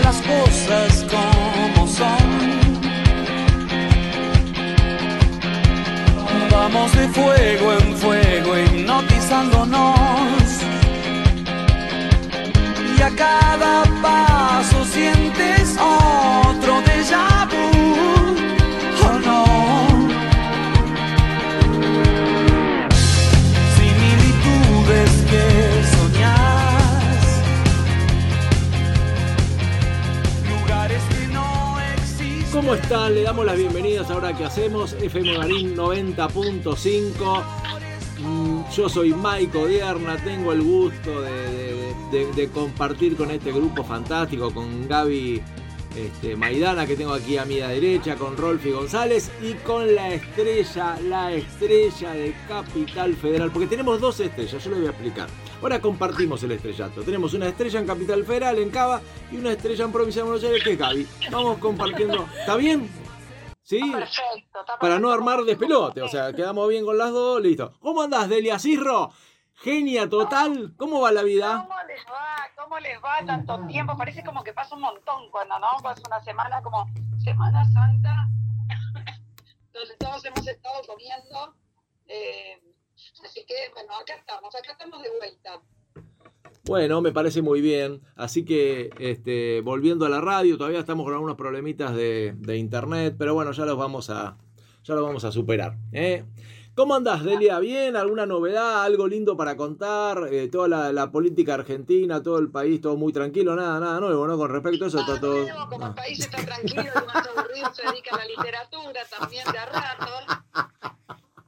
las cosas como son. Vamos de fuego en fuego hipnotizándonos. Están? Le damos las bienvenidas ahora que hacemos FM Marín 90.5. Mm, Yo soy Maico Dierna, tengo el gusto de, compartir con este grupo fantástico, con Gaby este, Maidana, que tengo aquí a mi derecha, con Rolfi González y con la estrella, la estrella de Capital Federal, porque tenemos dos estrellas, yo le voy a explicar. Ahora compartimos el estrellato. Tenemos una estrella en Capital Federal, en Cava, y una estrella en Provincia de Buenos Aires, que es Gaby. Vamos compartiendo. ¿Está bien? ¿Sí? Perfecto, está Para no perfecto. armar despelote, o sea, quedamos bien con las dos, listo. ¿Cómo andás, Delia Cirro? Genia total, ¿cómo va la vida? ¿Cómo les va? ¿Cómo les va tanto tiempo? Parece como que pasa un montón cuando, ¿no? Pasa una semana como Semana Santa, donde todos hemos estado comiendo. eh, así que, bueno, acá estamos, acá estamos de vuelta. Bueno, me parece muy bien. Así que, este, volviendo a la radio, todavía estamos con algunos problemitas de, de internet, pero bueno, ya los vamos a, ya los vamos a superar. ¿eh? ¿Cómo andás, Delia? ¿Bien? ¿Alguna novedad? ¿Algo lindo para contar? Eh, toda la, la política argentina, todo el país, todo muy tranquilo, nada, nada nuevo, ¿no? Con respecto a eso, está todo. nuevo, como Ah. el país está tranquilo y más aburrido, se dedica a la literatura también de a rato.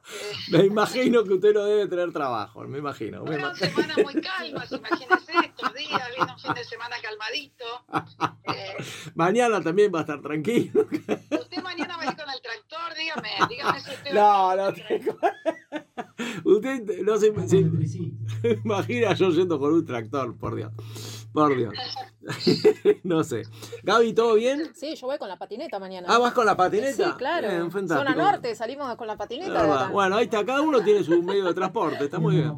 Me imagino que usted no debe tener trabajo, me imagino. me imagino. semanas muy calmas, imagínense estos días, viene un fin de semana calmadito. Eh, Mañana también va a estar tranquilo. usted mañana va a ir con el tractor, dígame, dígame si usted No, no tengo. Usted no se, se imagina yo yendo con un tractor, por Dios. Por Dios. No sé. Gaby, ¿todo bien? Sí, yo voy con la patineta mañana. Ah, ¿vas con la patineta? Sí, claro. Fantástico. Zona norte, salimos con la patineta. de acá. Bueno, ahí está, cada uno tiene su medio de transporte, está muy bien.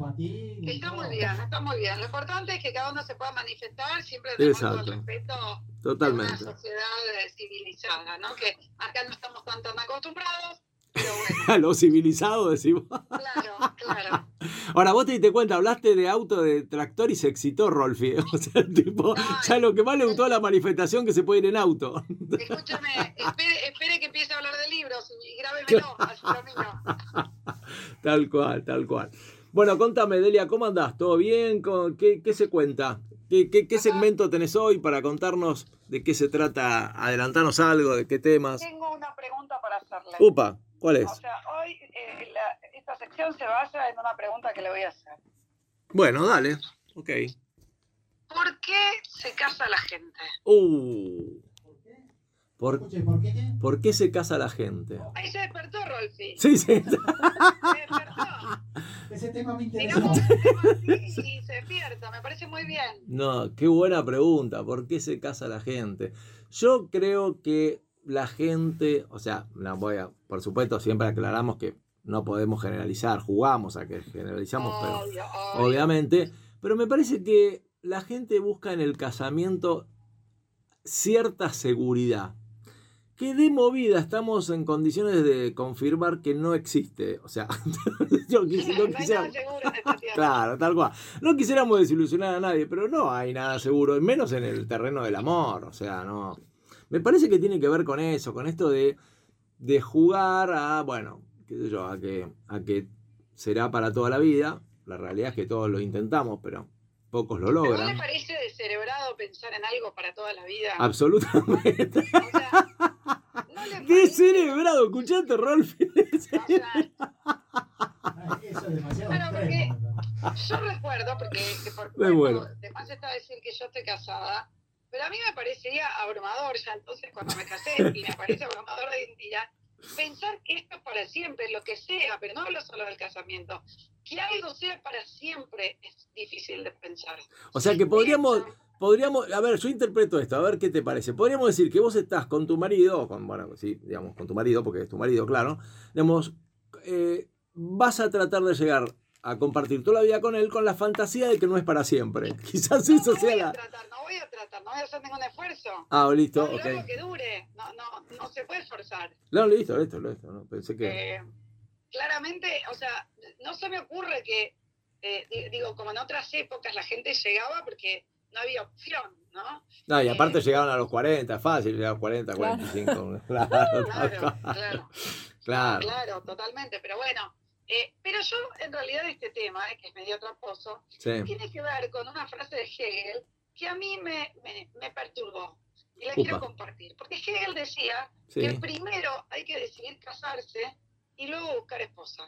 Está muy bien, está muy bien. Lo importante es que cada uno se pueda manifestar siempre Exacto. respeto Totalmente. una sociedad eh, civilizada, ¿no? Que acá no estamos tan, tan acostumbrados, pero bueno, A lo civilizado decimos. claro, claro. Ahora, vos te diste cuenta, hablaste de auto, de tractor y se excitó Rolfi. O sea, el tipo, ya lo que más le gustó a la manifestación que se puede ir en auto. Escúchame, espere, espere que empiece a hablar de libros y grábemelo, así lo mío. Tal cual, tal cual. Bueno, contame, Delia, ¿cómo andás? ¿Todo bien? ¿Cómo- ¿Qué, qué se cuenta? ¿Qué, qué, qué segmento tenés hoy para contarnos de qué se trata? Adelantarnos algo, de qué temas. Tengo una pregunta para hacerle. Upa, ¿cuál O es? sea, hoy eh, la- esta sección se basa en una pregunta que le voy a hacer. Bueno, dale. Ok. ¿Por qué se casa la gente? Uh, ¿por, Escuche, ¿por qué? ¿Por qué se casa la gente? Ahí se despertó Rolfi. Sí, sí. Se despertó. Ese tema me interesa. Digamos y se despierta. Me parece muy bien. No, qué buena pregunta. ¿Por qué se casa la gente? Yo creo que la gente, o sea, la voy a, por supuesto, siempre aclaramos que no podemos generalizar, jugamos a que generalizamos, pero obviamente, pero me parece que la gente busca en el casamiento cierta seguridad. Que de movida estamos en condiciones de confirmar que no existe. O sea, yo quis- No quisiera... Claro, tal cual. No quisiéramos desilusionar a nadie, pero no hay nada seguro, menos en el terreno del amor. O sea, no. Me parece que tiene que ver con eso, con esto de, de jugar a, bueno, qué sé yo, a que, a que será para toda la vida. La realidad es que todos lo intentamos, pero pocos lo ¿Pero ¿No le logran. parece descerebrado pensar en algo para toda la vida? Absolutamente. O sea, ¿no le parece? Descerebrado, sea, Ah, Eso es demasiado Claro, extremo. Yo recuerdo, porque que por Me supuesto, además está decir que yo estoy casada, pero a mí me parecería abrumador ya entonces cuando me casé, y me parece abrumador de identidad, pensar que esto es para siempre, lo que sea, pero no hablo solo del casamiento, que algo sea para siempre es difícil de pensar. O sea que podríamos, podríamos, a ver, yo interpreto esto, a ver qué te parece. Podríamos decir que vos estás con tu marido, o con, bueno, sí, digamos, con tu marido, porque es tu marido, claro, digamos, eh, vas a tratar de llegar a compartir toda la vida con él con la fantasía de que no es para siempre. Quizás No, eso no sea voy a tratar, no voy a tratar, no voy a hacer ningún esfuerzo. Ah, listo, no, ok. luego que dure, no, no, no se puede forzar. No, listo, listo, listo. No, pensé que... Eh, claramente, o sea, no se me ocurre que, eh, di- digo, como en otras épocas la gente llegaba porque no había opción, ¿no? No, y aparte eh, llegaban a los 40, fácil, llegaban a 40, Claro. 45. Claro, Claro, claro. Claro. Claro, totalmente, pero bueno. Eh, pero yo, en realidad, este tema, eh, que es medio tramposo, Sí. tiene que ver con una frase de Hegel que a mí me, me, me perturbó y la Upa. quiero compartir. Porque Hegel decía Sí. que primero hay que decidir casarse y luego buscar esposa.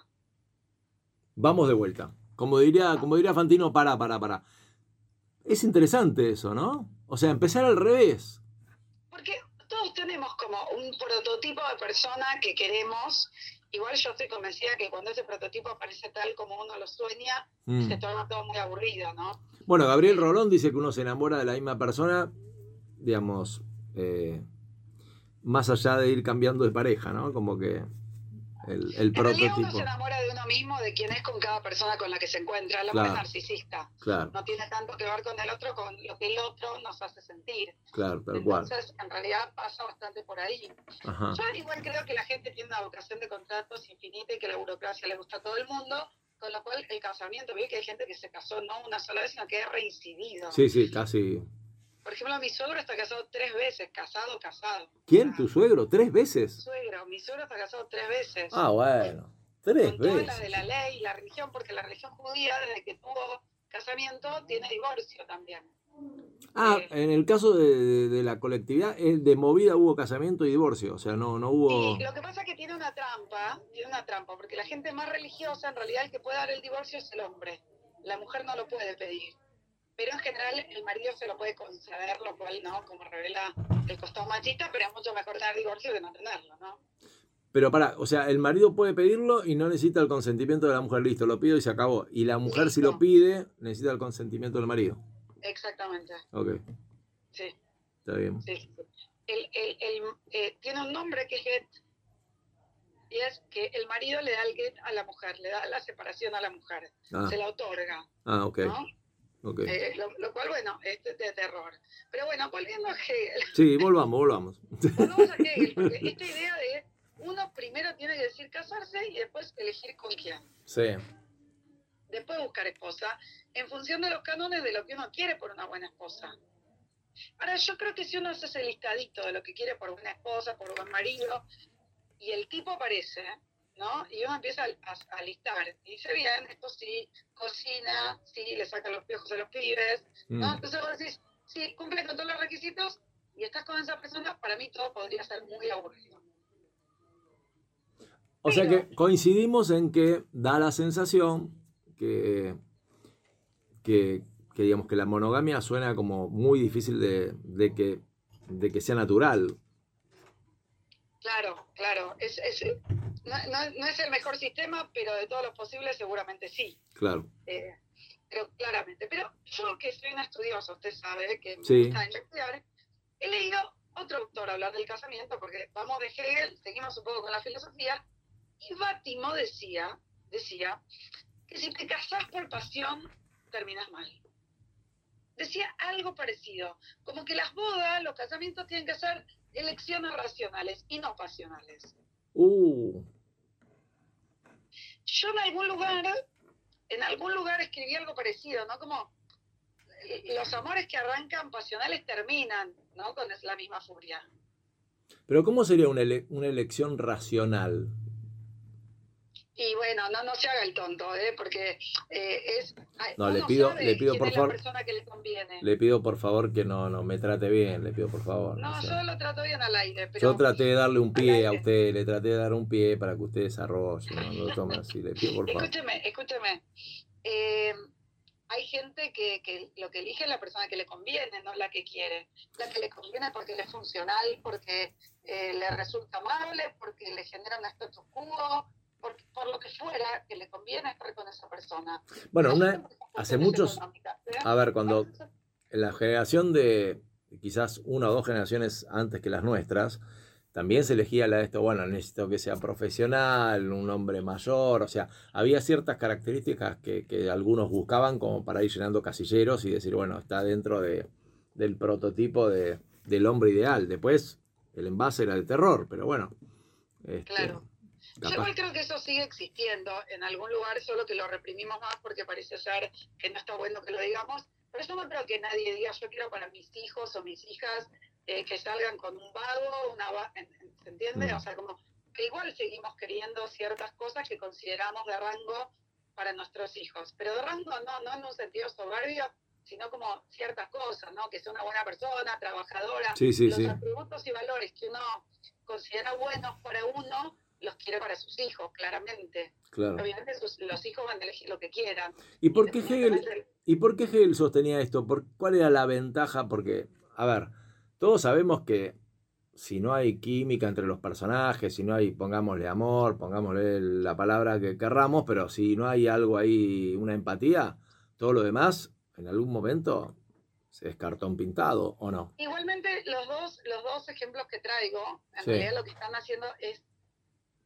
Vamos de vuelta. Como diría, como diría Fantino, para, para, para. Es interesante eso, ¿no? O sea, empezar al revés. Porque todos tenemos como un prototipo de persona que queremos. Igual yo estoy convencida que cuando ese prototipo aparece tal como uno lo sueña, Mm. se torna todo muy aburrido, ¿no? Bueno, Gabriel Rolón dice que uno se enamora de la misma persona, digamos, eh, más allá de ir cambiando de pareja, ¿no? Como que el, el En realidad uno prototipo. se enamora de uno mismo, de quién es con cada persona con la que se encuentra. El amor Claro. es narcisista. Claro, No tiene tanto que ver con el otro, con lo que el otro nos hace sentir. claro, tal cual. Entonces, en realidad pasa bastante por ahí. Ajá. Yo igual creo que la gente tiene una vocación de contratos infinita y que la burocracia le gusta a todo el mundo, con lo cual el casamiento, ve que hay gente que se casó no una sola vez, sino que ha reincidido. Sí, sí, casi. Por ejemplo, mi suegro está casado tres veces, casado, casado. ¿Quién? ¿Tu suegro? ¿Tres veces? Suegro, mi suegro está casado tres veces. Ah, bueno. Tres con todas las veces. de la ley, la religión, porque la religión judía, desde que tuvo casamiento, tiene divorcio también. Ah, Eh, en el caso de, de- de la colectividad, es de movida hubo casamiento y divorcio. O sea, no, no hubo. Y lo que pasa es que tiene una trampa, tiene una trampa, porque la gente más religiosa, en realidad, el que puede dar el divorcio es el hombre. La mujer no lo puede pedir. Pero en general, el marido se lo puede conceder, lo cual, ¿no? Como revela el costado machista, pero es mucho mejor dar divorcio que no tenerlo, ¿no? Pero para, o sea, el marido puede pedirlo y no necesita el consentimiento de la mujer. Listo, lo pido y se acabó. Y la mujer, si lo pide, necesita el consentimiento del marido. Exactamente, Ok, sí. está bien. Sí, sí. El, el, el, eh, tiene un nombre que es get, y es que el marido le da el get a la mujer, le da la separación a la mujer, Ah, se la otorga, ah ok, ¿no? Eh, lo, lo cual, bueno, es de, de terror. Pero bueno, volviendo a Hegel, Sí, volvamos, volvamos. volvamos a Hegel, porque esta idea de uno primero tiene que decir casarse y después elegir con quién. Sí, Después buscar esposa, en función de los cánones de lo que uno quiere por una buena esposa. Ahora, yo creo que si uno hace ese listadito de lo que quiere por buena esposa, por buen marido, y el tipo aparece, ¿no? Y uno empieza a, a- listar, y dice, bien, esto sí, cocina, sí, le saca los piojos a los pibes, ¿no? Mm. Entonces vos decís, sí, cumple con todos los requisitos, y estás con esa persona, para mí todo podría ser muy aburrido. O sea que coincidimos en que da la sensación que, que, que, digamos que la monogamia suena como muy difícil de, de que, de que sea natural. Claro, claro, es, es, no, no- no es el mejor sistema, pero de todos los posibles seguramente sí. Claro. Eh, pero claramente. Pero yo que soy una estudiosa, usted sabe que me Sí. gusta investigar, he leído otro autor hablar del casamiento, porque vamos de Hegel, seguimos un poco con la filosofía, y Bátimo decía, decía que si te casás por pasión, terminas mal. Decía algo parecido, como que las bodas, los casamientos tienen que ser elecciones racionales y no pasionales. Uh, Yo en algún lugar, en algún lugar escribí algo parecido, ¿no? Como eh, los amores que arrancan pasionales terminan, ¿no? Con la misma furia. pero ¿cómo sería una, ele- una elección racional? Y bueno, no, no se haga el tonto, ¿eh? Porque eh, es... ay, No, le pido- le pido por favor- le pido por favor que no, no me trate bien, le pido por favor. No, o sea. yo lo trato bien al aire, pero... Yo traté de darle un pie a usted, le traté de dar un pie para que usted desarrolle, no lo tome así, le pido por favor. Escúcheme, escúcheme. Eh, hay gente que, que lo que elige es la persona que le conviene, no la que quiere. La que le conviene porque le es funcional, porque eh, le resulta amable, porque le genera un status quo, por, por lo que fuera, que le conviene estar con esa persona. Bueno, No una, hace muchos, ¿eh? a ver, cuando en la generación de quizás una o dos generaciones antes que las nuestras, también se elegía la de esto, bueno, necesito que sea profesional, un hombre mayor, o sea, había ciertas características que, que algunos buscaban como para ir llenando casilleros y decir, bueno, está dentro de, del prototipo de, del hombre ideal. Después, el envase era de terror, pero bueno. este, Claro. Yo igual creo que eso sigue existiendo en algún lugar, solo que lo reprimimos más porque parece ser que no está bueno que lo digamos. Pero yo no creo que nadie diga, yo quiero para mis hijos o mis hijas eh, que salgan con un vago, una va- ¿se entiende? Mm. O sea, como que igual seguimos queriendo ciertas cosas que consideramos de rango para nuestros hijos. Pero de rango no, no en un sentido soberbio, sino como ciertas cosas, ¿no? Que sea una buena persona, trabajadora, Sí, sí, los sí. atributos y valores que uno considera buenos para uno, los quiere para sus hijos, claramente. Claro. Obviamente sus- los hijos van a elegir lo que quieran. ¿Y por qué Hegel, ¿Y por qué Hegel sostenía esto? ¿Por, ¿Cuál era la ventaja? Porque, a ver, todos sabemos que si no hay química entre los personajes, si no hay, pongámosle amor, pongámosle la palabra que querramos, pero si no hay algo ahí, una empatía, todo lo demás, en algún momento se descartó un pintado, ¿o no? Igualmente, los dos, los dos ejemplos que traigo, en Sí. realidad lo que están haciendo es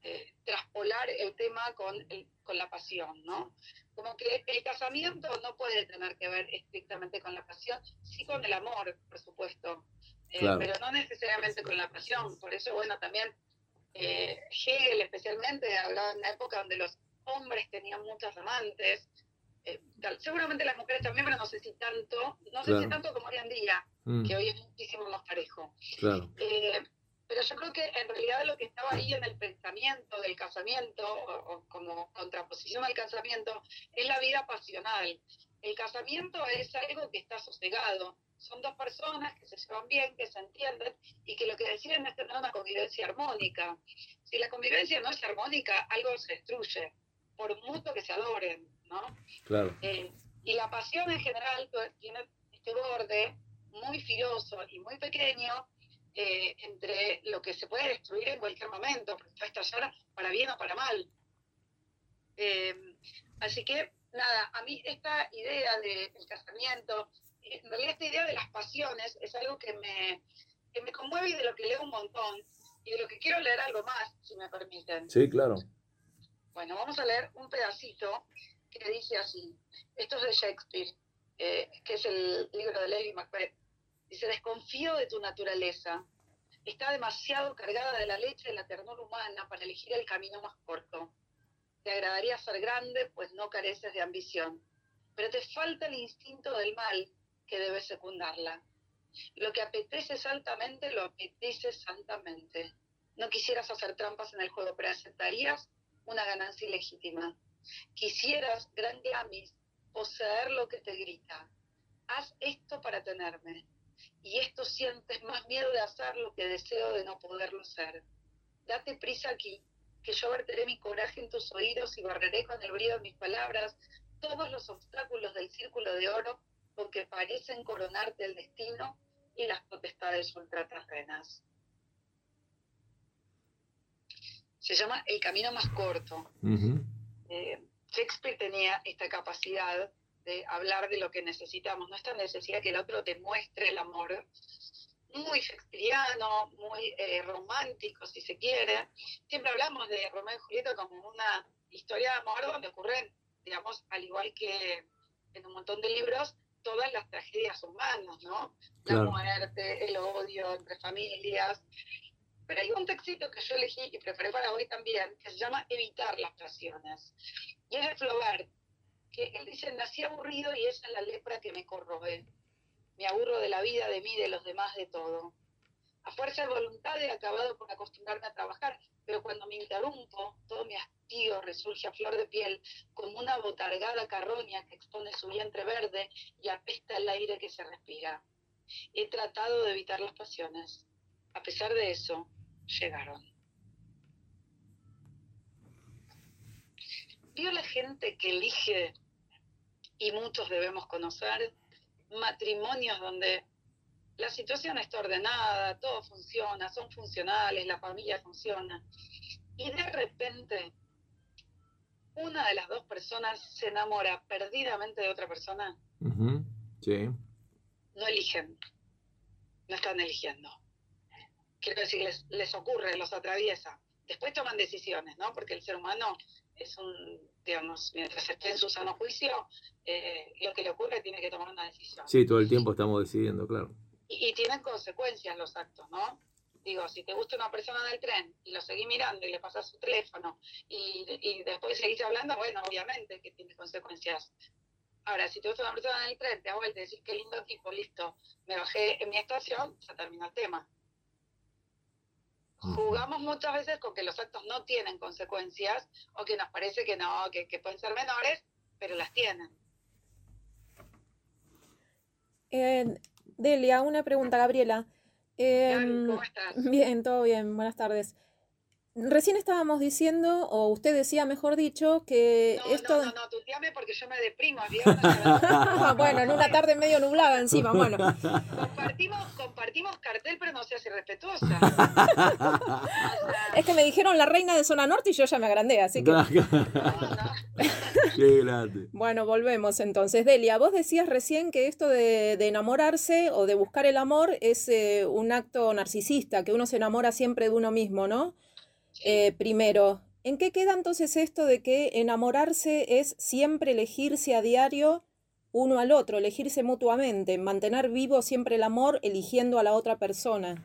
eh, traspolar el tema con, el- con la pasión, ¿no? Como que el casamiento no puede tener que ver estrictamente con la pasión, sí con el amor, por supuesto, eh, Claro. pero no necesariamente con la pasión. Por eso, bueno, también eh, Hegel especialmente hablaba en una época donde los hombres tenían muchas amantes, eh, seguramente las mujeres también, pero no sé si tanto, no sé si Claro. tanto como hoy en día Mm, que hoy es muchísimo más parejo. claro, Eh, pero yo creo que en realidad lo que estaba ahí en el pensamiento del casamiento, o, o como contraposición al casamiento, es la vida pasional. El casamiento es algo que está sosegado. Son dos personas que se llevan bien, que se entienden y que lo que deciden es tener una convivencia armónica. Si la convivencia no es armónica, algo se destruye, por mucho que se adoren, ¿no? claro. Eh, y la pasión en general tiene este borde muy filoso y muy pequeño eh, entre lo que se puede destruir en cualquier momento, porque puede estallar para bien o para mal. Eh, así que, nada, a mí esta idea del casamiento, eh, en realidad esta idea de las pasiones es algo que me, que me conmueve y de lo que leo un montón, y de lo que quiero leer algo más, si me permiten. Sí, claro. Bueno, vamos a leer un pedacito que dice así. Esto es de Shakespeare, eh, que es el libro de Lady Macbeth. Dice, desconfío de tu naturaleza. Está demasiado cargada de la leche de la ternura humana para elegir el camino más corto. Te agradaría ser grande, pues no careces de ambición. Pero te falta el instinto del mal que debe secundarla. Lo que apeteces altamente, lo apeteces santamente. No quisieras hacer trampas en el juego, pero aceptarías una ganancia ilegítima. Quisieras, gran Glamis, poseer lo que te grita. Haz esto para tenerme. Y esto sientes más miedo de hacerlo que deseo de no poderlo ser. Date prisa aquí, que yo verteré mi coraje en tus oídos y barreré con el brío de mis palabras todos los obstáculos del círculo de oro con que parecen coronarte el destino y las potestades ultraterrenas. Se llama El camino más corto. Eh, Shakespeare tenía esta capacidad de hablar de lo que necesitamos, no esta necesidad que el otro te muestre el amor. Muy shakespeariano, muy eh, romántico, si se quiere. Siempre hablamos de Romeo y Julieta como una historia de amor donde ocurren, digamos, al igual que en un montón de libros, todas las tragedias humanas, ¿no? La Claro. muerte, el odio entre familias. Pero hay un textito que yo elegí y preparé para hoy también, que se llama Evitar las pasiones. Y es de Flaubert, que él dice, nací aburrido y esa es la lepra que me corroe. Me aburro de la vida, de mí, de los demás, de todo. A fuerza de voluntad he acabado por acostumbrarme a trabajar, pero cuando me interrumpo, todo mi hastío resurge a flor de piel, como una botargada carroña que expone su vientre verde y apesta el aire que se respira. He tratado de evitar las pasiones. A pesar de eso, llegaron. ¿Vio la gente que elige, y muchos debemos conocer, matrimonios donde la situación está ordenada, todo funciona, son funcionales, la familia funciona, y de repente una de las dos personas se enamora perdidamente de otra persona? Sí. no eligen, no están eligiendo. quiero decir, les, les ocurre, los atraviesa. Después toman decisiones, ¿no? Porque el ser humano es un, digamos, mientras esté en su sano juicio, eh, lo que le ocurre tiene que tomar una decisión. Sí, todo el tiempo estamos decidiendo, claro. Y, y tienen consecuencias los actos, ¿no? Digo, si te gusta una persona en el tren y lo seguís mirando y le pasas su teléfono y, y después seguís hablando, bueno, obviamente que tiene consecuencias. Ahora, si te gusta una persona en el tren, te vuelta y decís, qué lindo tipo, listo, me bajé en mi estación, ya terminó el tema. Jugamos muchas veces con que los actos no tienen consecuencias o que nos parece que no, que, que pueden ser menores, pero las tienen. Eh, Delia, una pregunta, Gabriela. Eh, Gaby, ¿cómo estás? bien, todo bien, buenas tardes. Recién estábamos diciendo, o usted decía, mejor dicho, que No, esto... no, no, no, tuteame porque yo me deprimo. a bueno, en una tarde medio nublada encima, bueno. compartimos, compartimos cartel, pero no seas irrespetuosa. O sea, Es que me dijeron la reina de zona norte y yo ya me agrandé, así que... no, no. Qué grande. Bueno, volvemos entonces. Delia, vos decías recién que esto de, de enamorarse o de buscar el amor es eh, un acto narcisista, que uno se enamora siempre de uno mismo, ¿no? Eh, primero, ¿en qué queda entonces esto de que enamorarse es siempre elegirse a diario uno al otro, elegirse mutuamente, mantener vivo siempre el amor eligiendo a la otra persona?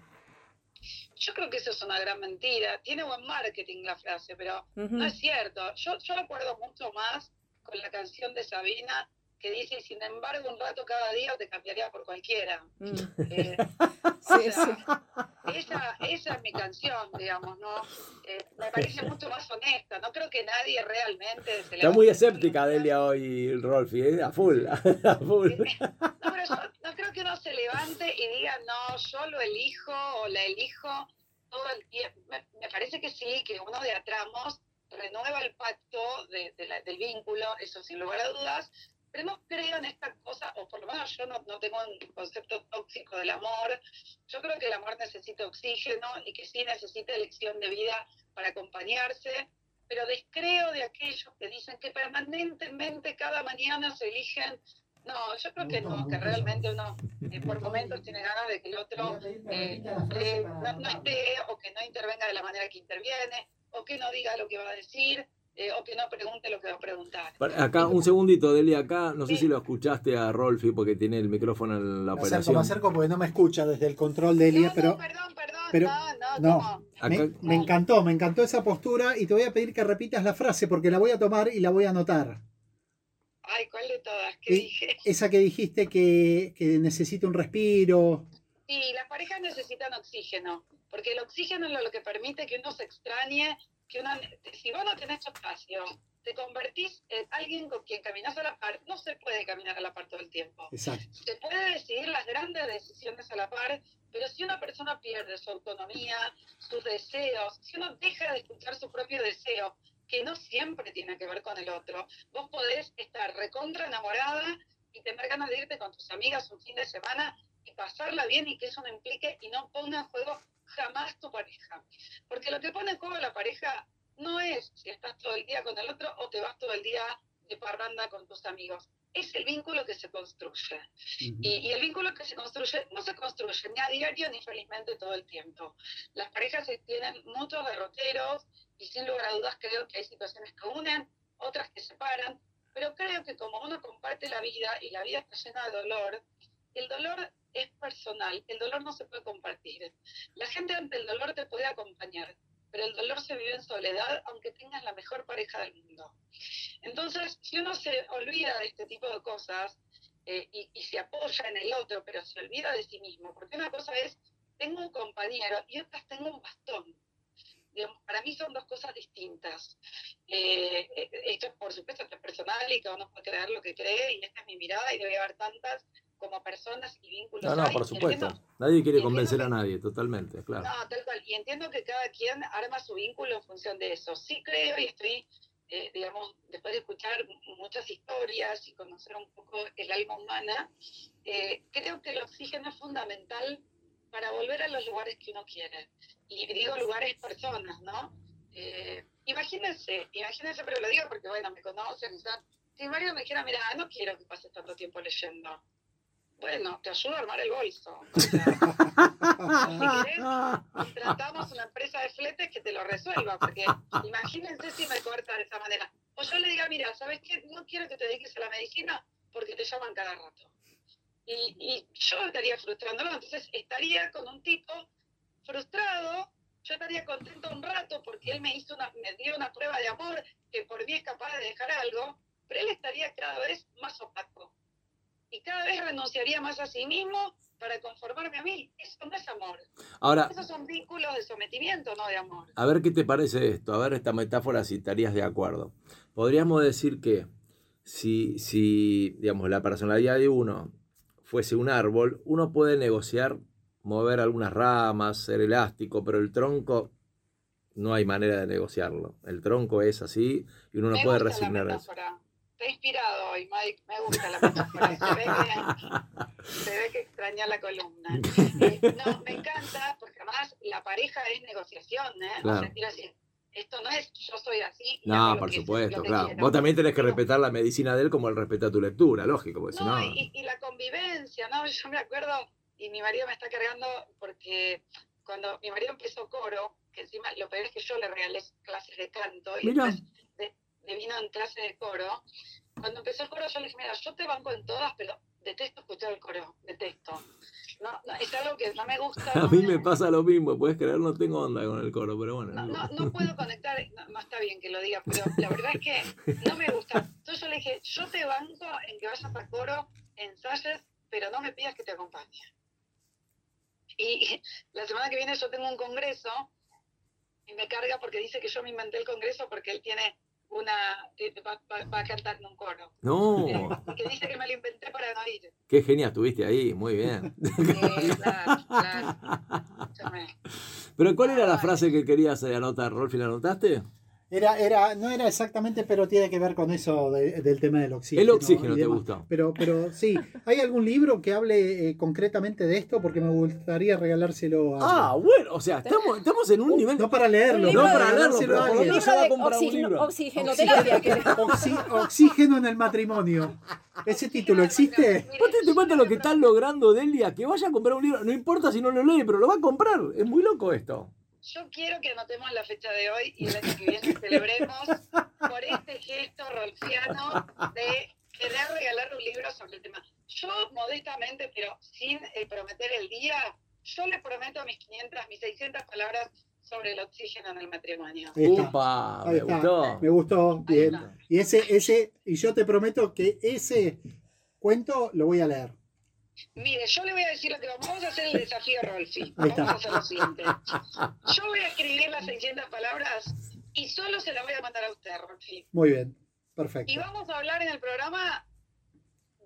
Yo creo que eso es una gran mentira. Tiene buen marketing la frase, pero no es cierto. Yo, yo recuerdo mucho más con la canción de Sabina que dice, sin embargo, un rato cada día te cambiaría por cualquiera. Mm. Eh, Sí, o sea, sí. esa, esa es mi canción, digamos, ¿no? Eh, me parece mucho más honesta. No creo que nadie realmente se Está muy escéptica Delia hoy, Rolfi, ¿eh? a full, a full. No, pero yo no creo que uno se levante y diga, no, yo lo elijo o la elijo todo el tiempo. Me, me parece que sí, que uno de a tramos renueva el pacto de- de la- del vínculo, eso sin lugar a dudas, pero no creo en esta cosa, o por lo menos yo no, no tengo un concepto tóxico del amor. Yo creo que el amor necesita oxígeno y que sí necesita elección de vida para acompañarse, pero descreo de aquellos que dicen que permanentemente cada mañana se eligen. No, yo creo que no, que realmente uno eh, por momentos tiene ganas de que el otro eh, eh, no, no esté o que no intervenga de la manera que interviene o que no diga lo que va a decir eh, o que no pregunte lo que va a preguntar. Para- Acá, un segundito, Delia, acá, no sé Sí. si lo escuchaste a Rolfi porque tiene el micrófono en la Me acerco, me operación. acerco porque no me escucha desde el control de No, Elia, no, pero perdón, perdón, pero- no, no, no. me, Acá, me encantó, me encantó esa postura y te voy a pedir que repitas la frase porque la voy a tomar y la voy a anotar. Ay, ¿cuál de todas? ¿Qué Y- dije? Esa que dijiste que, que necesita un respiro. Sí, las parejas necesitan oxígeno, porque el oxígeno es lo que permite que uno se extrañe, que uno, si vos no tenés espacio, te convertís en alguien con quien caminas a la par, no se puede caminar a la par todo el tiempo. Exacto. Se puede decidir las grandes decisiones a la par, pero si una persona pierde su autonomía, sus deseos, si uno deja de escuchar su propio deseo, que no siempre tiene que ver con el otro, vos podés estar recontra enamorada y tener ganas de irte con tus amigas un fin de semana y pasarla bien y que eso no implique y no ponga en juego jamás tu pareja. Porque lo que pone en juego la pareja no es si estás todo el día con el otro o te vas todo el día de parranda con tus amigos. Es el vínculo que se construye. Y, y el vínculo que se construye no se construye ni a diario ni felizmente todo el tiempo. Las parejas tienen muchos derroteros y sin lugar a dudas creo que hay situaciones que unen, otras que separan, pero creo que como uno comparte la vida y la vida está llena de dolor, el dolor es personal, el dolor no se puede compartir. La gente ante el dolor te puede acompañar, pero el dolor se vive en soledad aunque tengas la mejor pareja del mundo. Entonces, si uno se olvida de este tipo de cosas eh, y, se apoya en el otro, pero se olvida de sí mismo, porque una cosa es, tengo un compañero y otra es, tengo un bastón. Para mí son dos cosas distintas. Eh, eh, esto, por supuesto, esto es personal y cada uno puede creer lo que cree, y esta es mi mirada, y debe haber tantas como personas y vínculos. no, no, hay. por supuesto. entiendo- Nadie quiere convencer que- a nadie, totalmente, claro. no, tal cual. Y entiendo que cada quien arma su vínculo en función de eso. Sí creo y estoy, eh, digamos, después de escuchar muchas historias y conocer un poco el alma humana, eh, creo que el oxígeno es fundamental para volver a los lugares que uno quiere. Y digo lugares, personas, ¿no? Eh, imagínense, imagínense, pero lo digo porque, bueno, me conocen. o sea, si Mario me dijera, mira, no quiero que pases tanto tiempo leyendo. Bueno, te ayudo a armar el bolso. O si querés, contratamos una empresa de fletes que te lo resuelva, porque imagínense si me corta de esa manera. O yo le diga, mira, ¿sabes qué? No quiero que te dediques a la medicina porque te llaman cada rato. Y, y yo estaría frustrándolo, entonces estaría con un tipo frustrado, yo estaría contento un rato porque él me hizo una, me dio una prueba de amor que por mí es capaz de dejar algo, pero él estaría cada vez más opaco. Y cada vez renunciaría más a sí mismo para conformarme a mí. Eso no es amor. Ahora, Esos son vínculos de sometimiento, no de amor. a ver qué te parece esto, a ver esta metáfora si estarías de acuerdo. Podríamos decir que si, si digamos, la personalidad de uno fuese un árbol, uno puede negociar, mover algunas ramas, ser elástico, pero el tronco no hay manera de negociarlo. El tronco es así y uno no me puede resignar eso. He inspirado hoy, Mike. Me gusta la metáfora. Se ve que, se ve que extraña la columna. Eh, no, me encanta porque además la pareja es negociación, ¿eh? O Claro. sea, quiero decir, esto no es yo soy así. No, por supuesto, claro. quiero. Vos también tenés que respetar la medicina de él como él respeta tu lectura, lógico, porque si No, no... y, y la convivencia, ¿no? Yo me acuerdo, y mi marido me está cargando porque cuando mi marido empezó coro, que encima lo peor es que yo le regalé clases de canto y Mira. después de, de vino en clase de coro. Cuando empezó el coro yo le dije, mira, yo te banco en todas, pero detesto escuchar el coro, detesto. No, no, es algo que no me gusta. A mí me pasa lo mismo, puedes creer, no tengo onda con el coro, pero bueno. no, no, no puedo conectar, no, no está bien que lo diga, pero la verdad es que no me gusta. Entonces yo le dije, yo te banco en que vayas a coro, ensayes, pero no me pidas que te acompañe. Y la semana que viene yo tengo un congreso y me carga porque dice que yo me inventé el congreso porque él tiene una, va, va- va a cantar en un coro. No, Eh, que dice que me lo inventé para no ir. qué genia estuviste ahí, muy bien. Eh, claro, claro. Escúchame. Pero ¿cuál era la frase que querías eh, anotar, Rolfi? ¿La anotaste? Era, era, no era exactamente, pero tiene que ver con eso de- del tema del oxígeno. El oxígeno te gustó. Pero, pero sí, ¿hay algún libro que hable eh, concretamente de esto? Porque me gustaría regalárselo a Ah, bueno, o sea, estamos, estamos en un nivel... No para leerlo, no para leerlo, pero a por lo alguien. menos Libro va a un libro. oxigenoterapia. que- Oxi- oxígeno en el matrimonio. ¿Ese título existe? ¿Vos te cuenta lo que están logrando Delia? Que vaya a comprar un libro, no importa si no lo lee, pero lo va a comprar. Es muy loco esto. Yo quiero que anotemos la fecha de hoy y el año que viene celebremos por este gesto rolfiano de querer regalar un libro sobre el tema. Yo, modestamente, pero sin eh, prometer el día, yo le prometo mis 500, mis 600 palabras sobre el oxígeno en el matrimonio. Upa, me está. gustó. Me gustó, bien. Y ese, ese, y yo te prometo que ese cuento lo voy a leer. Mire, yo le voy a decir lo que vamos, vamos a hacer el desafío, Rolfi. Ahí Vamos a hacer lo siguiente. Yo voy a escribir las 600 palabras y solo se las voy a mandar a usted, Rolfi. Muy bien, Y perfecto. vamos a hablar en el programa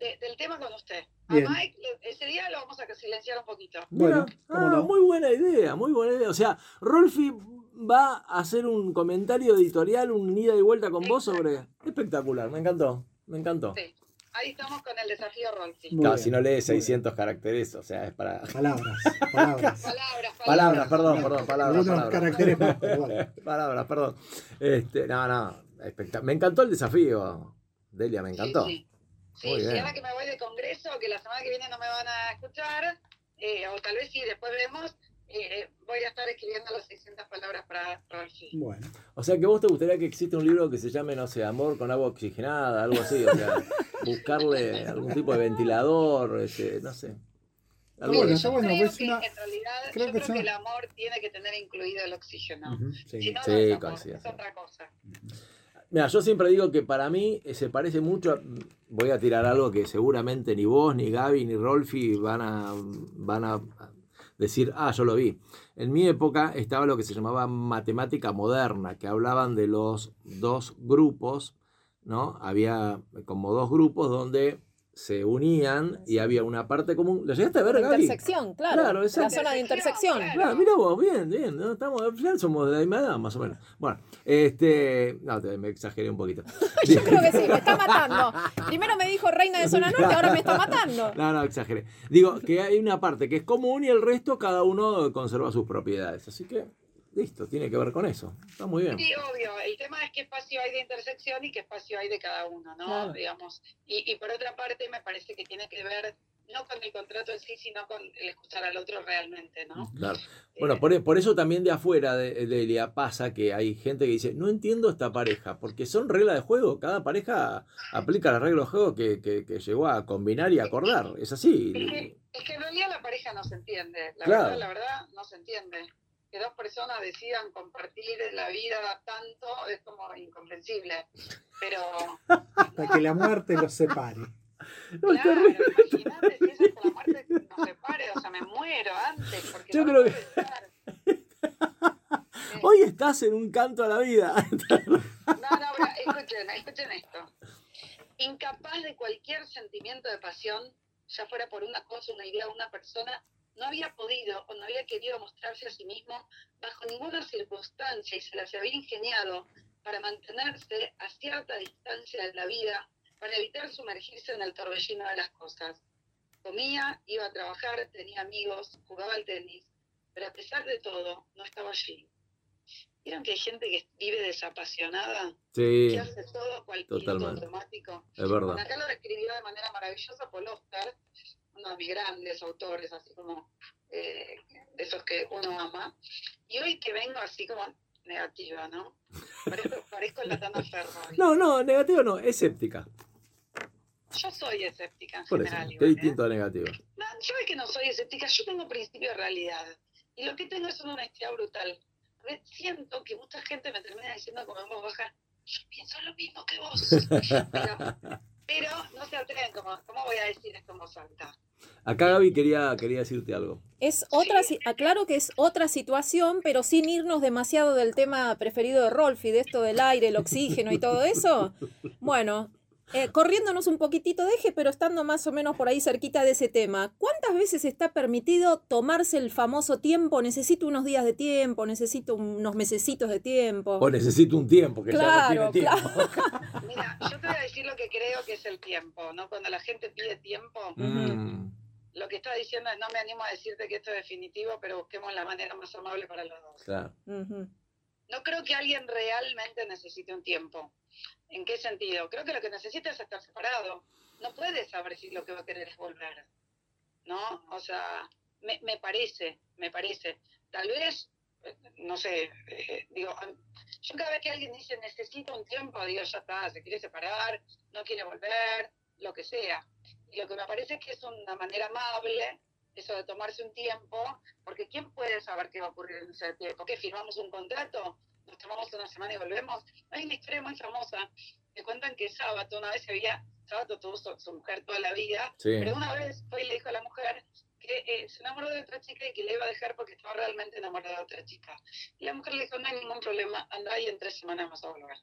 de- del tema con usted. A Bien. Mike, ese día lo vamos a silenciar un poquito. Bueno, ah, no. muy buena idea, muy buena idea. O sea, Rolfi va a hacer un comentario editorial, un ida y vuelta con vos sobre... Espectacular, me encantó, me encantó. Sí. Ahí estamos con el desafío Claro, bien, si no lees muy bien. 600 caracteres, o sea, es para... Palabras, palabras. Palabras, Palabras, perdón, perdón, palabras, palabras. caracteres más. Palabras, perdón. Este, no, no, espectac- me encantó el desafío, Delia, me encantó. Sí, sí. Sí, Muy sí, bien. ahora que me voy de congreso, que la semana que viene no me van a escuchar, eh, o tal vez sí, después vemos, eh, voy a estar escribiendo las 600 palabras para Rolfi. Bueno, O sea, que vos te gustaría que exista un libro que se llame, no sé, Amor con agua oxigenada, algo así, o sea, buscarle algún tipo de ventilador, ese, no sé. Algo Bueno, bueno, creo pues que una- en realidad, creo yo que creo que el amor tiene que tener incluido el oxígeno. ujú, Si sí. no, Sí, no es amor, coincido, es sí. otra cosa. Mira, yo siempre digo que para mí eh, se parece mucho, a- voy a tirar algo que seguramente ni vos, ni Gaby, ni Rolfi van a, van a decir, ah, yo lo vi. En mi época estaba lo que se llamaba matemática moderna, que hablaban de los dos grupos, ¿no? Había como dos grupos donde se unían y había una parte común. ¿Lo llegaste a ver, Gaby? Intersección, claro. Claro, la zona de intersección. Claro. Claro, mira vos, bien, bien, ¿no? Estamos, ya somos de la misma edad, más o menos. Bueno, este, no, te- me exageré un poquito. Yo creo que sí, me está matando. Primero me dijo reina de zona norte, ahora me está matando. No, no, exageré. Digo que hay una parte que es común y el resto cada uno conserva sus propiedades. Así que, listo, tiene que ver con eso. Está muy bien. Sí, obvio. El tema es qué espacio hay de intersección y qué espacio hay de cada uno, ¿no? Claro. Digamos. Y, y por otra parte, me parece que tiene que ver no con el contrato en sí, sino con el escuchar al otro realmente, ¿no? Claro. Bueno, por, por eso también de afuera de, de Elia pasa que hay gente que dice, no entiendo esta pareja, porque son reglas de juego, cada pareja aplica las reglas de juego que, que, que llegó a combinar y acordar, es así. Es que, es que en realidad la pareja no se entiende, la Claro. verdad, la verdad, no se entiende. Que dos personas decidan compartir la vida tanto es como incomprensible. Pero, Hasta que la muerte los separe. No, claro, terrible. imagínate si eso es con la muerte nos separe, o sea, me muero antes. Porque Yo no creo. Eh, Hoy estás en un canto a la vida. No, no, pero escuchen, escuchen esto. Incapaz de cualquier sentimiento de pasión, ya fuera por una cosa, una idea, una persona, no había podido o no había querido mostrarse a sí mismo bajo ninguna circunstancia y se las había ingeniado para mantenerse a cierta distancia de la vida, para evitar sumergirse en el torbellino de las cosas. Comía, iba a trabajar, tenía amigos, jugaba al tenis, pero a pesar de todo, no estaba allí. ¿Vieron que hay gente que vive desapasionada? Sí, que hace todo cual piloto Totalmente. automático. es Bueno, verdad. acá lo describió de manera maravillosa Paul Auster, uno de mis grandes autores, así como eh, de esos que uno ama. Y hoy que vengo así como negativa, ¿no? Parezco, parezco la Tana Ferro. No, no, negativo no, escéptica. Yo soy escéptica en Por eso, general. qué igual, ¿eh? distinto a negativo. No, yo es que no soy escéptica, yo tengo principio de realidad. Y lo que tengo es una honestidad brutal. Siento que mucha gente me termina diciendo como en voz baja, yo pienso lo mismo que vos. pero, pero no se atreven, como, ¿cómo voy a decir esto en voz alta? Acá Gaby quería, quería decirte algo. Es otra, aclaro que es otra situación, pero sin irnos demasiado del tema preferido de Rolfi, de esto del aire, el oxígeno y todo eso. Bueno, eh, corriéndonos un poquitito de eje, pero estando más o menos por ahí cerquita de ese tema. ¿Cuántas veces está permitido tomarse el famoso tiempo? Necesito unos días de tiempo, necesito unos mesecitos de tiempo. O necesito un tiempo, que Claro, ya no tiene tiempo. Mira, yo te voy a decir lo que creo que es el tiempo, ¿no? Cuando la gente pide tiempo, Mm, lo que está diciendo es, no me animo a decirte que esto es definitivo, pero busquemos la manera más amable para los dos. claro. No creo que alguien realmente necesite un tiempo. ¿En qué sentido? Creo que lo que necesita es estar separado. No puede saber si lo que va a querer es volver. ¿No? O sea, me, me parece, me parece. Tal vez, no sé, eh, digo, yo cada vez que alguien dice necesito un tiempo, digo, ya está, se quiere separar, no quiere volver, lo que sea. Y lo que me parece es que es una manera amable eso de tomarse un tiempo, porque ¿quién puede saber qué va a ocurrir en ese tiempo? ¿Qué firmamos un contrato? ¿Nos tomamos una semana y volvemos? Hay una historia muy famosa que cuentan que Sábato, una vez se había, Sábato tuvo su, su mujer toda la vida, Sí. pero una vez fue y le dijo a la mujer que eh, se enamoró de otra chica y que le iba a dejar porque estaba realmente enamorada de otra chica. Y la mujer le dijo, no hay ningún problema, anda y en tres semanas vas a volver.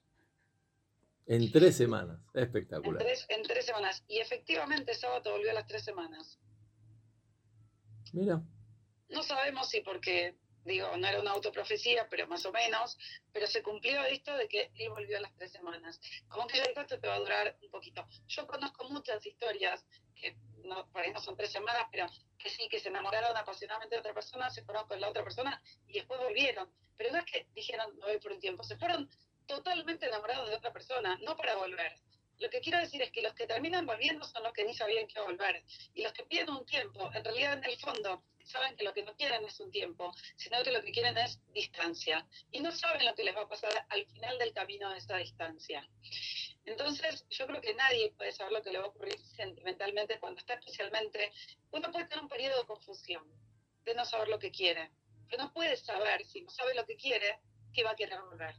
En tres semanas. En Espectacular. tres, en tres semanas. Y efectivamente Sábato volvió a las tres semanas. Mira. No sabemos si porque, digo, no era una autoprofecía, pero más o menos, pero se cumplió esto de que él volvió a las tres semanas. Como que yo digo, esto te va a durar un poquito. Yo conozco muchas historias, que no, por ahí no son tres semanas, pero que sí, que se enamoraron apasionadamente de otra persona, se fueron con la otra persona y después volvieron. Pero no es que dijeron, me voy por un tiempo, se fueron totalmente enamorados de otra persona, no para volver. Lo que quiero decir es que los que terminan volviendo son los que ni sabían que volver. Y los que piden un tiempo, en realidad en el fondo, saben que lo que no quieren es un tiempo, sino que lo que quieren es distancia. Y no saben lo que les va a pasar al final del camino de esa distancia. Entonces, yo creo que nadie puede saber lo que le va a ocurrir sentimentalmente cuando está especialmente... Uno puede tener un periodo de confusión, de no saber lo que quiere. Pero no puede saber, si no sabe lo que quiere, que va a querer volver.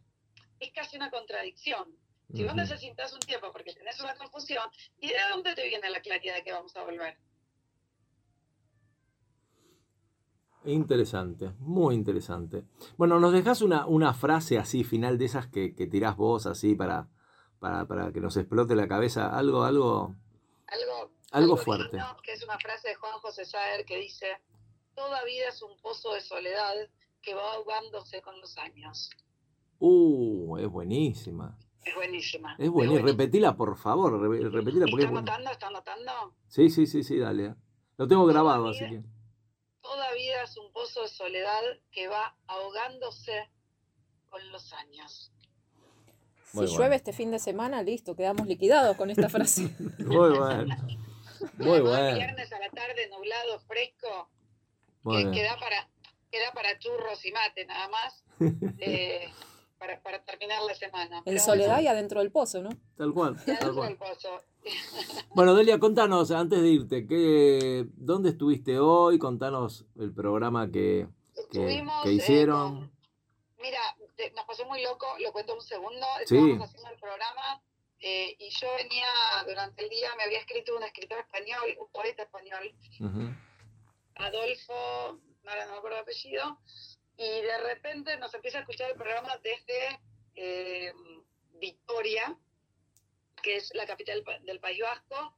Es casi una contradicción. Si vos Ujú. necesitas un tiempo porque tenés una confusión, ¿y de dónde te viene la claridad de que vamos a volver? Interesante, muy interesante. Bueno, nos dejas una, una frase así final de esas que, que tirás vos así para, para, para que nos explote la cabeza. Algo, algo. Algo, Algo fuerte. que es una frase de Juan José Saer que dice, toda vida es un pozo de soledad que va ahogándose con los años. Uh, es buenísima. Es buenísima. Es buenísima. buenísima. Repetila, por favor. re- Repetila porque ¿Está anotando? ¿Está anotando? Sí, sí, sí, sí, dale. Lo tengo grabado, así que. Toda vida es un pozo de soledad que va ahogándose con los años. Si llueve este fin de semana, listo, quedamos liquidados con esta frase. Muy bueno. Muy bueno. Viernes a la tarde, nublado, fresco, Muy que, que bien. da para, que da para churros y mate nada más, eh, para, para terminar la semana. En soledad y adentro del pozo, ¿no? Tal cual, ya tal dentro cual. del pozo. Bueno, Delia, contanos, antes de irte, ¿qué, ¿dónde estuviste hoy? Contanos el programa que, que, eh, hicieron. con- mira, te- nos pasó muy loco, lo cuento un segundo. Sí. Estábamos haciendo el programa eh, y yo venía durante el día, me había escrito un escritor español, un poeta español. Adolfo, ahora no me acuerdo el apellido, y de repente nos empieza a escuchar el programa desde eh, Victoria, que es la capital del País Vasco,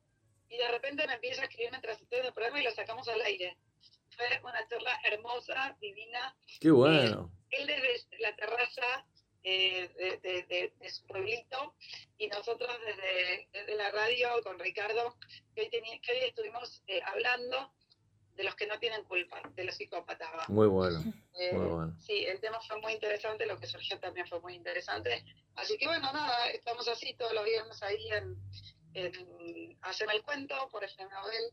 y de repente me empieza a escribir mientras estoy en el programa y lo sacamos al aire. Fue una charla hermosa, divina, Qué bueno. él desde la terraza eh, de, de- de- de su pueblito y nosotros desde, desde la radio con Ricardo, que hoy, teni- que hoy estuvimos eh, hablando de los que no tienen culpa, de los psicópatas. ¿va? Muy bueno. Eh, muy bueno. Sí, el tema fue muy interesante, lo que surgió también fue muy interesante. Así que bueno, nada, estamos así todos los viernes ahí en, en Haceme el Cuento por FM Nobel,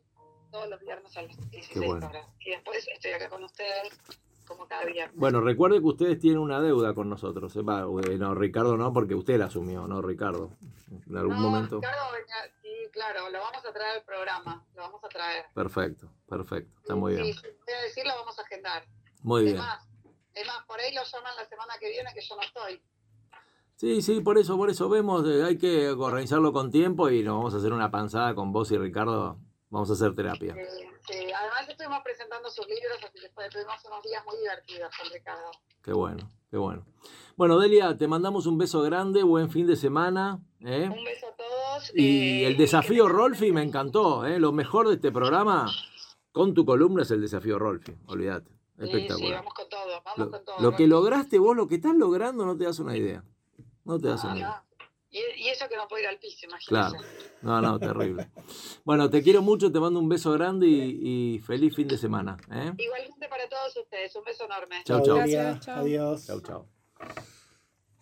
todos los viernes a las 16 bueno. horas. Y después estoy acá con ustedes como cada viernes. Bueno, recuerde que ustedes tienen una deuda con nosotros. ¿eh? Va, eh, no, Ricardo no, porque usted la asumió, ¿no, Ricardo? En algún No, momento. Ricardo, sí, claro, lo vamos a traer al programa, lo vamos a traer. Perfecto, perfecto. Está muy Sí, bien. sí, voy a decir, lo vamos a agendar. Muy bien. más, es más, por ahí lo llaman la semana que viene que yo no estoy. Sí, sí, por eso, por eso vemos, eh, hay que organizarlo con tiempo y nos vamos a hacer una panzada con vos y Ricardo. Vamos a hacer terapia. Eh, sí, además estuvimos presentando sus libros, así que tuvimos unos días muy divertidos con Ricardo. Qué bueno, qué bueno. Bueno, Delia, te mandamos un beso grande, buen fin de semana. ¿eh? Un beso a todos. Y eh, el desafío Rolfi me encantó. Lo mejor de este programa con tu columna es el desafío Rolfi. Olvídate. Sí, sí, Espectacular. vamos con todo, vamos Lo, con todo. lo que Rolfi. lograste vos, lo que estás logrando, no te das una idea. No te das Ah, una idea. no. Y, eso que no puedo ir al piso, Claro. imagínate. No, no, terrible. Bueno, te quiero mucho, te mando un beso grande y, y feliz fin de semana. ¿eh? Igualmente para todos ustedes, un beso enorme. Chau, chau. Delia. Gracias, chau. Adiós. Chau, chau.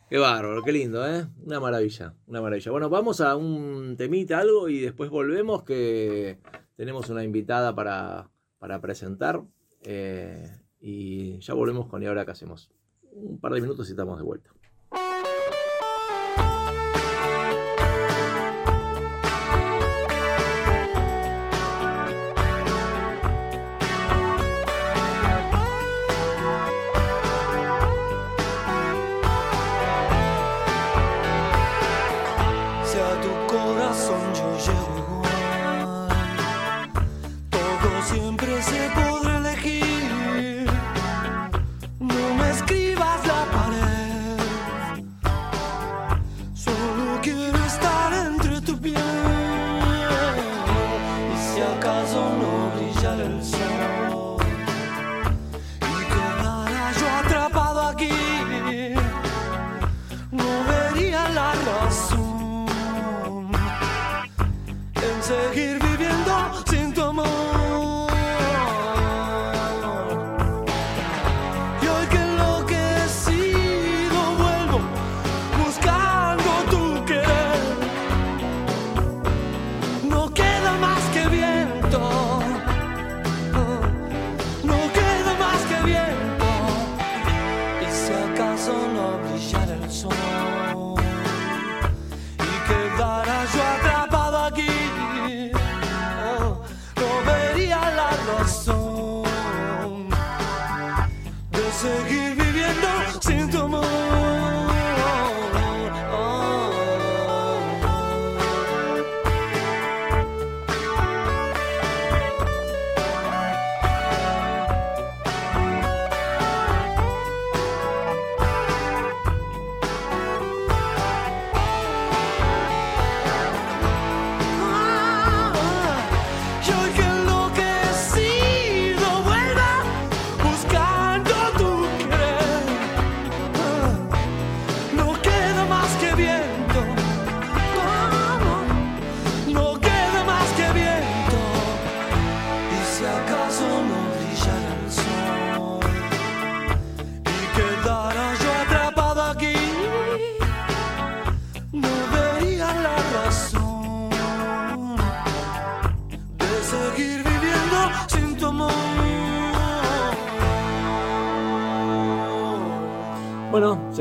Qué bárbaro, qué lindo, ¿eh? Una maravilla, una maravilla. Bueno, vamos a un temita, algo, y después volvemos que tenemos una invitada para, para presentar. eh, y ya volvemos con y ahora qué hacemos. Un par de minutos y estamos de vuelta.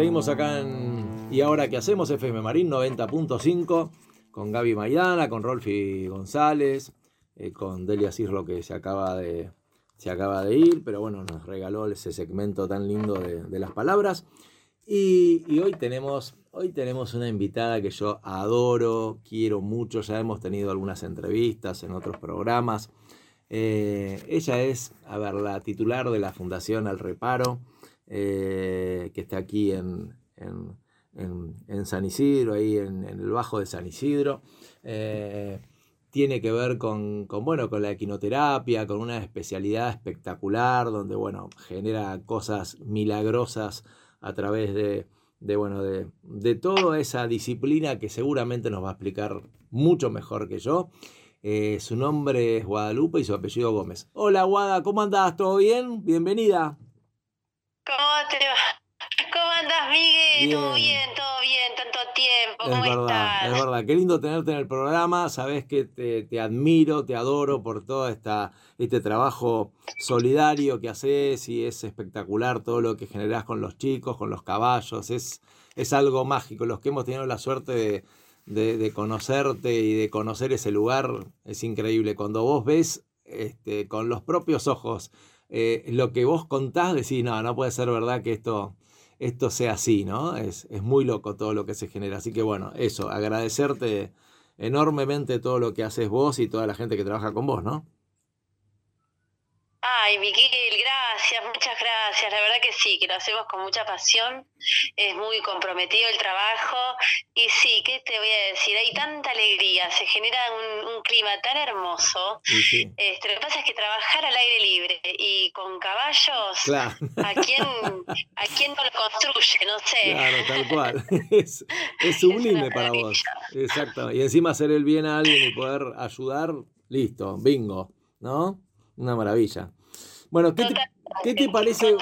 Seguimos acá en Y ahora qué hacemos, FM Marín 90.5, con Gaby Maidana, con Rolfi González, eh, con Delia Cirlo que se acaba de, se acaba de ir, pero bueno, nos regaló ese segmento tan lindo de, las palabras. Y, y hoy, tenemos, hoy tenemos una invitada que yo adoro, quiero mucho, ya hemos tenido algunas entrevistas en otros programas. Eh, ella es, a ver, la titular de la Fundación Al Reparo, eh, que está aquí en, en, en- San Isidro, ahí en, en el Bajo de San Isidro. Eh, tiene que ver con, con, bueno, con la equinoterapia, con una especialidad espectacular, donde bueno, genera cosas milagrosas a través de, de, bueno, de, de toda esa disciplina que seguramente nos va a explicar mucho mejor que yo. Eh, su nombre es Guadalupe y su apellido Gómez. Hola Guada, ¿cómo andás? ¿Todo bien? Bienvenida. ¿Cómo te va? ¿Cómo andas, Miguel? ¿Todo Bien. ¿Todo bien? Tanto tiempo. Es ¿Cómo verdad, estás? es verdad. Qué lindo tenerte en el programa. Sabes que te, te admiro, te adoro por todo esta, este trabajo solidario que haces y es espectacular todo lo que generás con los chicos, con los caballos. Es, es algo mágico. Los que hemos tenido la suerte de, de- de conocerte y de conocer ese lugar es increíble. Cuando vos ves este, con los propios ojos eh, lo que vos contás, decís, no, no puede ser verdad que esto esto sea así, ¿no? Es, es muy loco todo lo que se genera. Así que bueno, eso, agradecerte enormemente todo lo que haces vos y toda la gente que trabaja con vos, ¿no? Ay, Miguel, gracias, muchas gracias. La verdad que sí, que lo hacemos con mucha pasión. Es muy comprometido el trabajo. Y sí, ¿qué te voy a decir? Hay tanta alegría, se genera un, un clima tan hermoso. Sí, Este, lo que pasa es que trabajar al aire libre y con caballos, claro, ¿a quién, ¿a quién no lo construye? No sé. claro, tal cual. Es, es sublime para vos. Exacto. Y encima hacer el bien a alguien y poder ayudar, listo, bingo, ¿no? Una maravilla. Bueno, ¿qué te, qué te parece?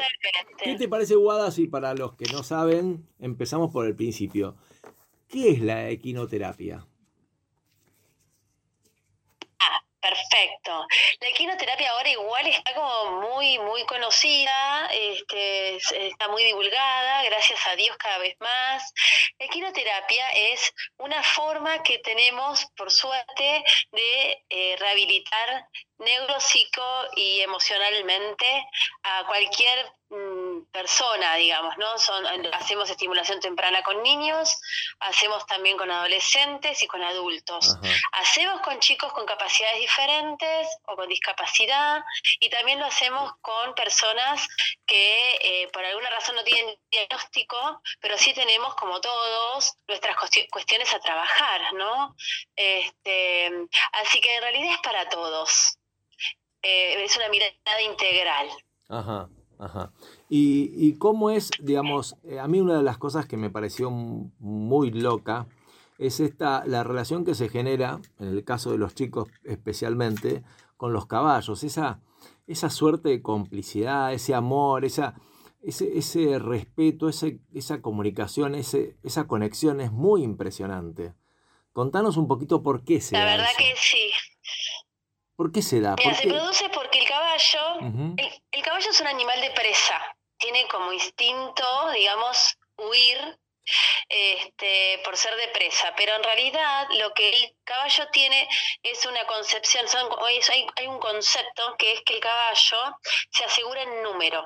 ¿Qué te parece, Guada, si para los que no saben, empezamos por el principio? ¿Qué es la equinoterapia? Perfecto. La equinoterapia ahora igual está como muy, muy conocida, este, es- está muy divulgada, gracias a Dios cada vez más. La equinoterapia es una forma que tenemos, por suerte, de eh, rehabilitar neuropsico y emocionalmente a cualquier persona, digamos, ¿no? Son, hacemos estimulación temprana con niños, hacemos también con adolescentes y con adultos. Ajá. Hacemos con chicos con capacidades diferentes o con discapacidad y también lo hacemos con personas que eh, por alguna razón no tienen diagnóstico, pero sí tenemos, como todos, nuestras cuestio- cuestiones a trabajar, ¿no? Este, así que en realidad es para todos. Eh, es una mirada integral. Ajá, ajá. Y, y cómo es, digamos, eh, a mí una de las cosas que me pareció muy loca es esta, la relación que se genera, en el caso de los chicos especialmente, con los caballos, esa, esa suerte de complicidad, ese amor, esa, ese, ese respeto, ese, esa comunicación, ese, esa conexión es muy impresionante. Contanos un poquito por qué se La da verdad eso. que sí. ¿Por qué se da? Mira, ¿Por se qué? produce porque el caballo El, el caballo es un animal de presa, tiene como instinto, digamos, huir este, por ser de presa, pero en realidad lo que el caballo tiene es una concepción, son, hay, hay un concepto que es que el caballo se asegura en número,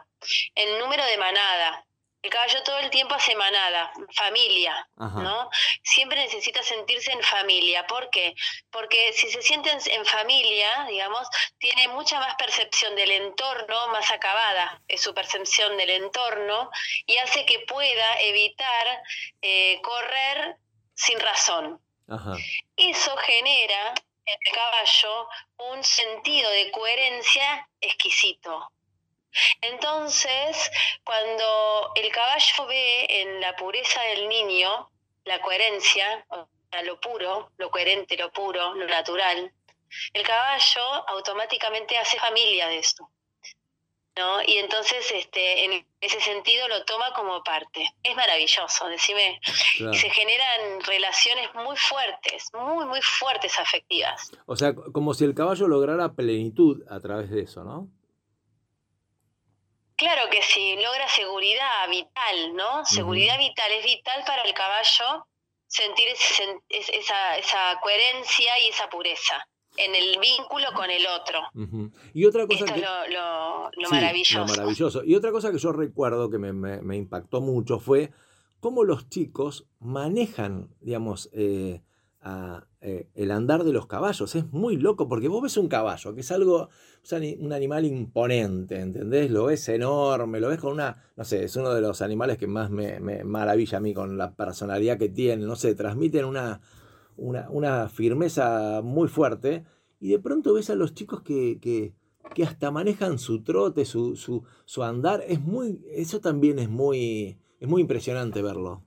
el número de manada. El caballo todo el tiempo hace manada, familia, Ajá. ¿no? Siempre necesita sentirse en familia. ¿Por qué? Porque si se sienten en familia, digamos, tiene mucha más percepción del entorno, más acabada es su percepción del entorno y hace que pueda evitar eh, correr sin razón. Ajá. Eso genera en el caballo un sentido de coherencia exquisito. Entonces, cuando el caballo ve en la pureza del niño la coherencia, o sea, lo puro, lo coherente, lo puro, lo natural, el caballo automáticamente hace familia de esto. ¿no? Y entonces, este, en ese sentido, lo toma como parte. Es maravilloso, decime. Claro. Y se generan relaciones muy fuertes, muy, muy fuertes afectivas. O sea, como si el caballo lograra plenitud a través de eso, ¿no? Claro, que sí, logra seguridad vital, ¿no? Seguridad vital, es vital para el caballo sentir ese esa, esa coherencia y esa pureza en el vínculo con el otro. Ujú. Y otra cosa Esto que... es lo, lo- lo Sí, maravilloso. lo maravilloso. Y otra cosa que yo recuerdo que me, me- me impactó mucho fue cómo los chicos manejan, digamos, eh, a, eh, el andar de los caballos. Es muy loco porque vos ves un caballo, que es algo, un animal imponente, ¿entendés? Lo ves enorme, lo ves con una, no sé, es uno de los animales que más me, me maravilla a mí con la personalidad que tiene, no sé, transmiten una, una, una firmeza muy fuerte. Y de pronto ves a los chicos que, que, que hasta manejan su trote, su, su, su andar. Es muy, eso también es muy, es muy impresionante verlo.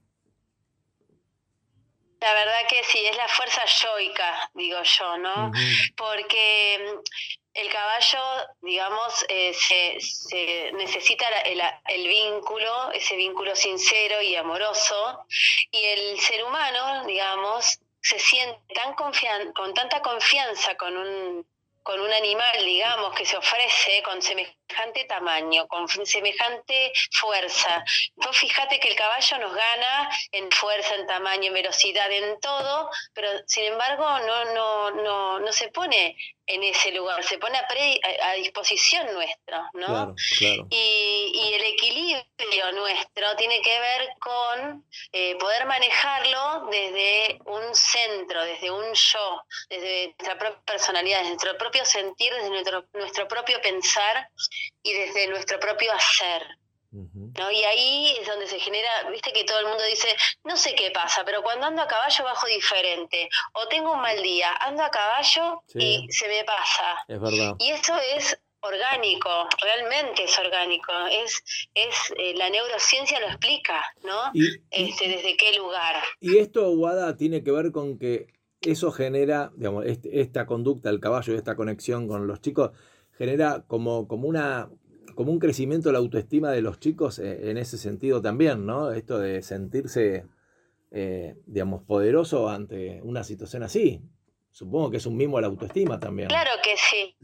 La verdad que sí, es la fuerza yoica, digo yo, ¿no? Porque el caballo, digamos, eh, se, necesita el vínculo, ese vínculo sincero y amoroso, y el ser humano, digamos, se siente tan confian con tanta confianza con un, con un animal, digamos, que se ofrece con semejante tamaño, con semejante fuerza. Vos fíjate que el caballo nos gana en fuerza, en tamaño, en velocidad, en todo, pero sin embargo no, no, no, no se pone en ese lugar, se pone a, pre- a, a disposición nuestra, ¿no? Claro, claro. Y, y el equilibrio nuestro tiene que ver con eh, poder manejarlo desde un centro, desde un yo, desde nuestra propia personalidad, desde nuestro propio sentir, desde nuestro, nuestro propio pensar y desde nuestro propio hacer. ¿no? Y ahí es donde se genera, viste que todo el mundo dice, no sé qué pasa, pero cuando ando a caballo bajo diferente, o tengo un mal día, ando a caballo Sí. y se me pasa. Es verdad. Y eso es orgánico, realmente es orgánico, es, es eh, la neurociencia lo explica, ¿no? Y- Este, desde qué lugar. y esto, Wada, tiene que ver con que eso genera, digamos, este- esta conducta del caballo y esta conexión con los chicos, genera como, como una como un crecimiento de la autoestima de los chicos eh, en ese sentido también, ¿no? Esto de sentirse, eh, digamos, poderoso ante una situación así. Supongo que es un mimo a la autoestima también. Claro que sí.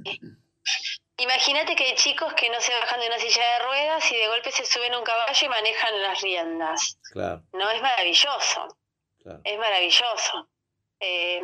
Imagínate que hay chicos que no se bajan de una silla de ruedas y de golpe se suben a un caballo y manejan las riendas. Claro, No, es maravilloso. claro. es maravilloso. Eh,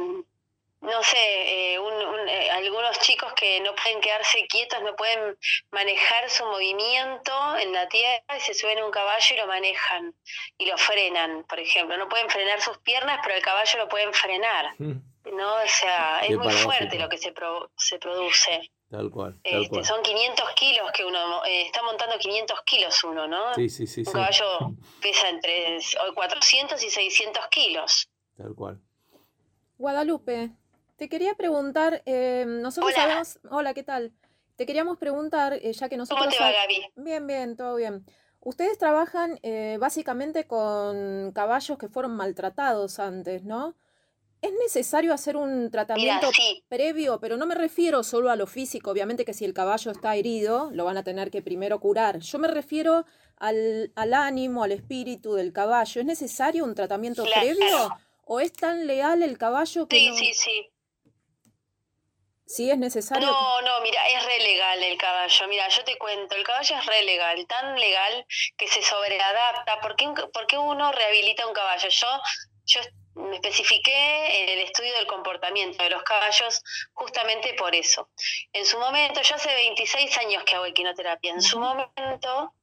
no sé, eh, un- un- eh, algunos chicos que no pueden quedarse quietos, no pueden manejar su movimiento en la tierra y se suben a un caballo y lo manejan y lo frenan, por ejemplo. No pueden frenar sus piernas, pero el caballo lo pueden frenar. ¿no? O sea, es Qué muy fuerte lo que se, pro- se produce. Tal cual, tal Este, cual. son 500 kilos que uno, eh, está montando 500 kilos uno, ¿no? Sí, sí, sí, Un sí. caballo pesa entre 400 y 600 kilos. Tal cual. Guadalupe, te quería preguntar, eh, nosotros Hola. sabemos, hola, ¿qué tal? Te queríamos preguntar, eh, ya que nosotros... ¿Cómo te va, Gaby? Bien, bien, todo bien. Ustedes trabajan eh, básicamente con caballos que fueron maltratados antes, ¿no? ¿Es necesario hacer un Mira, tratamiento sí, previo? Pero no me refiero solo a lo físico, obviamente que si el caballo está herido, lo van a tener que primero curar. Yo me refiero al, al ánimo, al espíritu del caballo. ¿Es necesario un tratamiento Claro. previo? ¿O es tan leal el caballo que sí, no? sí, sí. Sí, es necesario. No, no, mira, es re legal el caballo. Mira, yo te cuento, el caballo es re legal, tan legal que se sobreadapta. ¿Por qué, un- por qué uno rehabilita un caballo? Yo, yo me especifiqué en el estudio del comportamiento de los caballos justamente por eso. En su momento, yo hace 26 años que hago equinoterapia, en su momento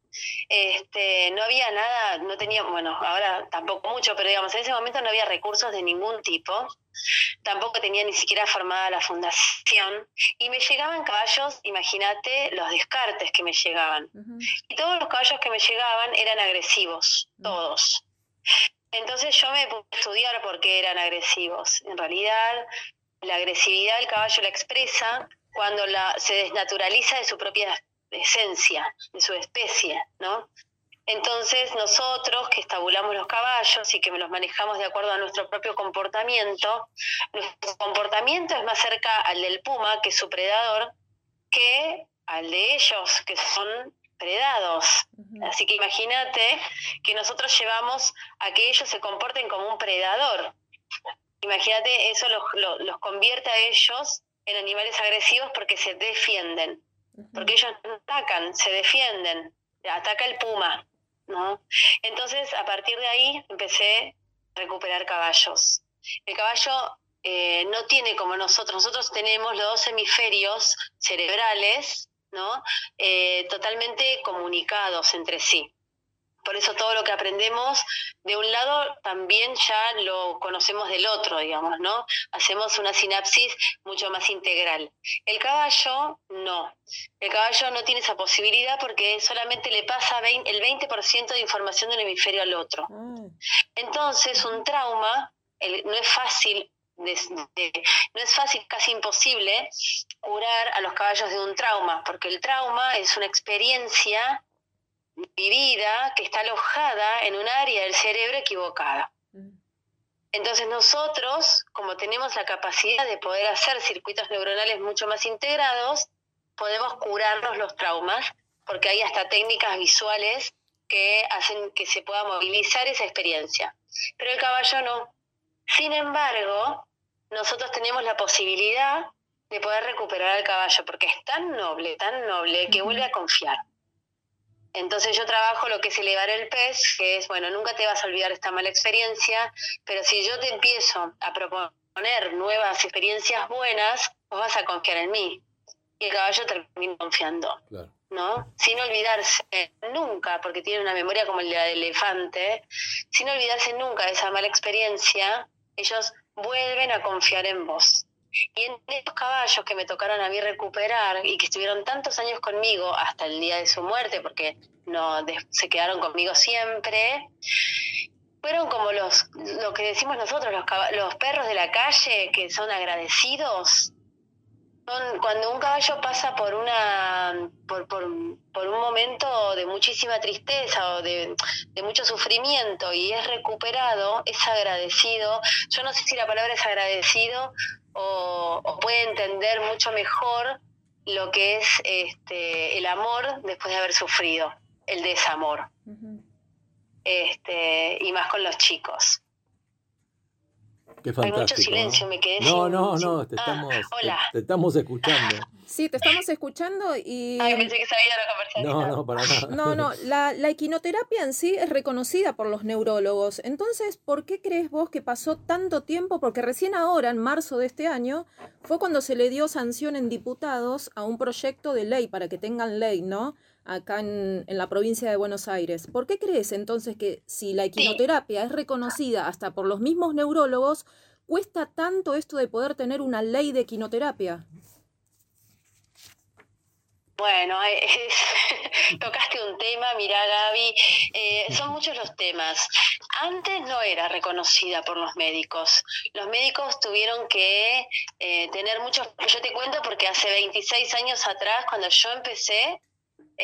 este, no había nada, no tenía, bueno, ahora tampoco mucho, pero digamos, en ese momento no había recursos de ningún tipo, tampoco tenía ni siquiera formada la fundación, y me llegaban caballos, imagínate los descartes que me llegaban. Y todos los caballos que me llegaban eran agresivos, Mm. todos. Entonces yo me puse a estudiar por qué eran agresivos. En realidad, la agresividad el caballo la expresa cuando la, se desnaturaliza de su propia esencia, de su especie, ¿no? Entonces nosotros que estabulamos los caballos y que los manejamos de acuerdo a nuestro propio comportamiento, nuestro comportamiento es más cerca al del puma, que es su predador, que al de ellos, que son predados. Así que imagínate que nosotros llevamos a que ellos se comporten como un predador. Imagínate, eso los, los- los convierte a ellos en animales agresivos porque se defienden. Porque ellos atacan, se defienden. ataca el puma, ¿no? Entonces, a partir de ahí empecé a recuperar caballos. El caballo eh, no tiene como nosotros, nosotros tenemos los dos hemisferios cerebrales, ¿no? Eh, totalmente comunicados entre sí. Por eso todo lo que aprendemos de un lado también ya lo conocemos del otro, digamos, ¿no? Hacemos una sinapsis mucho más integral. El caballo no. El caballo no tiene esa posibilidad porque solamente le pasa el 20% de información de un hemisferio al otro. Ah, Entonces, un trauma el- no es fácil, de- de- no es fácil, casi imposible curar a los caballos de un trauma, porque el trauma es una experiencia vivida que está alojada en un área del cerebro equivocada. mm, Entonces nosotros, como tenemos la capacidad de poder hacer circuitos neuronales mucho más integrados, podemos curarnos los traumas, porque hay hasta técnicas visuales que hacen que se pueda movilizar esa experiencia. Pero el caballo no. Sin embargo, nosotros tenemos la posibilidad de poder recuperar al caballo, porque es tan noble, tan noble, que vuelve a confiar. Entonces yo trabajo lo que es elevar el pez, que es, bueno, nunca te vas a olvidar esta mala experiencia, pero si yo te empiezo a proponer nuevas experiencias buenas, vos vas a confiar en mí. Y el caballo termina confiando. Claro. ¿no? Sin olvidarse nunca, porque tiene una memoria como el de la del elefante, sin olvidarse nunca de esa mala experiencia, ellos vuelven a confiar en vos. Y en estos caballos que me tocaron a mí recuperar y que estuvieron tantos años conmigo hasta el día de su muerte, porque no se quedaron conmigo siempre, fueron como los lo que decimos nosotros, los, los perros de la calle que son agradecidos. Cuando un caballo pasa por una por, por, por un momento de muchísima tristeza o de, de mucho sufrimiento y es recuperado, es agradecido. Yo no sé si la palabra es agradecido o, o puede entender mucho mejor lo que es este el amor después de haber sufrido, el desamor, este, y más con los chicos. Qué Hay fantástico. mucho silencio, ¿no? me quedé No, sin- no, te Ah, estamos, hola. te estamos escuchando. Sí, te estamos escuchando y... Ay, pensé que sabía la conversación. No, no, para nada. No, no, la, la equinoterapia en sí es reconocida por los neurólogos. Entonces, ¿por qué crees vos que pasó tanto tiempo? Porque recién ahora, en marzo de este año, fue cuando se le dio sanción en diputados a un proyecto de ley para que tengan ley, ¿no? Acá en, en la provincia de Buenos Aires. ¿Por qué crees entonces que si la equinoterapia es reconocida hasta por los mismos neurólogos, cuesta tanto esto de poder tener una ley de equinoterapia? Bueno, eh, es- tocaste un tema, mira Gaby, eh, son muchos los temas. Antes no era reconocida por los médicos. Los médicos tuvieron que eh, tener muchos... Yo te cuento porque hace 26 años atrás, cuando yo empecé,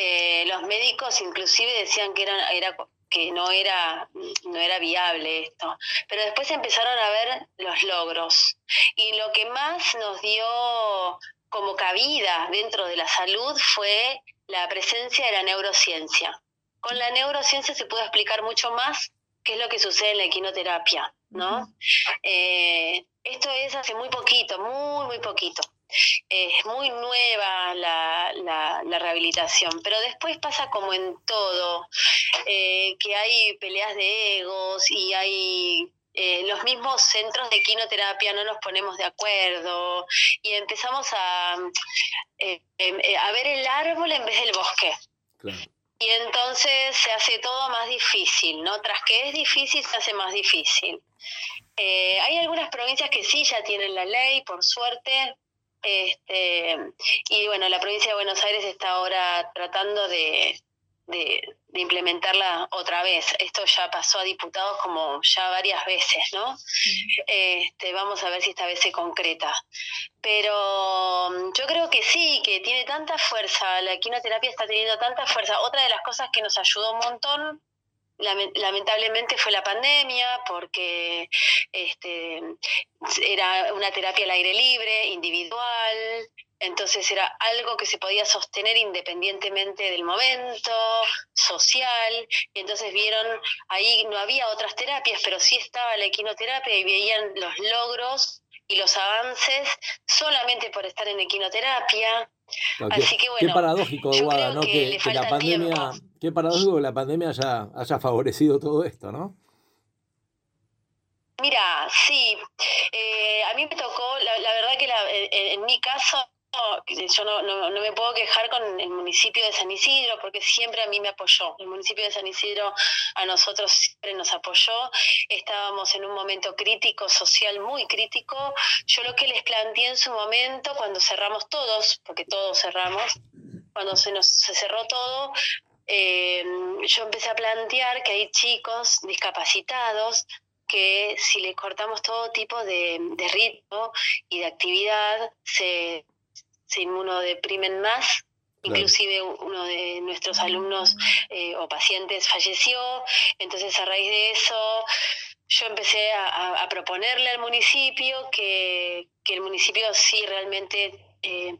eh, los médicos inclusive decían que era, era que no era no era viable esto. Pero después empezaron a ver los logros. Y lo que más nos dio como cabida dentro de la salud fue la presencia de la neurociencia. Con la neurociencia se puede explicar mucho más qué es lo que sucede en la equinoterapia no Eh, esto es hace muy poquito muy muy poquito es muy nueva la, la, la rehabilitación, pero después pasa como en todo, eh, que hay peleas de egos y hay eh, los mismos centros de quinoterapia no nos ponemos de acuerdo y empezamos a, eh, eh, a ver el árbol en vez del bosque. Claro. Y entonces se hace todo más difícil, ¿no? Tras que es difícil, se hace más difícil. Eh, hay algunas provincias que sí ya tienen la ley, por suerte, este, y bueno, la provincia de Buenos Aires está ahora tratando de, de, de implementarla otra vez. Esto ya pasó a diputados como ya varias veces, ¿no? Este, vamos a ver si esta vez se concreta. Pero mm, yo creo que sí, que tiene tanta fuerza, la quinoterapia está teniendo tanta fuerza. Otra de las cosas que nos ayudó un montón lamentablemente fue la pandemia porque este, era una terapia al aire libre, individual, entonces era algo que se podía sostener independientemente del momento, social, y entonces vieron, ahí no había otras terapias, pero sí estaba la equinoterapia y veían los logros y los avances solamente por estar en equinoterapia. Qué- Así que qué bueno, paradójico, yo Guada, creo ¿no? que Que, le que la falta pandemia, tiempo. Qué paradójico que la pandemia haya, haya favorecido todo esto, ¿no? Mira, sí, eh, a mí me tocó, la, verdad que la- en, en mi caso, yo no, no, no me puedo quejar con el municipio de San Isidro porque siempre a mí me apoyó. El municipio de San Isidro a nosotros siempre nos apoyó. Estábamos en un momento crítico, social muy crítico. Yo lo que les planteé en su momento, cuando cerramos todos, porque todos cerramos, cuando se nos se cerró todo, eh, yo empecé a plantear que hay chicos discapacitados que si les cortamos todo tipo de, de ritmo y de actividad, se, se inmunodeprimen más. Claro. Inclusive uno de nuestros alumnos eh, o pacientes falleció. Entonces a raíz de eso yo empecé a, a- a proponerle al municipio que, que el municipio sí realmente eh,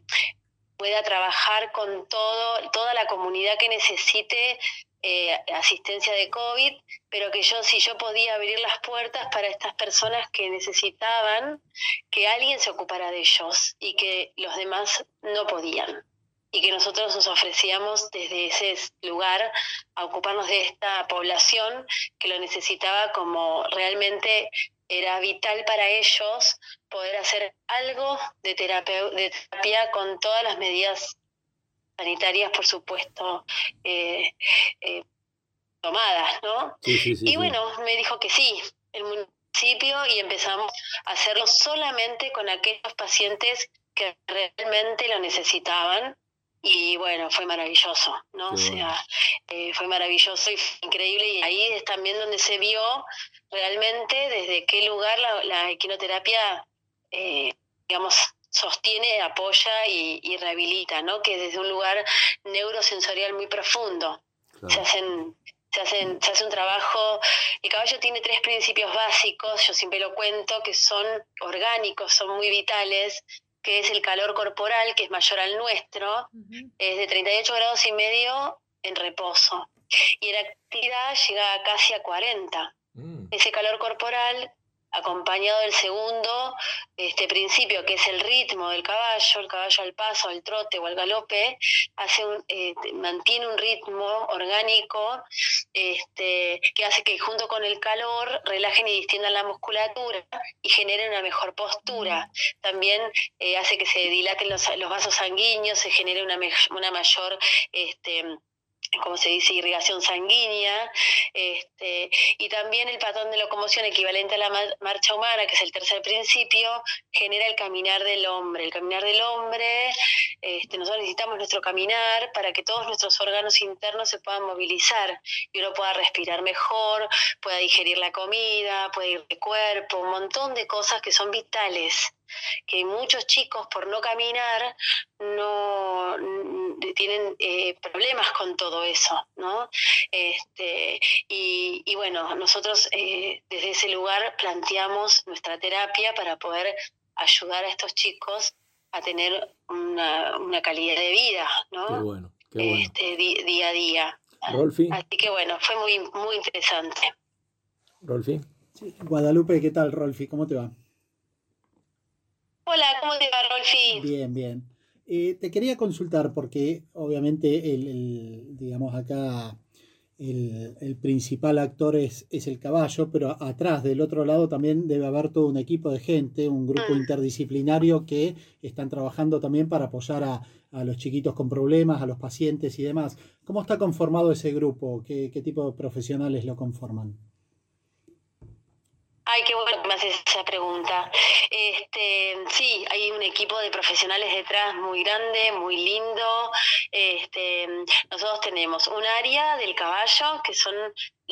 pueda trabajar con todo, toda la comunidad que necesite eh, asistencia de COVID, pero que yo, si yo podía abrir las puertas para estas personas que necesitaban, que alguien se ocupara de ellos y que los demás no podían. Y que nosotros nos ofrecíamos desde ese lugar a ocuparnos de esta población que lo necesitaba como realmente era vital para ellos poder hacer algo de terapia, de terapia con todas las medidas sanitarias, por supuesto, eh, eh, tomadas, ¿no? Sí, sí, sí. y bueno, me dijo que sí, el municipio, y empezamos a hacerlo solamente con aquellos pacientes que realmente lo necesitaban. Y bueno, fue maravilloso, ¿no? O sea, eh, fue maravilloso y fue increíble. Y ahí es también donde se vio realmente desde qué lugar la, la equinoterapia, eh, digamos, sostiene, apoya y, y rehabilita, ¿no? Que desde un lugar neurosensorial muy profundo. Se hacen se hacen se hace un trabajo. El caballo tiene tres principios básicos yo siempre lo cuento que son orgánicos son muy vitales que es el calor corporal que es mayor al nuestro es de 38 grados y medio en reposo. Y en actividad llega casi a 40 Mm, ese calor corporal acompañado del segundo este principio que es el ritmo del caballo el caballo al paso al trote o al galope hace un, eh, mantiene un ritmo orgánico este que hace que junto con el calor relajen y distiendan la musculatura y generen una mejor postura. También eh, hace que se dilaten los, los vasos sanguíneos se genere una, una mayor este como se dice, irrigación sanguínea, este, y también el patrón de locomoción equivalente a la ma- marcha humana, que es el tercer principio, genera el caminar del hombre. El caminar del hombre, este, nosotros necesitamos nuestro caminar para que todos nuestros órganos internos se puedan movilizar y uno pueda respirar mejor, pueda digerir la comida, pueda ir de cuerpo, un montón de cosas que son vitales que muchos chicos por no caminar no tienen eh, problemas con todo eso, ¿no? Este, y, y bueno, nosotros eh, desde ese lugar planteamos nuestra terapia para poder ayudar a estos chicos a tener una, una calidad de vida, Qué ¿no? bueno, qué bueno. Este, di- día a día. Rolfi, Así que bueno, fue muy, muy interesante. Rolfi. Sí, Guadalupe, ¿qué tal, Rolfi? ¿Cómo te va? Hola, ¿cómo te va, Rolfi? Bien, bien. Eh, te quería consultar porque obviamente el, el, digamos acá el, el principal actor es, es el caballo, pero atrás del otro lado también debe haber todo un equipo de gente, un grupo Mm. interdisciplinario que están trabajando también para apoyar a, a los chiquitos con problemas, a los pacientes y demás. ¿Cómo está conformado ese grupo? ¿Qué, qué tipo de profesionales lo conforman? Ay, qué bueno esa pregunta. Este, sí, hay un equipo de profesionales detrás muy grande, muy lindo. Este, nosotros tenemos un área del caballo que son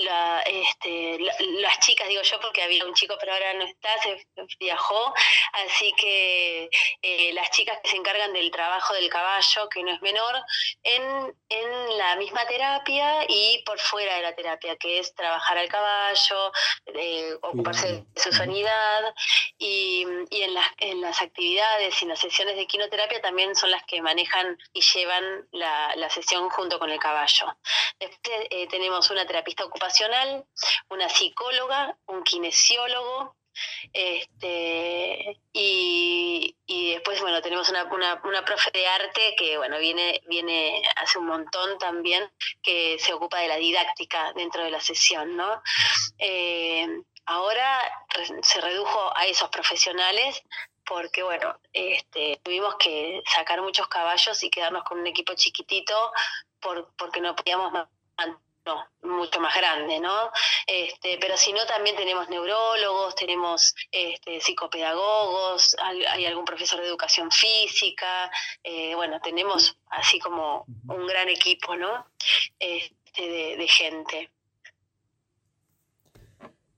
la, este, la- las chicas, digo yo, porque había un chico, pero ahora no está, se viajó. Así que eh, las chicas que se encargan del trabajo del caballo, que no es menor, en, en la misma terapia y por fuera de la terapia, que es trabajar al caballo, eh, ocuparse de su sanidad y, y en, las, en las actividades y en las sesiones de quinoterapia también son las que manejan y llevan la, la sesión junto con el caballo. Después eh, tenemos una terapista ocupacional, una psicóloga, un kinesiólogo, Este, y, y después, bueno, tenemos una, una, una profe de arte que, bueno, viene, viene hace un montón también, que se ocupa de la didáctica dentro de la sesión, ¿no? Eh, ahora se redujo a esos profesionales porque, bueno, este, tuvimos que sacar muchos caballos y quedarnos con un equipo chiquitito por, porque no podíamos más no, mucho más grande, ¿no? Este, pero si no, también tenemos neurólogos, tenemos este, psicopedagogos, hay, hay algún profesor de educación física, eh, bueno, tenemos así como un gran equipo, ¿no? Este, de, de gente.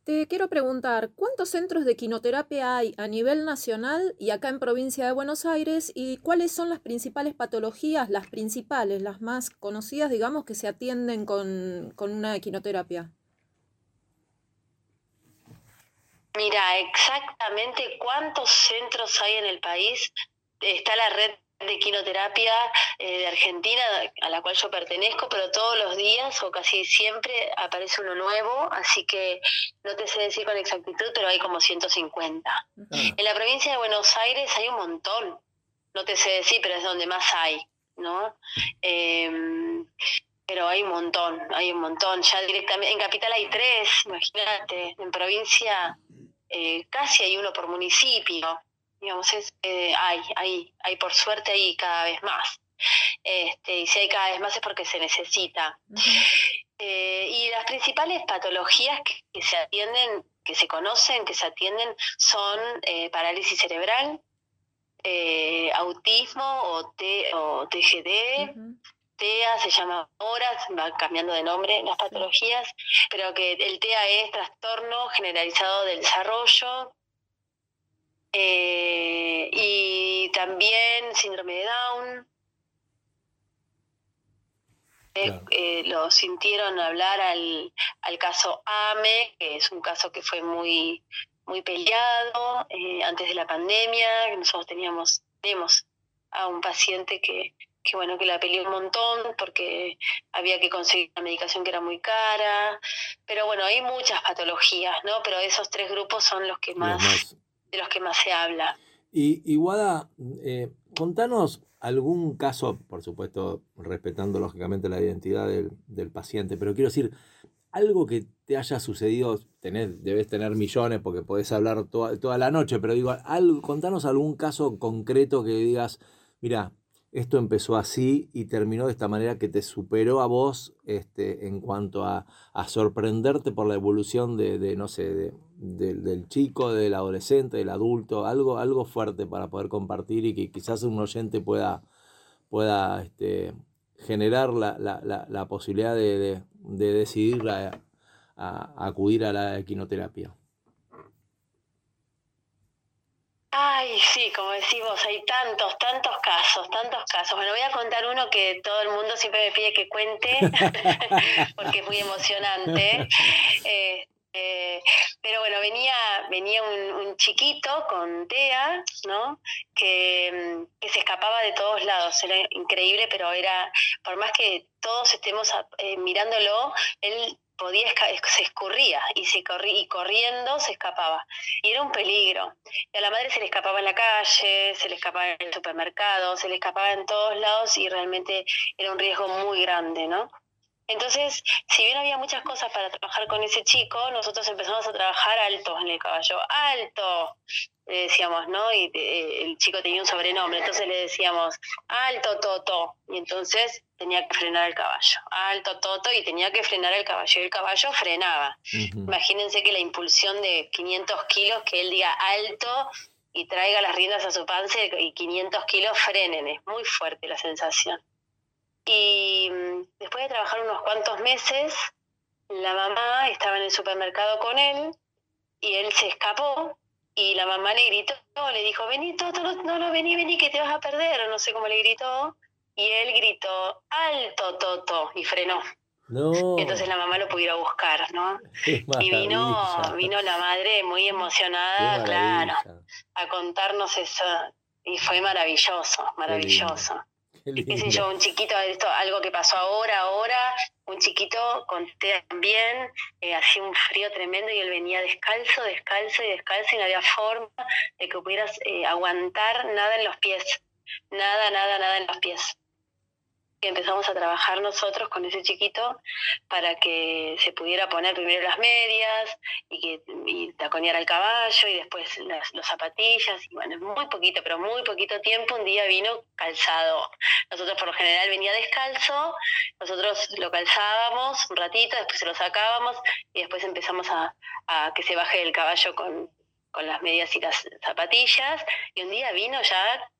Te quiero preguntar, ¿cuántos centros de quinoterapia hay a nivel nacional y acá en provincia de Buenos Aires? ¿Y cuáles son las principales patologías, las principales, las más conocidas, digamos, que se atienden con, con una quinoterapia? Mira, exactamente cuántos centros hay en el país. Está la red de quinoterapia eh, de Argentina, a la cual yo pertenezco, pero todos los días o casi siempre aparece uno nuevo, así que no te sé decir con exactitud, pero hay como 150. Ah, En la provincia de Buenos Aires hay un montón, no te sé decir, pero es donde más hay, ¿no? Em, pero hay un montón, hay un montón. Ya directamente, en Capital hay tres, imagínate, en provincia eh, casi hay uno por municipio. Digamos, es, eh, hay, hay, hay por suerte hay cada vez más. Este, y si hay cada vez más es porque se necesita. Eh, y las principales patologías que, que se atienden, que se conocen, que se atienden, son eh, parálisis cerebral, eh, autismo o, T, o TGD, Ujú. TEA se llama ahora, va cambiando de nombre las patologías, pero que el TEA es trastorno generalizado del desarrollo. Eh, y también síndrome de Down. Eh, Claro. eh, lo sintieron hablar al, al caso AME, que es un caso que fue muy, muy peleado antes de la pandemia, que nosotros teníamos, tenemos a un paciente que, que bueno, que la peleó un montón porque había que conseguir una medicación que era muy cara, pero bueno, hay muchas patologías, ¿no? Pero esos tres grupos son los que más. De los que más se habla. Y, y Guada, eh, contanos algún caso, por supuesto, respetando lógicamente la identidad del, del paciente, pero quiero decir, algo que te haya sucedido, tenés, debes tener millones porque podés hablar toda, toda la noche, pero digo, algo, contanos algún caso concreto que digas, mira, esto empezó así y terminó de esta manera que te superó a vos este, en cuanto a, a sorprenderte por la evolución de, de, no sé, de, de- del chico, del adolescente, del adulto, algo, algo fuerte para poder compartir y que quizás un oyente pueda, pueda este, generar la, la, la, la posibilidad de, de, de decidir a, a acudir a la equinoterapia. Ay, sí, como decís vos, hay tantos, tantos casos, tantos casos. Bueno, voy a contar uno que todo el mundo siempre me pide que cuente, porque es muy emocionante. Este, pero bueno, venía, venía un, chiquito con TEA, ¿no? Que, mm, que se escapaba de todos lados. Era increíble, pero era, por más que todos estemos eh, mirándolo, él podía se escurría y se corrí, y corriendo se escapaba y era un peligro y a la madre se le escapaba en la calle, se le escapaba en el supermercado, se le escapaba en todos lados y realmente era un riesgo muy grande, ¿no? Entonces, si bien había muchas cosas para trabajar con ese chico, nosotros empezamos a trabajar alto en el caballo, alto, le decíamos, ¿no? Y eh, el chico tenía un sobrenombre, entonces le decíamos, alto, Toto, y entonces tenía que frenar el caballo, alto, Toto, y tenía que frenar el caballo, y el caballo frenaba. Ujú. Imagínense que la impulsión de 500 kilos, que él diga alto y traiga las riendas a su panza y 500 kilos frenen, es muy fuerte la sensación. Y mm, después de trabajar unos cuantos meses, la mamá estaba en el supermercado con él y él se escapó y la mamá le gritó, le dijo, vení Toto, no, no, no, vení, vení, que te vas a perder, o no sé cómo le gritó. Y él gritó, alto Toto, y frenó. No, Entonces la mamá lo pudo ir a buscar, ¿no? Y vino, vino la madre muy emocionada, claro, a contarnos eso. Y fue maravilloso, maravilloso. qué sé yo, un chiquito, esto, algo que pasó ahora, ahora, un chiquito con TEA también, eh, hacía un frío tremendo y él venía descalzo, descalzo y descalzo y no había forma de que pudieras eh, aguantar nada en los pies, nada, nada, nada en los pies empezamos a trabajar nosotros con ese chiquito para que se pudiera poner primero las medias y que y taconear al caballo y después las, las zapatillas y bueno, muy poquito, pero muy poquito tiempo un día vino calzado. Nosotros por lo general venía descalzo, nosotros lo calzábamos un ratito, después se lo sacábamos y después empezamos a, a que se baje del caballo con, con las medias y las zapatillas y un día vino ya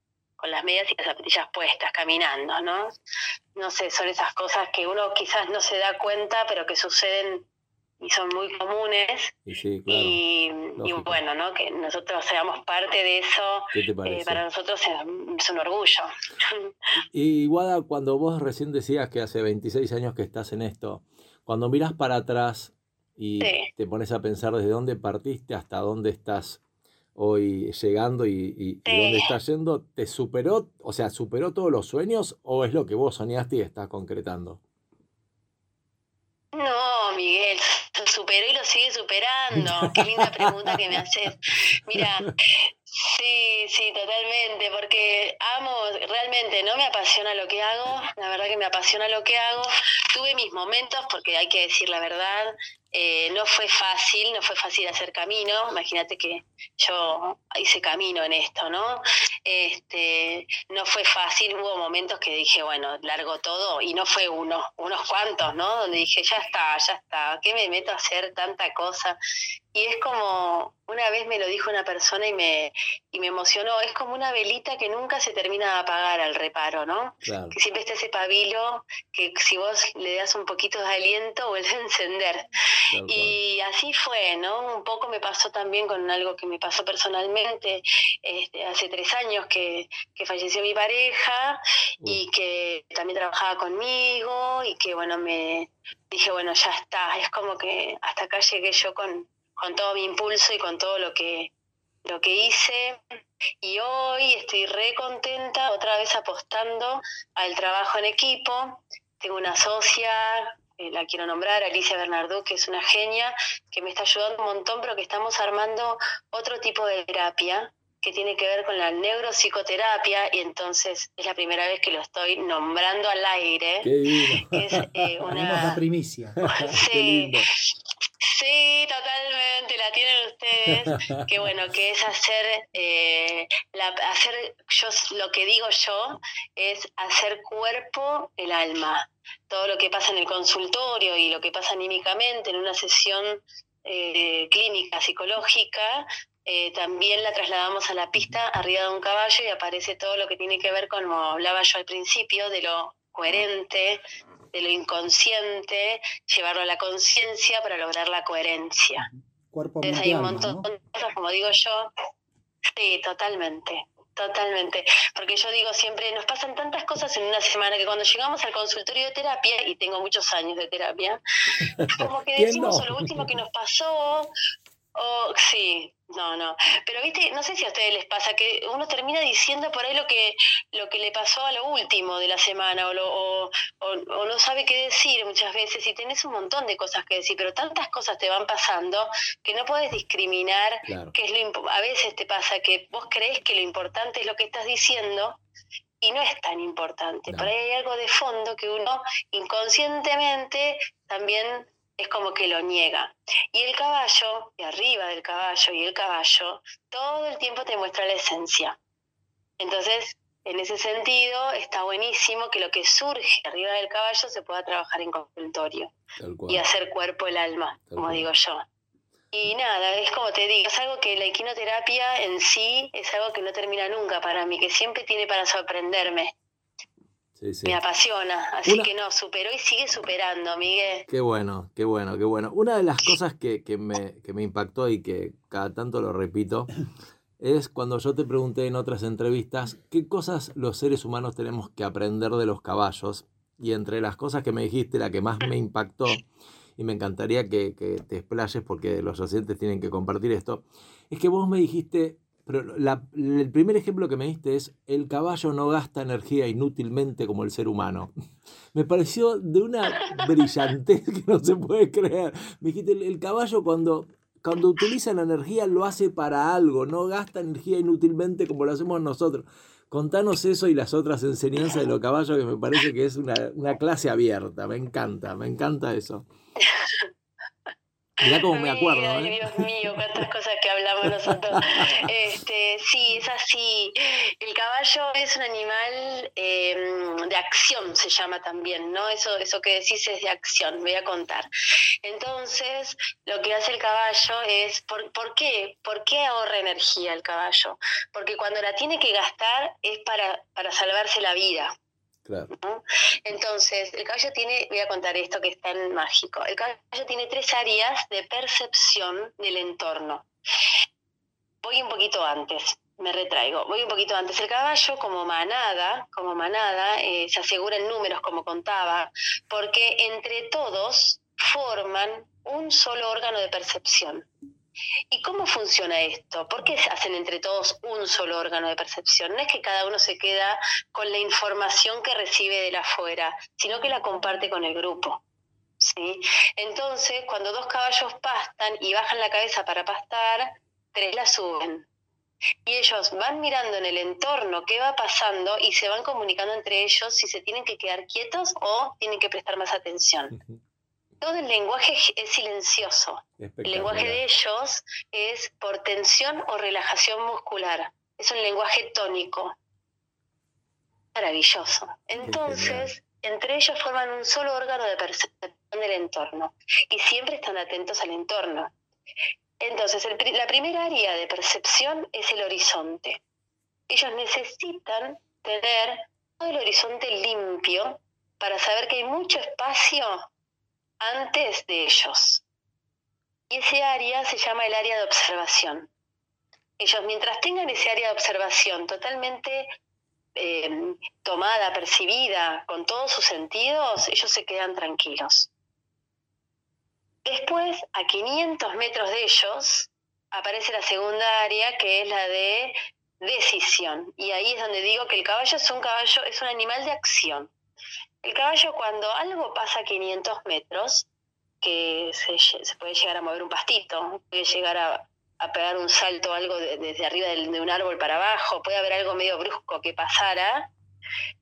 con las medias y las zapatillas puestas, caminando, ¿no? No sé, son esas cosas que uno quizás no se da cuenta, pero que suceden y son muy comunes. Y sí, claro. Y, bueno, ¿no? Que nosotros seamos parte de eso, ¿Qué te eh, parece? para nosotros es, es un orgullo. Y Guada, cuando vos recién decías que hace 26 años que estás en esto, cuando miras para atrás y Sí. te pones a pensar desde dónde partiste hasta dónde estás hoy llegando y, y- y dónde estás yendo, ¿te superó, o sea, superó todos los sueños o es lo que vos soñaste y estás concretando? No, Miguel, lo superó y lo sigue superando. Qué linda pregunta que me haces. Mira, sí, sí, totalmente, porque amo, realmente no me apasiona lo que hago, la verdad que me apasiona lo que hago. Tuve mis momentos, porque hay que decir la verdad, eh, no fue fácil, no fue fácil hacer camino. Imagínate que yo hice camino en esto, ¿no? Este, no fue fácil, hubo momentos que dije, bueno, largo todo, y no fue uno, unos cuantos, ¿no? Donde dije, ya está, ya está, ¿qué me meto a hacer tanta cosa? Y es como, una vez me lo dijo una persona y me, y me emocionó, es como una velita que nunca se termina de apagar al reparo, ¿no? Claro, Que siempre está ese pabilo que si vos le das un poquito de aliento vuelve a encender. Y así fue, ¿no? Un poco me pasó también con algo que me pasó personalmente este, hace tres años que, que falleció mi pareja y que también trabajaba conmigo y que, bueno, me dije, bueno, ya está, es como que hasta acá llegué yo con, con todo mi impulso y con todo lo que, lo que hice. Y hoy estoy re contenta, otra vez apostando al trabajo en equipo. Tengo una socia, eh, la quiero nombrar, Alicia Bernardú, que es una genia, que me está ayudando un montón, pero que estamos armando otro tipo de terapia que tiene que ver con la neuropsicoterapia y entonces es la primera vez que lo estoy nombrando al aire. Qué lindo, es eh, Tenemos la una... primicia. qué Sí, lindo. Sí, totalmente, la tienen ustedes. que bueno, que es hacer, eh, la, hacer yo lo que digo yo es hacer cuerpo el alma. Todo lo que pasa en el consultorio y lo que pasa anímicamente en una sesión eh, clínica psicológica, eh, también la trasladamos a la pista arriba de un caballo y aparece todo lo que tiene que ver con, como hablaba yo al principio, de lo coherente, de lo inconsciente, llevarlo a la conciencia para lograr la coherencia. Cuerpo, Entonces hay un montón ¿no? de cosas, como digo yo, sí, totalmente, totalmente. Porque yo digo siempre, nos pasan tantas cosas en una semana que cuando llegamos al consultorio de terapia, y tengo muchos años de terapia, como que ¿Quién decimos no? "O lo último que nos pasó, o sí, no, no. Pero viste, no sé si a ustedes les pasa que uno termina diciendo por ahí lo que lo que le pasó a lo último de la semana o, lo, o, o- o no sabe qué decir muchas veces y tenés un montón de cosas que decir, pero tantas cosas te van pasando que no puedes discriminar Claro, qué es lo a veces te pasa que vos crees que lo importante es lo que estás diciendo y no es tan importante. No. Por ahí hay algo de fondo que uno inconscientemente también es como que lo niega. Y el caballo, y arriba del caballo y el caballo, todo el tiempo te muestra la esencia. Entonces, en ese sentido, está buenísimo que lo que surge arriba del caballo se pueda trabajar en consultorio y hacer cuerpo el alma, Tal como cual. digo yo. Y nada, es como te digo, es algo que la equinoterapia en sí es algo que no termina nunca para mí, que siempre tiene para sorprenderme. Sí, sí. Me apasiona, así Una- que no, superó y sigue superando, Miguel. Qué bueno, qué bueno, qué bueno. Una de las cosas que, que me, que me impactó y que cada tanto lo repito es cuando yo te pregunté en otras entrevistas qué cosas los seres humanos tenemos que aprender de los caballos. Y entre las cosas que me dijiste, la que más me impactó, y me encantaría que, que te explayes porque los oyentes tienen que compartir esto, es que vos me dijiste pero la- el primer ejemplo que me diste es el caballo no gasta energía inútilmente como el ser humano. Me pareció de una brillantez que no se puede creer. Me dijiste, el, el caballo cuando, cuando utiliza la energía lo hace para algo, no gasta energía inútilmente como lo hacemos nosotros. Contanos eso y las otras enseñanzas de los caballos que me parece que es una, una clase abierta. Me encanta, me encanta eso. Mirá cómo me acuerdo, Ay, ¿eh? Dios mío, cuántas cosas que hablamos nosotros. Este, sí, es así. El caballo es un animal eh, de acción, se llama también, ¿no? Eso, eso que decís es de acción, voy a contar. Entonces, lo que hace el caballo es, ¿por, por qué? ¿Por qué ahorra energía el caballo? Porque cuando la tiene que gastar es para, para salvarse la vida. Claro. Entonces, el caballo tiene, voy a contar esto que es tan mágico, el caballo tiene tres áreas de percepción del entorno. Voy un poquito antes, me retraigo, voy un poquito antes. El caballo como manada, como manada, eh, se asegura en números como contaba, porque entre todos forman un solo órgano de percepción. ¿Y cómo funciona esto? ¿Por qué hacen entre todos un solo órgano de percepción? No es que cada uno se queda con la información que recibe de la afuera, sino que la comparte con el grupo. ¿sí? Entonces, cuando dos caballos pastan y bajan la cabeza para pastar, tres la suben. Y ellos van mirando en el entorno qué va pasando y se van comunicando entre ellos si se tienen que quedar quietos o tienen que prestar más atención. Todo el lenguaje es silencioso. El lenguaje de ellos es por tensión o relajación muscular. Es un lenguaje tónico. Maravilloso. Entonces, entre ellos forman un solo órgano de percepción del entorno y siempre están atentos al entorno. Entonces, el la primera área de percepción es el horizonte. Ellos necesitan tener todo el horizonte limpio para saber que hay mucho espacio antes de ellos. Y ese área se llama el área de observación. Ellos, mientras tengan ese área de observación totalmente eh, tomada, percibida, con todos sus sentidos, ellos se quedan tranquilos. Después, a 500 metros de ellos, aparece la segunda área, que es la de decisión. Y ahí es donde digo que el caballo es un caballo, es un animal de acción. El caballo cuando algo pasa a 500 metros, que se, puede llegar a mover un pastito, puede llegar a, a pegar un salto algo de- desde arriba del- de un árbol para abajo, puede haber algo medio brusco que pasara,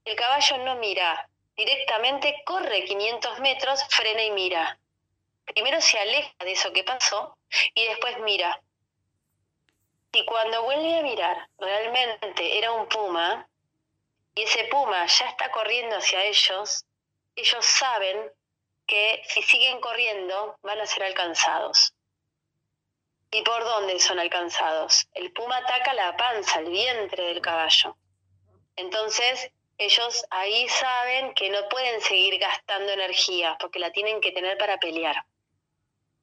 el caballo no mira, directamente corre 500 metros, frena y mira. Primero se aleja de eso que pasó y después mira. Y cuando vuelve a mirar, realmente era un puma, y ese puma ya está corriendo hacia ellos, ellos saben que si siguen corriendo van a ser alcanzados. ¿Y por dónde son alcanzados? El puma ataca la panza, el vientre del caballo. Entonces, ellos ahí saben que no pueden seguir gastando energía porque la tienen que tener para pelear.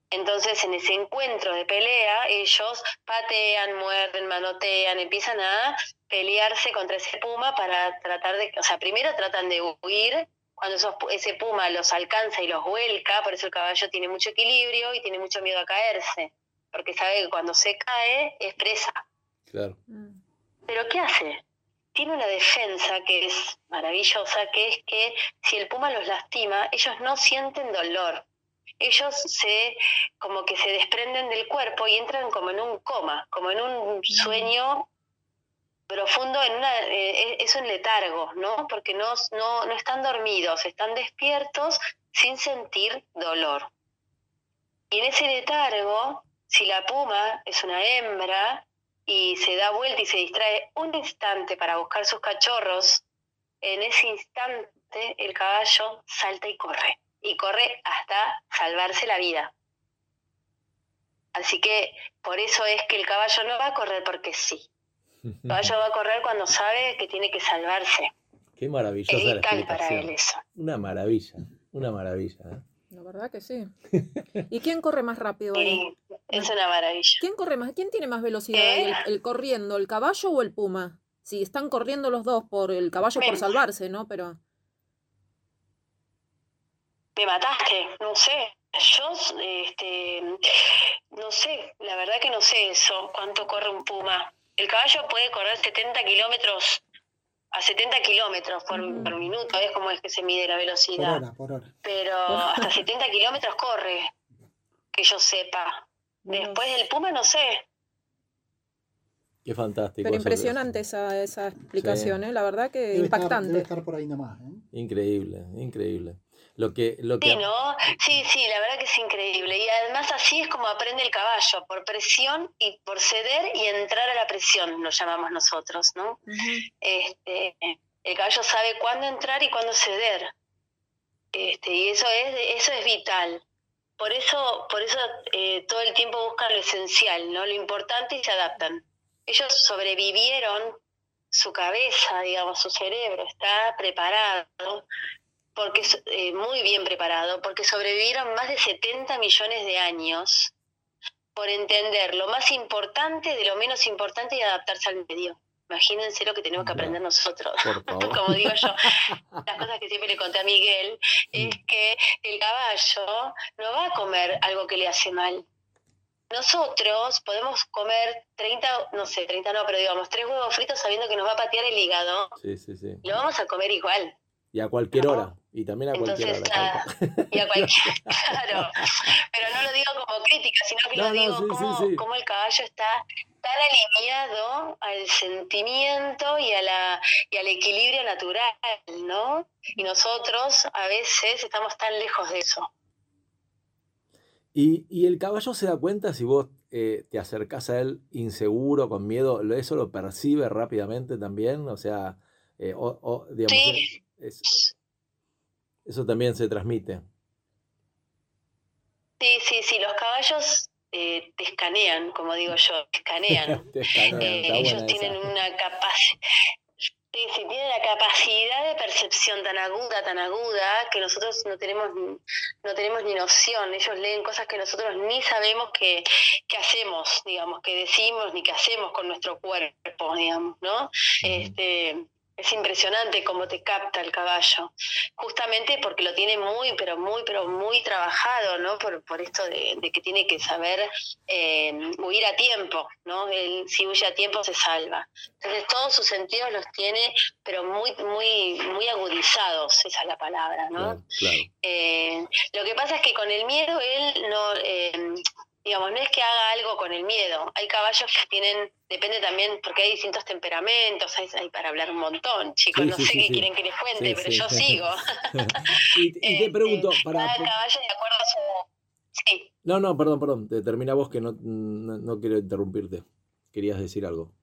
Entonces, en ese encuentro de pelea, ellos patean, muerden, manotean, empiezan a pelearse contra ese puma para tratar de, o sea, primero tratan de huir, cuando esos pu- ese puma los alcanza y los vuelca, por eso el caballo tiene mucho equilibrio y tiene mucho miedo a caerse, porque sabe que cuando se cae es presa. Claro. Mm. Pero ¿qué hace? Tiene una defensa que es maravillosa, que es que si el puma los lastima, ellos no sienten dolor. Ellos se como que se desprenden del cuerpo y entran como en un coma, como en un sueño profundo, en una, eh, es un letargo, ¿no? Porque no, no, no están dormidos, están despiertos sin sentir dolor. Y en ese letargo, si la puma es una hembra, y se da vuelta y se distrae un instante para buscar sus cachorros, en ese instante el caballo salta y corre. Y corre hasta salvarse la vida. Así que por eso es que el caballo no va a correr porque sí. El caballo va a correr cuando sabe que tiene que salvarse. Qué Es maravillosa la vital para él eso. Una maravilla, una maravilla. ¿eh? La verdad que sí. ¿Y quién corre más rápido ahí? Es una maravilla. ¿Quién corre más? ¿Quién tiene más velocidad ahí? ¿El, el corriendo, el caballo o el puma? Sí, están corriendo los dos por el caballo por salvarse, ¿no? Pero Me mataste, no sé. Yo, este, no sé, la verdad que no sé eso, cuánto corre un puma. el caballo puede correr 70 kilómetros a 70 kilómetros por, por minuto, ¿ves cómo es que se mide la Por velocidad? hora, por hora. Pero hasta 70 kilómetros corre, que yo sepa. Después del Puma no sé. Qué fantástico. Pero impresionante esa, esa explicación, ¿eh? la verdad que Debe estar, impactante. debe estar por ahí nomás. ¿eh? Increíble, increíble. Lo que, lo que Sí, ¿no? Sí, sí, la verdad que es increíble. Y además así es como aprende el caballo, por presión y por ceder y entrar a la presión, lo llamamos nosotros, ¿no? Ujú. Este, el caballo sabe cuándo entrar y cuándo ceder. Este, y eso es, eso es vital. Por eso, por eso eh, todo el tiempo buscan lo esencial, ¿no? Lo importante y se adaptan. Ellos sobrevivieron, su cabeza, digamos, su cerebro está preparado, porque es, eh, muy bien preparado, porque sobrevivieron más de 70 millones de años por entender lo más importante de lo menos importante y adaptarse al medio. Imagínense lo que tenemos que aprender nosotros. por favor. Como digo yo, las cosas que siempre le conté a Miguel es que el caballo no va a comer algo que le hace mal. Nosotros podemos comer 30, no sé, 30 no, pero digamos, tres huevos fritos sabiendo que nos va a patear el hígado. Sí, sí, sí. Lo vamos a comer igual. Y a cualquier ¿no? hora. Y también a cualquier Entonces, hora. ah, y a cualquier, claro, pero no lo digo como crítica, sino que No, lo digo sí, como, sí. como el caballo está tan alineado al sentimiento y, a la, y al equilibrio natural, ¿no? Y nosotros a veces estamos tan lejos de eso. Y, y el caballo se da cuenta si vos eh, te acercás a él inseguro, con miedo, ¿lo- ¿eso lo percibe rápidamente también? O sea, eh, o, o, digamos, es- eso también se transmite. Sí, sí, sí, los caballos eh, te escanean, como digo yo, te escanean. Te escanean, Eh, ellos tienen esa. una capacidad. Sí, sí, tienen la capacidad de percepción tan aguda, tan aguda, que nosotros no tenemos ni, no tenemos ni noción. Ellos leen cosas que nosotros ni sabemos que, que hacemos, digamos, que decimos, ni que hacemos con nuestro cuerpo, digamos, ¿no? Este, es impresionante cómo te capta el caballo, justamente porque lo tiene muy, pero muy, pero muy trabajado, ¿no? Por, por esto de, de que tiene que saber eh, huir a tiempo, ¿no? Él, si huye a tiempo se salva. Entonces todos sus sentidos los tiene, pero muy, muy, muy agudizados, esa es la palabra, ¿no? Claro, claro. Eh, lo que pasa es que con el miedo él no, eh, digamos, no es que haga algo con el miedo. Hay caballos que tienen, depende también, porque hay distintos temperamentos, hay, hay para hablar un montón, chicos. Sí, no sí, sé sí, qué quieren que les cuente, pero yo sigo. y, y te Este, pregunto, para, Cada caballo de acuerdo a su. Sí. no, no, perdón, perdón, te termina vos que no, no, no quiero interrumpirte. Querías decir algo.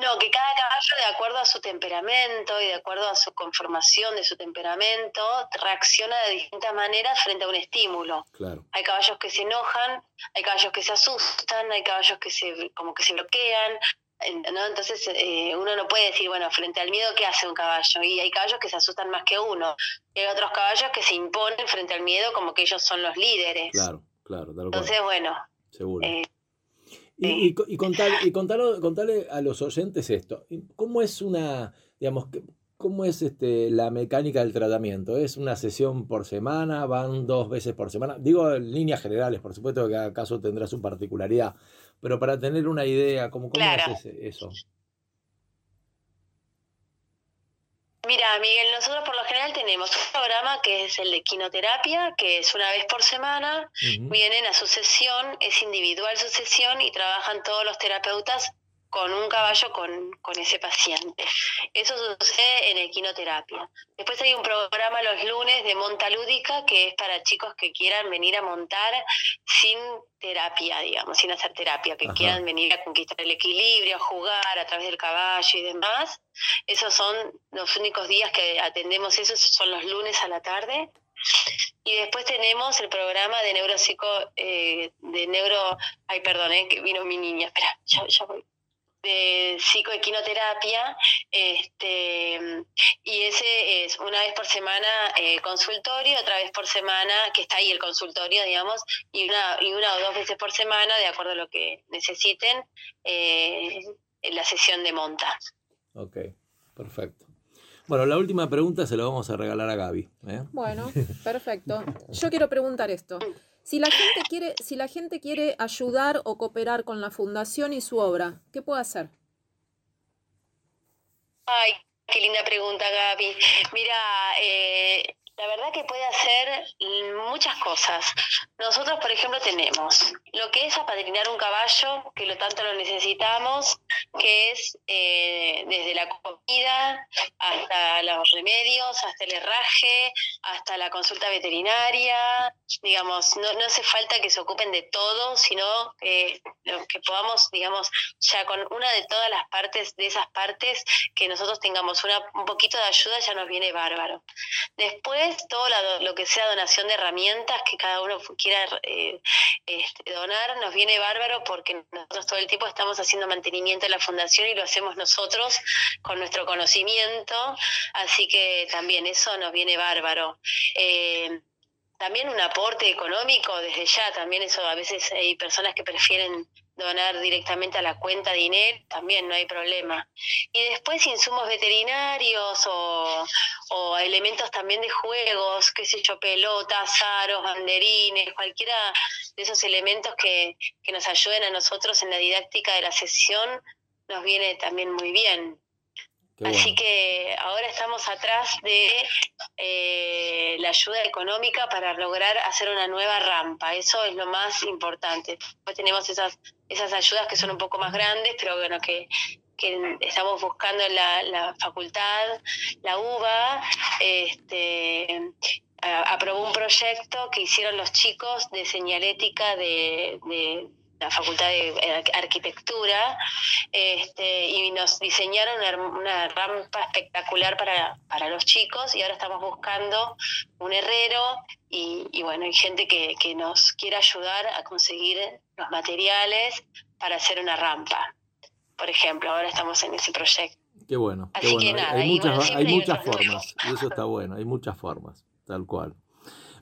No, que cada caballo, de acuerdo a su temperamento y de acuerdo a su conformación de su temperamento, reacciona de distintas maneras frente a un estímulo. Claro. Hay caballos que se enojan, hay caballos que se asustan, hay caballos que se como que se bloquean, ¿no? Entonces eh, uno no puede decir, bueno, frente al miedo, ¿qué hace un caballo? Y hay caballos que se asustan más que uno. Y hay otros caballos que se imponen frente al miedo como que ellos son los líderes. Claro, claro, Entonces, bueno, seguro. eh, Y, y, y contale, y contale a los oyentes esto. ¿Cómo es una, digamos, cómo es este, la mecánica del tratamiento? ¿Es una sesión por semana? ¿Van dos veces por semana? Digo en líneas generales, por supuesto que cada caso tendrá su particularidad, pero para tener una idea, ¿cómo, cómo Claro. es eso? Mira, Miguel, nosotros por lo general tenemos un programa que es el de quinoterapia, que es una vez por semana, vienen a su sesión, es individual su sesión y trabajan todos los terapeutas con un caballo con, con ese paciente. Eso sucede en equinoterapia. Después hay un programa los lunes de monta lúdica que es para chicos que quieran venir a montar sin terapia, digamos, sin hacer terapia, que Ajá. quieran venir a conquistar el equilibrio, a jugar a través del caballo y demás. Esos son los únicos días que atendemos eso, son los lunes a la tarde. Y después tenemos el programa de neuropsico, eh, de neuro, ay perdón, eh, que vino mi niña, espera, ya, ya voy. De psicoequinoterapia, este, y ese es una vez por semana eh, consultorio, otra vez por semana, que está ahí el consultorio, digamos, y una, y una o dos veces por semana, de acuerdo a lo que necesiten, eh, en la sesión de monta. Ok, perfecto. Bueno, la última pregunta se la vamos a regalar a Gaby. ¿eh? Bueno, perfecto. Yo quiero preguntar esto. Si la gente quiere, si la gente quiere ayudar o cooperar con la fundación y su obra, ¿qué puede hacer? Ay, qué linda pregunta, Gaby. Mira, eh, la verdad que puede hacer muchas cosas. Nosotros, por ejemplo, tenemos lo que es apadrinar un caballo, que lo tanto lo necesitamos, que es eh, desde la comida hasta los remedios, hasta el herraje, hasta la consulta veterinaria. Digamos, no, no hace falta que se ocupen de todo, sino que, que podamos, digamos, ya con una de todas las partes, de esas partes, que nosotros tengamos una, un poquito de ayuda, ya nos viene bárbaro. Después, todo lo que sea donación de herramientas que cada uno quiera eh, este, donar, nos viene bárbaro porque nosotros todo el tiempo estamos haciendo mantenimiento de la fundación y lo hacemos nosotros con nuestro conocimiento, así que también eso nos viene bárbaro. Eh, también un aporte económico desde ya, también eso a veces hay personas que prefieren donar directamente a la cuenta dinero, también no hay problema. Y después insumos veterinarios o, o elementos también de juegos, qué sé yo, pelotas, aros, banderines, cualquiera de esos elementos que, que nos ayuden a nosotros en la didáctica de la sesión, nos viene también muy bien. Así que ahora estamos atrás de eh, la ayuda económica para lograr hacer una nueva rampa. Eso es lo más importante. Después tenemos esas, esas ayudas que son un poco más grandes, pero bueno, que, que estamos buscando la, la facultad, la UBA, este, aprobó un proyecto que hicieron los chicos de señalética de la Facultad de Arquitectura, este, y nos diseñaron una, rampa espectacular para, para, los chicos y ahora estamos buscando un herrero y, bueno, hay gente que, que, nos quiere ayudar a conseguir los materiales para hacer una rampa. Por ejemplo, ahora estamos en ese proyecto. Qué bueno. Qué bueno. hay, muchas, hay muchas formas, y eso está bueno, hay muchas formas, tal cual.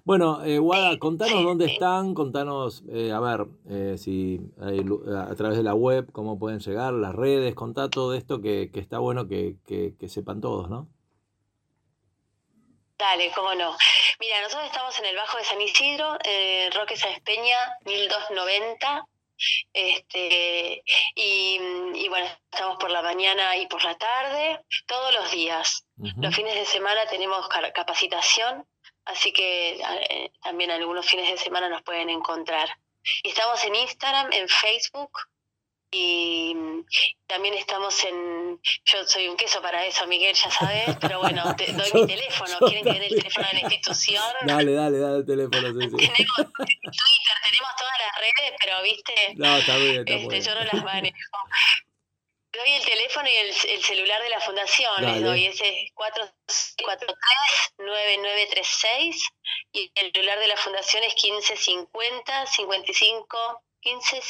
Bueno, eh, Wada, contanos dónde están, contanos, eh, a ver, eh, si a través de la web, cómo pueden llegar, las redes, contá todo esto que, que está bueno que, que, sepan todos, ¿no? Dale, cómo no. Mira, nosotros estamos en el Bajo de San Isidro, eh, Roque Sáenz Peña, 1290. Este, y, y, bueno, estamos por la mañana y por la tarde, todos los días. Los fines de semana tenemos capacitación así que eh, también algunos fines de semana nos pueden encontrar. Estamos en Instagram, en Facebook y también estamos en. Yo soy un queso para eso, Miguel, ya sabes, pero bueno, te doy mi teléfono. ¿Quieren que dé el teléfono de la institución? Dale, dale, dale el teléfono. Sí, sí. Tenemos Twitter, tenemos todas las redes, pero viste. No, está bien, está este, Yo no las manejo. Doy el teléfono y el, celular de la fundación, les doy ese 443-9936 y el celular de la fundación es 1550 55 15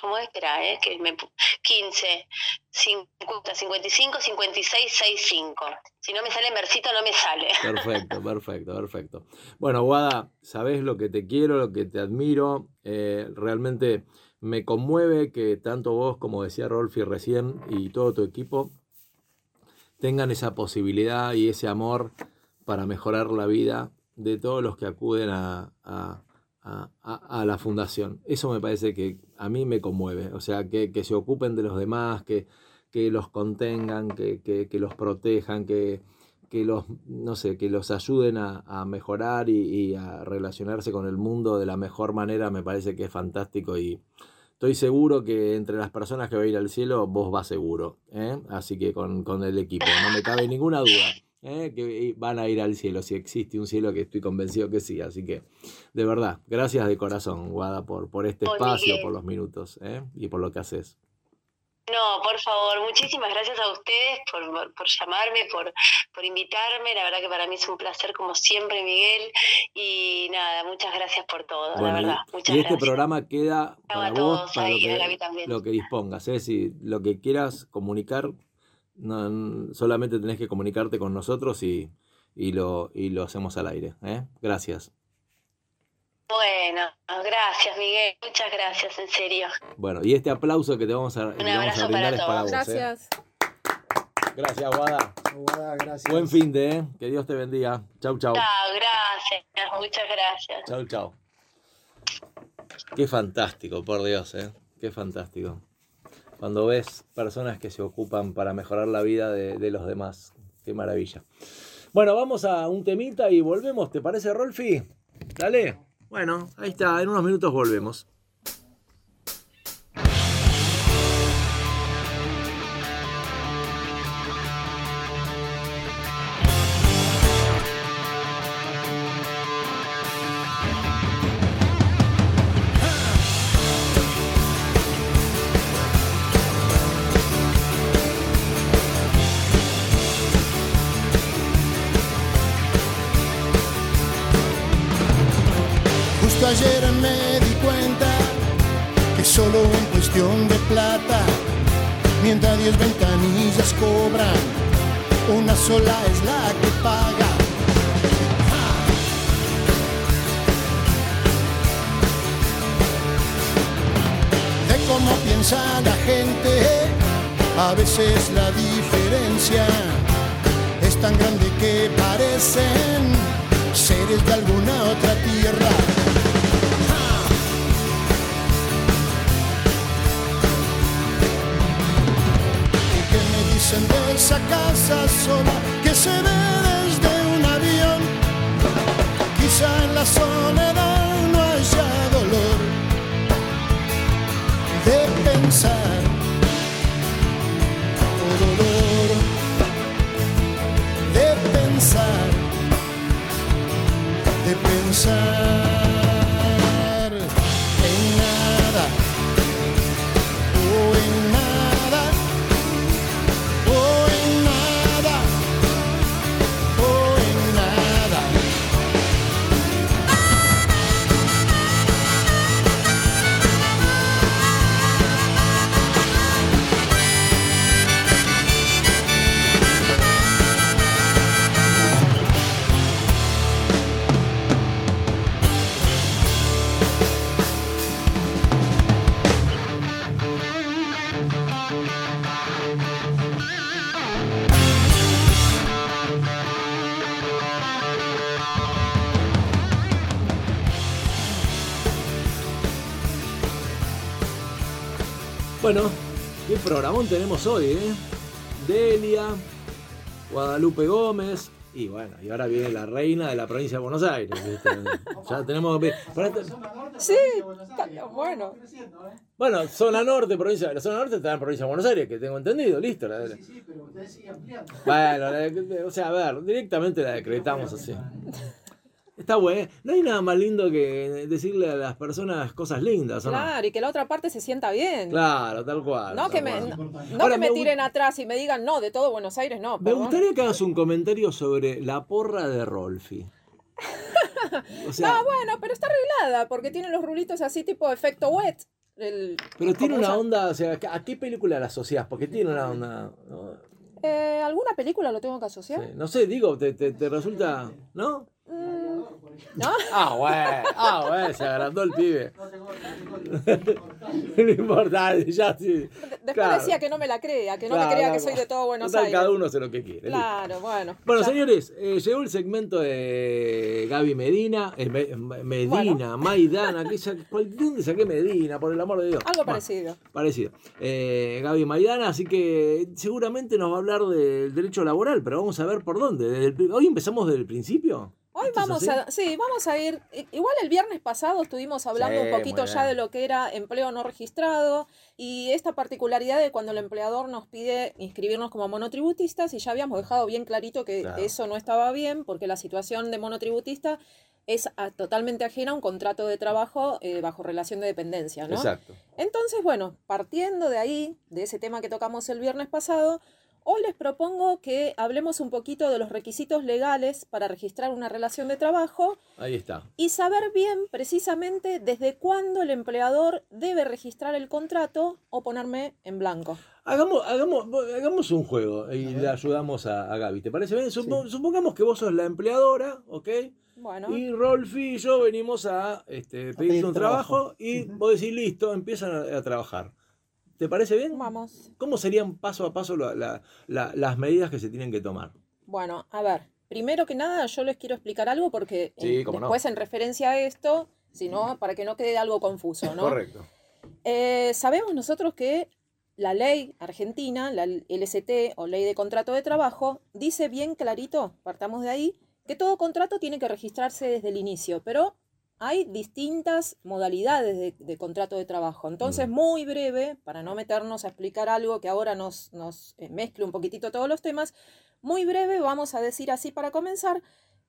¿cómo es? Espera, eh, que me 15 50 55 56 65. Si no me sale Mercito no me sale. Perfecto, perfecto, perfecto. Bueno, Guada, sabes lo que te quiero, lo que te admiro, eh, realmente me conmueve que tanto vos, como decía Rolfi recién, y todo tu equipo, tengan esa posibilidad y ese amor para mejorar la vida de todos los que acuden a, la fundación. Eso me parece que a mí me conmueve, o sea, que, se ocupen de los demás, que, que los contengan, que, que, los protejan, que, que los, no sé, que los ayuden a, mejorar y, y, a relacionarse con el mundo de la mejor manera, me parece que es fantástico y Estoy seguro que entre las personas que va a ir al cielo, vos vas seguro. ¿eh? Así que con, el equipo, no me cabe ninguna duda. ¿Eh? que van a ir al cielo, si existe un cielo que estoy convencido que sí. Así que, de verdad, gracias de corazón, Guada, por, por este espacio, por los minutos ¿eh? y por lo que haces. No, por favor, muchísimas gracias a ustedes por, por, llamarme, por, por invitarme. La verdad que para mí es un placer como siempre, Miguel. Y nada, muchas gracias por todo, la verdad. Muchas y este programa queda para vos, para lo, que, lo que dispongas. ¿eh? Si lo que quieras comunicar, no, solamente tenés que comunicarte con nosotros y, y, lo, y lo hacemos al aire. ¿eh? Gracias. Bueno, gracias Miguel, muchas gracias, en serio. Bueno, y este aplauso que te vamos a, Un abrazo para, es para vos. ¿eh? Gracias. Gracias, Guada. Guada, gracias. Buen fin de, ¿eh? que Dios te bendiga. Chau, chau. Chao, gracias, muchas gracias. Chau, chau. Qué fantástico, por Dios, ¿eh? Qué fantástico. Cuando ves personas que se ocupan para mejorar la vida de, los demás. Qué maravilla. Bueno, vamos a un temita y volvemos. ¿Te parece, Rolfi? Dale. Bueno, ahí está. En unos minutos volvemos. Sola es la que paga. De cómo piensa la gente, a veces la diferencia es tan grande que parecen seres de alguna otra tierra. Esa casa sola que se ve desde un avión? Quizá en la soledad Bueno, qué programón tenemos hoy, ¿eh? Delia, Guadalupe Gómez. Y bueno, y ahora viene la reina de la provincia de Buenos Aires. ¿viste? Ya tenemos. Pará, Sí, está- bueno. Bueno, zona norte, provincia. La zona norte está en provincia de Buenos Aires, que tengo entendido, listo. la- la- Sí, pero usted sigue ampliando. Bueno, la- o sea, a ver, directamente la decretamos así. Está bueno. No hay nada más lindo que decirle a las personas cosas lindas, ¿o no? Claro, y que la otra parte se sienta bien. Claro, tal cual. No tal que me, no, no Ahora, que me tiren atrás y me digan, no, de todo Buenos Aires no. Me perdón. gustaría que hagas un comentario sobre la porra de Rolfi. O sea, No, bueno, pero está arreglada porque tiene los rulitos así tipo efecto wet. El- pero tiene una onda, o sea, ¿a qué película la asocias? Porque tiene una onda. Eh, ¿Alguna película lo tengo que asociar? Sí, no sé, digo, te, te- te resulta. ¿No? Mm, ¿No? Ah, bueno, ah, bueno, se agrandó el pibe. no importa, ya sí. De- Después Claro. decía que no me la crea, que no Claro, me crea que soy de todo Buenos Total, Aires. Cada uno hace lo que quiere. Claro, bueno. Bueno, ya. señores, eh, llegó el segmento de Gaby Medina, eh, Me- Medina, Maidana, que sa- cuál- ¿de dónde saqué Medina? Por el amor de Dios. Algo Bueno, parecido. Parecido. Eh, Gaby Maidana, así que seguramente nos va a hablar del derecho laboral, pero vamos a ver por dónde. Desde el pri- Hoy empezamos desde el principio. Hoy ¿Esto es vamos así? a, sí, vamos a ir, igual el viernes pasado estuvimos hablando Sí, un poquito ya de lo que era empleo no registrado y esta particularidad de cuando el empleador nos pide inscribirnos como monotributistas y ya habíamos dejado bien clarito que Claro. eso no estaba bien porque la situación de monotributista es a- totalmente ajena a un contrato de trabajo eh, bajo relación de dependencia, ¿no? Exacto. Entonces, bueno, partiendo de ahí, de ese tema que tocamos el viernes pasado, hoy les propongo que hablemos un poquito de los requisitos legales para registrar una relación de trabajo Ahí está. y saber bien precisamente desde cuándo el empleador debe registrar el contrato o ponerme en blanco. Hagamos, hagamos, hagamos un juego y le ayudamos a, a Gaby. ¿Te parece bien? Supo- Supongamos que vos sos la empleadora, ¿ok? Bueno, Y Rolfi y yo venimos a este, pedirte pedir un trabajo, y vos decís, listo, empiezan a, a trabajar. ¿Te parece bien? vamos. ¿Cómo serían paso a paso la- la- la- las medidas que se tienen que tomar? Bueno, a ver, primero que nada yo les quiero explicar algo porque Sí, en- cómo no. después en referencia a esto, si no, para que no quede algo confuso, ¿no? Correcto. Eh, sabemos nosotros que la ley argentina, la LST o ley de contrato de trabajo, dice bien clarito, partamos de ahí, que todo contrato tiene que registrarse desde el inicio, pero hay distintas modalidades de, de contrato de trabajo. Entonces, Mm. muy breve, para no meternos a explicar algo que ahora nos, nos eh, mezcle un poquitito todos los temas, muy breve vamos a decir así para comenzar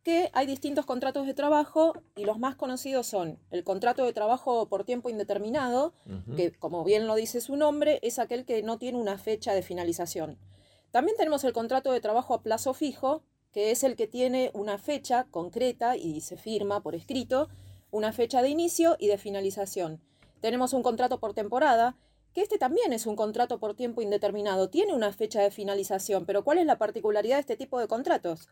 que hay distintos contratos de trabajo y los más conocidos son el contrato de trabajo por tiempo indeterminado, que como bien lo dice su nombre, es aquel que no tiene una fecha de finalización. También tenemos el contrato de trabajo a plazo fijo, que es el que tiene una fecha concreta y se firma por escrito, una fecha de inicio y de finalización. Tenemos un contrato por temporada, que este también es un contrato por tiempo indeterminado, tiene una fecha de finalización, pero ¿cuál es la particularidad de este tipo de contratos?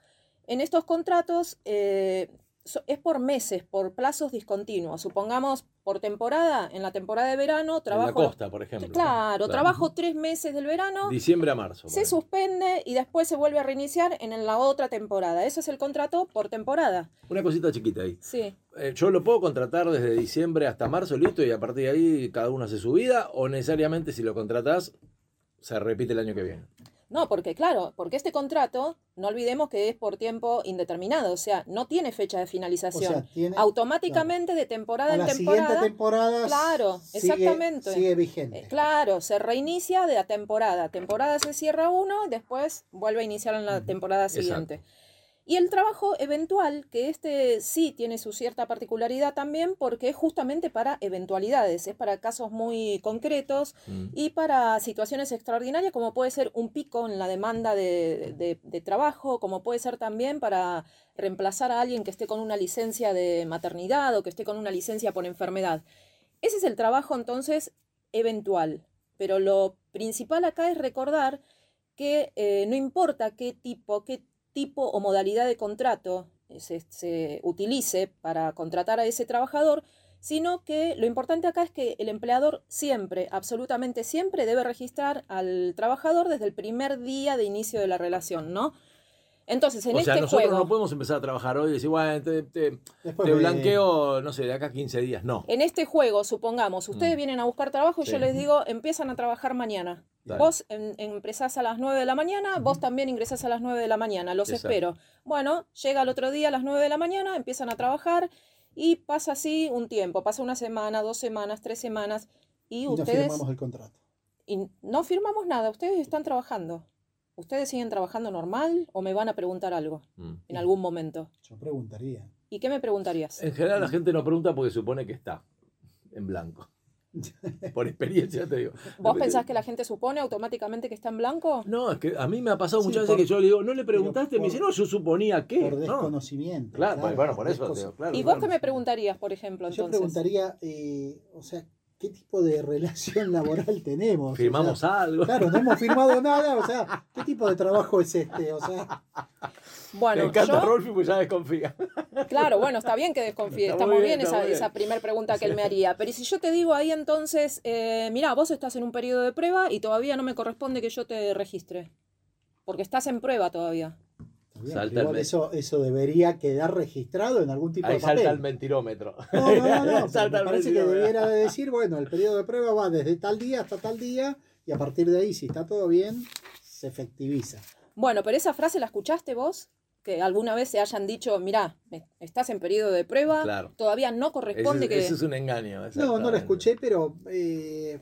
En estos contratos eh, es por meses, por plazos discontinuos. Supongamos por temporada, en la temporada de verano, trabajo. En la costa, por ejemplo. Claro, trabajo tres meses del verano, Diciembre a marzo. se suspende y después se vuelve a reiniciar en la otra temporada. Ese es el contrato por temporada. Una cosita chiquita ahí. Sí. Eh, ¿Yo lo puedo contratar desde diciembre hasta marzo, listo, y a partir de ahí cada uno hace su vida? ¿O necesariamente si lo contratás se repite el año que viene? No, porque claro, porque este contrato, no olvidemos que es por tiempo indeterminado, o sea, no tiene fecha de O finalización. sea, tiene Automáticamente de temporada a en la temporada. siguiente temporada Claro, sigue- exactamente. sigue Eh, vigente. Claro, se reinicia de la temporada. Temporada se cierra uno, después vuelve a iniciar en la temporada siguiente. Y el trabajo eventual, que este sí tiene su cierta particularidad también porque es justamente para eventualidades, es para casos muy concretos Mm. y para situaciones extraordinarias como puede ser un pico en la demanda de, de- de trabajo, como puede ser también para reemplazar a alguien que esté con una licencia de maternidad o que esté con una licencia por enfermedad. Ese es el trabajo entonces eventual, pero lo principal acá es recordar que eh, no importa qué tipo, qué tipo o modalidad de contrato eh, se, se utilice para contratar a ese trabajador, sino que lo importante acá es que el empleador siempre, absolutamente siempre, debe registrar al trabajador desde el primer día de inicio de la relación, ¿no? Entonces, en o sea, este nosotros juego, no podemos empezar a trabajar hoy y decir, bueno, te, te- blanqueo, no sé, de acá a 15 días. No. en este juego, supongamos, ustedes Mm. vienen a buscar trabajo y yo les digo, empiezan a trabajar mañana. Dale. Vos em- empezás a las 9 de la mañana, vos también ingresás a las 9 de la mañana, los Exacto. espero. Bueno, llega el otro día a las 9 de la mañana, empiezan a trabajar y pasa así un tiempo, pasa una semana, dos semanas, tres semanas y Y no ustedes firmamos el contrato. y no firmamos nada, ustedes están trabajando. ¿Ustedes siguen trabajando normal o me van a preguntar algo Mm. en algún momento? Yo preguntaría. ¿Y qué me preguntarías? En general la gente no pregunta porque supone que está en blanco. Por experiencia te digo. ¿Vos pensás que la gente supone automáticamente que está en blanco? No, es que a mí me ha pasado Sí, muchas por- veces que yo le digo, ¿no le preguntaste? me por- dice, no, yo suponía que. Por No. desconocimiento. Claro, bueno, por eso, te digo, claro. ¿Y vos qué me preguntarías, por ejemplo, Yo entonces? preguntaría, eh, o sea, ¿qué tipo de relación laboral tenemos? O sea, Firmamos algo. Claro, no hemos firmado nada, o sea, ¿qué tipo de trabajo es este? O sea, Me Bueno, encanta yo, Rolfi porque ya desconfía. claro, bueno, está bien que desconfíe, Está está, muy bien, bien, está esa, muy bien. esa primera pregunta que él me haría. Pero ¿y si yo te digo ahí entonces, eh, mira, vos estás en un periodo de prueba y todavía no me corresponde que yo te registre? Porque estás en prueba todavía. Bien, Salta igual eso, eso debería quedar registrado en algún tipo Ahí de papel. salta el mentirómetro. No, no, no, no, Salta me el parece que debiera de decir, bueno, el periodo de prueba va desde tal día hasta tal día y a partir de ahí, si está todo bien, se efectiviza. Bueno, pero esa frase la escuchaste vos, que alguna vez se hayan dicho, mira, estás en periodo de prueba, Claro. todavía no corresponde es- que... ese es un engaño. No, no exactamente. escuché, pero eh,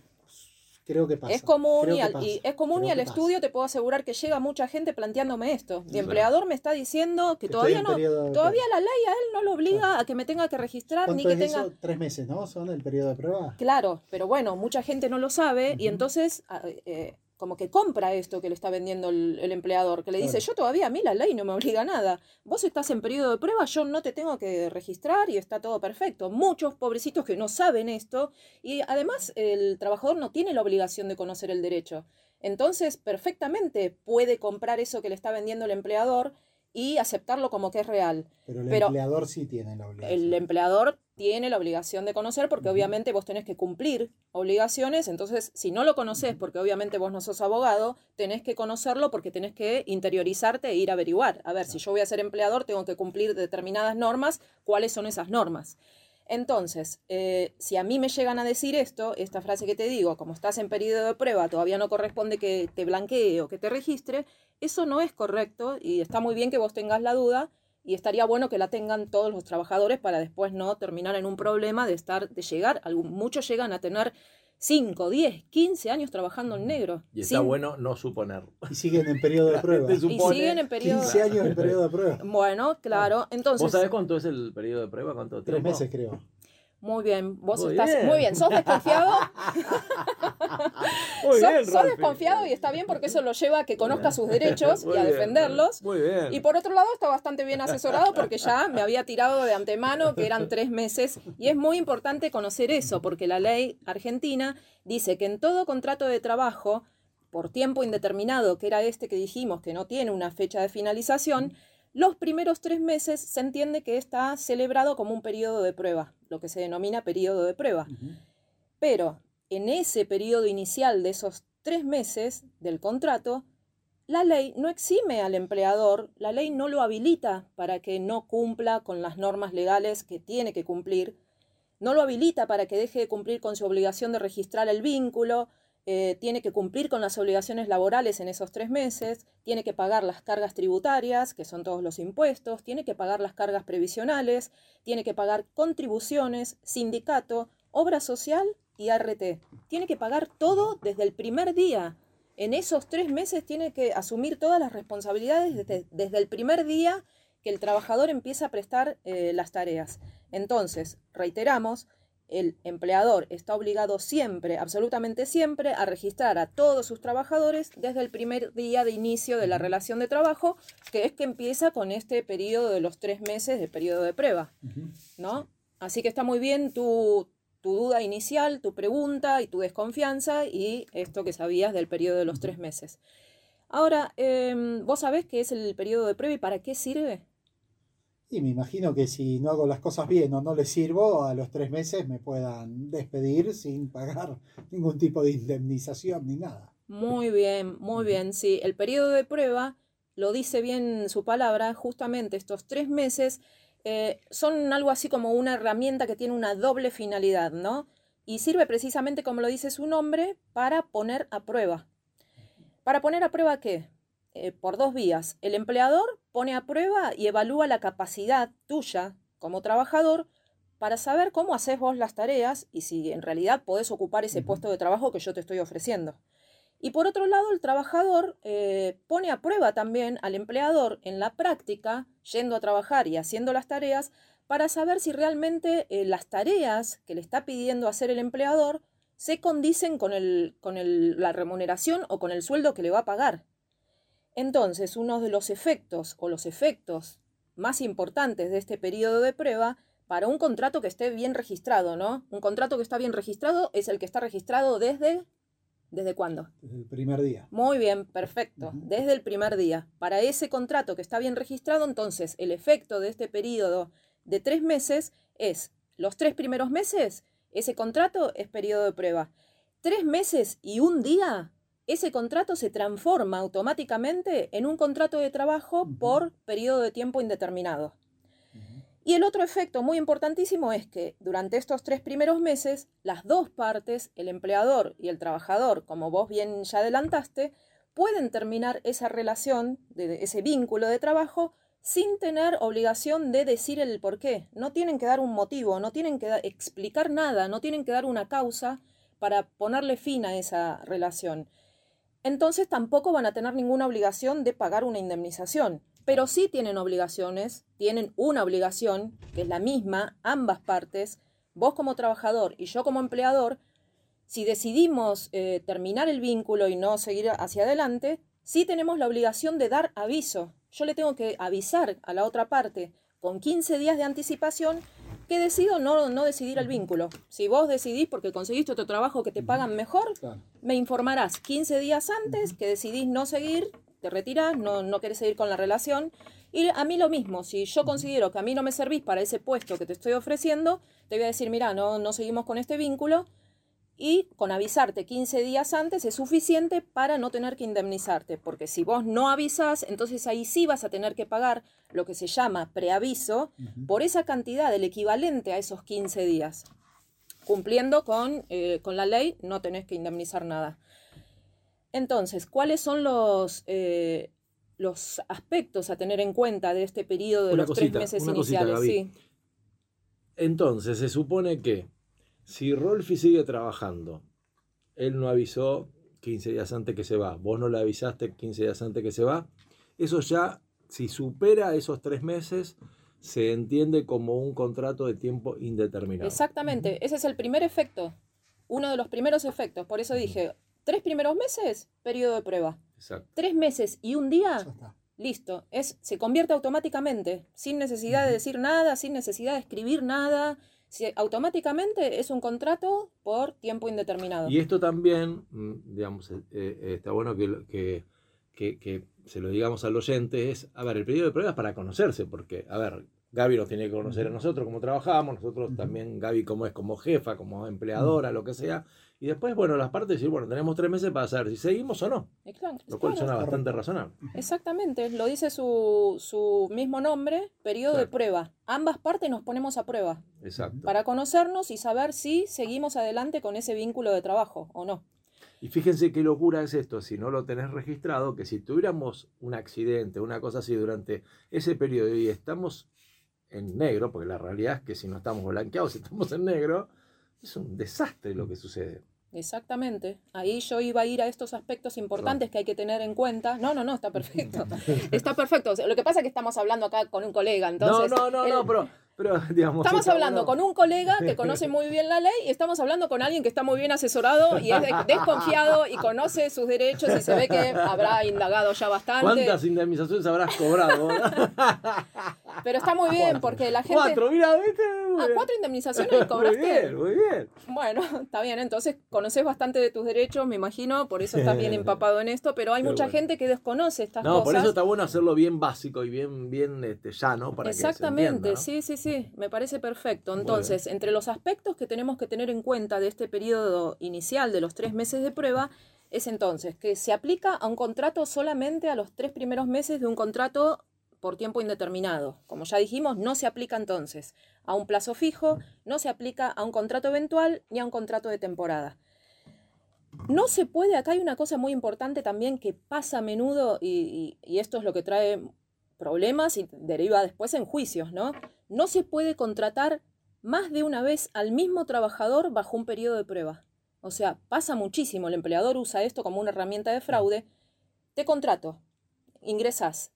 creo que pasa. Es común, y al, y es común y al pasa. estudio te puedo asegurar que llega mucha gente planteándome esto. Mi empleador me está diciendo que Que todavía no, de todavía la ley a él no lo obliga a que me tenga que registrar ni ¿Cuánto que es tenga. eso? Tres meses, ¿no? Son el periodo de prueba. Claro, pero bueno, mucha gente no lo sabe y entonces ah, eh, como que compra esto que le está vendiendo el, el empleador, que le dice, Claro. yo todavía a mí la ley no me obliga a nada. Vos estás en periodo de prueba, yo no te tengo que registrar y está todo perfecto. Muchos pobrecitos que no saben esto y además el trabajador no tiene la obligación de conocer el derecho. Entonces, perfectamente puede comprar eso que le está vendiendo el empleador y aceptarlo como que es real. Pero el Pero empleador sí tiene la obligación. El empleador tiene la obligación de conocer porque obviamente vos tenés que cumplir obligaciones, entonces si no lo conoces porque obviamente vos no sos abogado, tenés que conocerlo porque tenés que interiorizarte e ir a averiguar. A ver, si yo voy a ser empleador, tengo que cumplir determinadas normas, ¿cuáles son esas normas? Entonces, eh, si a mí me llegan a decir esto, esta frase que te digo, como estás en periodo de prueba, todavía no corresponde que te blanquee o que te registre, eso no es correcto y está muy bien que vos tengas la duda y estaría bueno que la tengan todos los trabajadores para después no terminar en un problema de estar, de llegar, muchos llegan a tener 5, 10, 15 años trabajando en negro. Y está sin- bueno no suponer. Y siguen en periodo de prueba. Y siguen en periodo... 15 años en periodo de prueba. Bueno, claro, entonces... ¿Vos sabés cuánto es el periodo de prueba? ¿Cuánto Tres tiempo? meses, creo. Muy bien, vos Muy estás bien. muy bien, sos desconfiado, Muy sos, bien, sos desconfiado y está bien porque eso lo lleva a que conozca sus derechos Muy y a bien, defenderlos. Muy bien. Y por otro lado está bastante bien asesorado porque ya me había tirado de antemano que eran tres meses y es muy importante conocer eso porque la ley argentina dice que en todo contrato de trabajo por tiempo indeterminado, que era este que dijimos que no tiene una fecha de finalización, los primeros tres meses se entiende que está celebrado como un periodo de prueba, lo que se denomina periodo de prueba. Pero en ese periodo inicial de esos tres meses del contrato, la ley no exime al empleador, la ley no lo habilita para que no cumpla con las normas legales que tiene que cumplir, no lo habilita para que deje de cumplir con su obligación de registrar el vínculo, eh, tiene que cumplir con las obligaciones laborales en esos tres meses, tiene que pagar las cargas tributarias, que son todos los impuestos, tiene que pagar las cargas previsionales, tiene que pagar contribuciones, sindicato, obra social y ART. Tiene que pagar todo desde el primer día. En esos tres meses tiene que asumir todas las responsabilidades desde, desde el primer día que el trabajador empieza a prestar eh, las tareas. Entonces, reiteramos, el empleador está obligado siempre, absolutamente siempre, a registrar a todos sus trabajadores desde el primer día de inicio de la relación de trabajo, que es que empieza con este periodo de los tres meses de periodo de prueba, ¿no? Así que está muy bien tu, tu duda inicial, tu pregunta y tu desconfianza y esto que sabías del periodo de los tres meses. Ahora, em, ¿vos sabés qué es el periodo de prueba y para qué sirve? Y me imagino que si no hago las cosas bien o no les sirvo, a los tres meses me puedan despedir sin pagar ningún tipo de indemnización ni nada. Muy bien, muy bien. Sí, el periodo de prueba lo dice bien su palabra, justamente estos tres meses eh, son algo así como una herramienta que tiene una doble finalidad, ¿no? Y sirve precisamente, como lo dice su nombre, para poner a prueba. ¿Para poner a prueba qué? Eh, por dos vías. El empleador pone a prueba y evalúa la capacidad tuya como trabajador para saber cómo haces vos las tareas y si en realidad podés ocupar ese puesto de trabajo que yo te estoy ofreciendo. Y por otro lado, el trabajador eh, pone a prueba también al empleador en la práctica, yendo a trabajar y haciendo las tareas, para saber si realmente eh, las tareas que le está pidiendo hacer el empleador se condicen con, el, con el- la remuneración o con el sueldo que le va a pagar. Entonces, uno de los efectos o los efectos más importantes de este periodo de prueba para un contrato que esté bien registrado, ¿no? Un contrato que está bien registrado es el que está registrado desde... ¿Desde cuándo? Desde el primer día. Muy bien, perfecto. Desde el primer día. Para ese contrato que está bien registrado, entonces el efecto de este periodo de tres meses es los tres primeros meses, ese contrato es periodo de prueba. Tres meses y un día, ese contrato se transforma automáticamente en un contrato de trabajo por periodo de tiempo indeterminado. Y el otro efecto muy importantísimo es que durante estos tres primeros meses, las dos partes, el empleador y el trabajador, como vos bien ya adelantaste, pueden terminar esa relación, de, ese vínculo de trabajo, sin tener obligación de decir el por qué. No tienen que dar un motivo, no tienen que explicar nada, no tienen que dar una causa para ponerle fin a esa relación. Entonces tampoco van a tener ninguna obligación de pagar una indemnización. Pero sí tienen obligaciones, tienen una obligación, que es la misma, ambas partes, vos como trabajador y yo como empleador, si decidimos eh, terminar el vínculo y no seguir hacia adelante, sí tenemos la obligación de dar aviso. Yo le tengo que avisar a la otra parte con 15 días de anticipación que decido no, no decidir el vínculo. Si vos decidís porque conseguiste otro trabajo que te pagan mejor, Claro. me informarás 15 días antes que decidís no seguir, te retirás, no, no querés seguir con la relación. Y a mí lo mismo, si yo considero que a mí no me servís para ese puesto que te estoy ofreciendo, te voy a decir, mira, no, no seguimos con este vínculo Y con avisarte 15 días antes es suficiente para no tener que indemnizarte, porque si vos no avisás, entonces ahí sí vas a tener que pagar lo que se llama preaviso por esa cantidad, el equivalente a esos 15 días. Cumpliendo con, eh, con la ley, no tenés que indemnizar nada. Entonces, ¿cuáles son los, eh, los aspectos a tener en cuenta de este periodo de Una los cosita, tres meses cosita, iniciales? Sí. Entonces, se supone que si Rolfi sigue trabajando, él no avisó 15 días antes que se va, vos no le avisaste 15 días antes que se va, eso ya, si supera esos tres meses, se entiende como un contrato de tiempo indeterminado. Exactamente, ese es el primer efecto, uno de los primeros efectos. Por eso dije, tres primeros meses, periodo de prueba. Exacto. Tres meses y un día, listo, es, se convierte automáticamente, sin necesidad de decir nada, sin necesidad de escribir nada. Si- automáticamente es un contrato por tiempo indeterminado. Y esto también, mm, digamos, eh, eh, está bueno que, lo- que, que- que se lo digamos al oyente, es, a ver, el periodo de prueba es para conocerse, porque, a ver, Gaby nos tiene que conocer a nosotros, cómo trabajamos, nosotros también, Gaby cómo es como jefa, como empleadora, lo que sea, y después, bueno, las partes decir, bueno, tenemos tres meses para saber si seguimos o no, claro, lo cual claro, suena bastante razonable. Exactamente, lo dice su, su mismo nombre, periodo de prueba. Ambas partes nos ponemos a prueba Exacto. para conocernos y saber si seguimos adelante con ese vínculo de trabajo o no. Y fíjense qué locura es esto, si no lo tenés registrado, que si tuviéramos un accidente, una cosa así durante ese periodo y estamos en negro, porque la realidad es que si no estamos blanqueados, estamos en negro, es un desastre lo que sucede. Exactamente. Ahí yo iba a ir a estos aspectos importantes que hay que tener en cuenta. No, no, no, está perfecto. Está perfecto. O sea, Lo que pasa es que estamos hablando acá con un colega, entonces. no, no, no, él- no, pero, pero digamos... Estamos hablando bueno. con un colega que conoce muy bien la ley y estamos hablando con alguien que está muy bien asesorado y es de- desconfiado y conoce sus derechos y se ve que habrá indagado ya bastante. ¿Cuántas indemnizaciones habrás cobrado? Pero está muy bien porque la gente... Cuatro, mira, ¿viste? Ah. ¿cuatro indemnizaciones cobraste? Muy bien, muy bien. Bueno, está bien, entonces conoces bastante de tus derechos, me imagino, por eso estás bien empapado en esto, pero hay mucha bueno. gente que desconoce estas No, cosas. por eso está bueno hacerlo bien básico y bien, bien este, llano para que se Exactamente, entienda, ¿no? sí, sí, sí, me parece perfecto. Entonces, entre los aspectos que tenemos que tener en cuenta de este periodo inicial de los tres meses de prueba, es entonces que se aplica a un contrato solamente a los tres primeros meses de un contrato por tiempo indeterminado. Como ya dijimos, no se aplica entonces a un plazo fijo, no se aplica a un contrato eventual ni a un contrato de temporada. No se puede, acá hay una cosa muy importante también que pasa a menudo y, y- y esto es lo que trae problemas y deriva después en juicios, ¿no? No se puede contratar más de una vez al mismo trabajador bajo un periodo de prueba. O sea, pasa muchísimo, el empleador usa esto como una herramienta de fraude. Te contrato, ingresas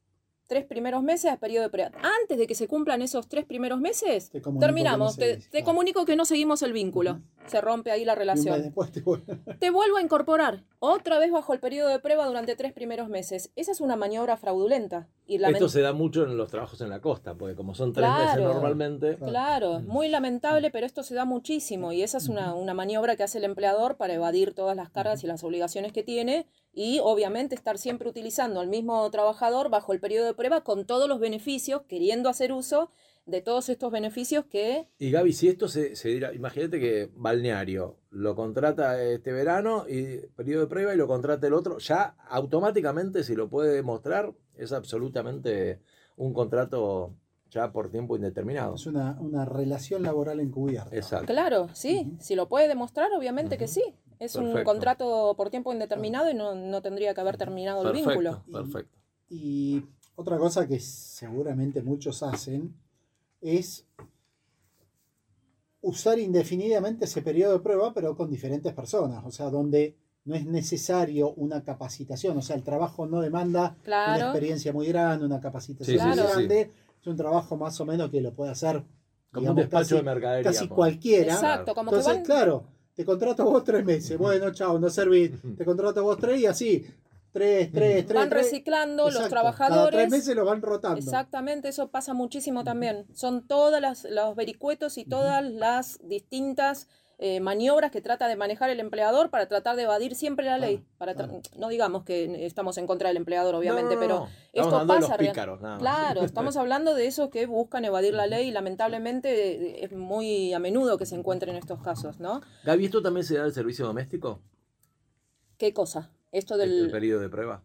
tres primeros meses a periodo de prueba. Antes de que se cumplan esos tres primeros meses, Te terminamos. no te comunico que no seguimos el vínculo. Se rompe ahí la relación. después te vuelve- Te vuelvo a incorporar otra vez bajo el periodo de prueba durante tres primeros meses. Esa es una maniobra fraudulenta. Y lament- Esto se da mucho en los trabajos en la costa, porque como son tres meses Claro. normalmente, Claro, muy lamentable, pero esto se da muchísimo y esa es una, una maniobra que hace el empleador para evadir todas las cargas y las obligaciones que tiene y obviamente estar siempre utilizando al mismo trabajador bajo el periodo de prueba con todos los beneficios, queriendo hacer uso de todos estos beneficios que... Y Gaby, si esto se, se dirá, imagínate que Balneario lo contrata este verano y periodo de prueba y lo contrata el otro, ya automáticamente si lo puede demostrar es absolutamente un contrato ya por tiempo indeterminado. Es una, una relación laboral encubierta. Exacto. Claro, sí, si lo puede demostrar, obviamente que sí. Es un contrato por tiempo indeterminado y no, no tendría que haber terminado el vínculo. Perfecto, perfecto. Y otra cosa que seguramente muchos hacen es usar indefinidamente ese periodo de prueba, pero con diferentes personas, o sea, donde no es necesario una capacitación, o sea, el trabajo no demanda una experiencia muy grande, una capacitación Sí, muy sí, sí. grande, es un trabajo más o menos que lo puede hacer Como un despacho casi- de mercadería. casi po. cualquiera. exacto, como que Entonces, van... claro, te contrato vos tres meses, bueno, chao, no servís, te contrato vos tres y así, tres, tres, tres. Van tres. reciclando los Exacto. Cada trabajadores. tres meses lo van rotando. Exactamente, eso pasa muchísimo también. Son todas las, los vericuetos y todas las distintas eh, maniobras que trata de manejar el empleador para tratar de evadir siempre la ley. Para. No digamos que estamos en contra del empleador, obviamente, No, no, pero no. Estamos esto hablando de los pasa. pícaros, nada más. Claro, estamos hablando de esos que buscan evadir la ley y lamentablemente eh, es muy a menudo que se encuentren estos casos, ¿no? Gaby, ¿esto también se da el servicio doméstico? ¿Qué cosa? Esto El, del periodo de prueba.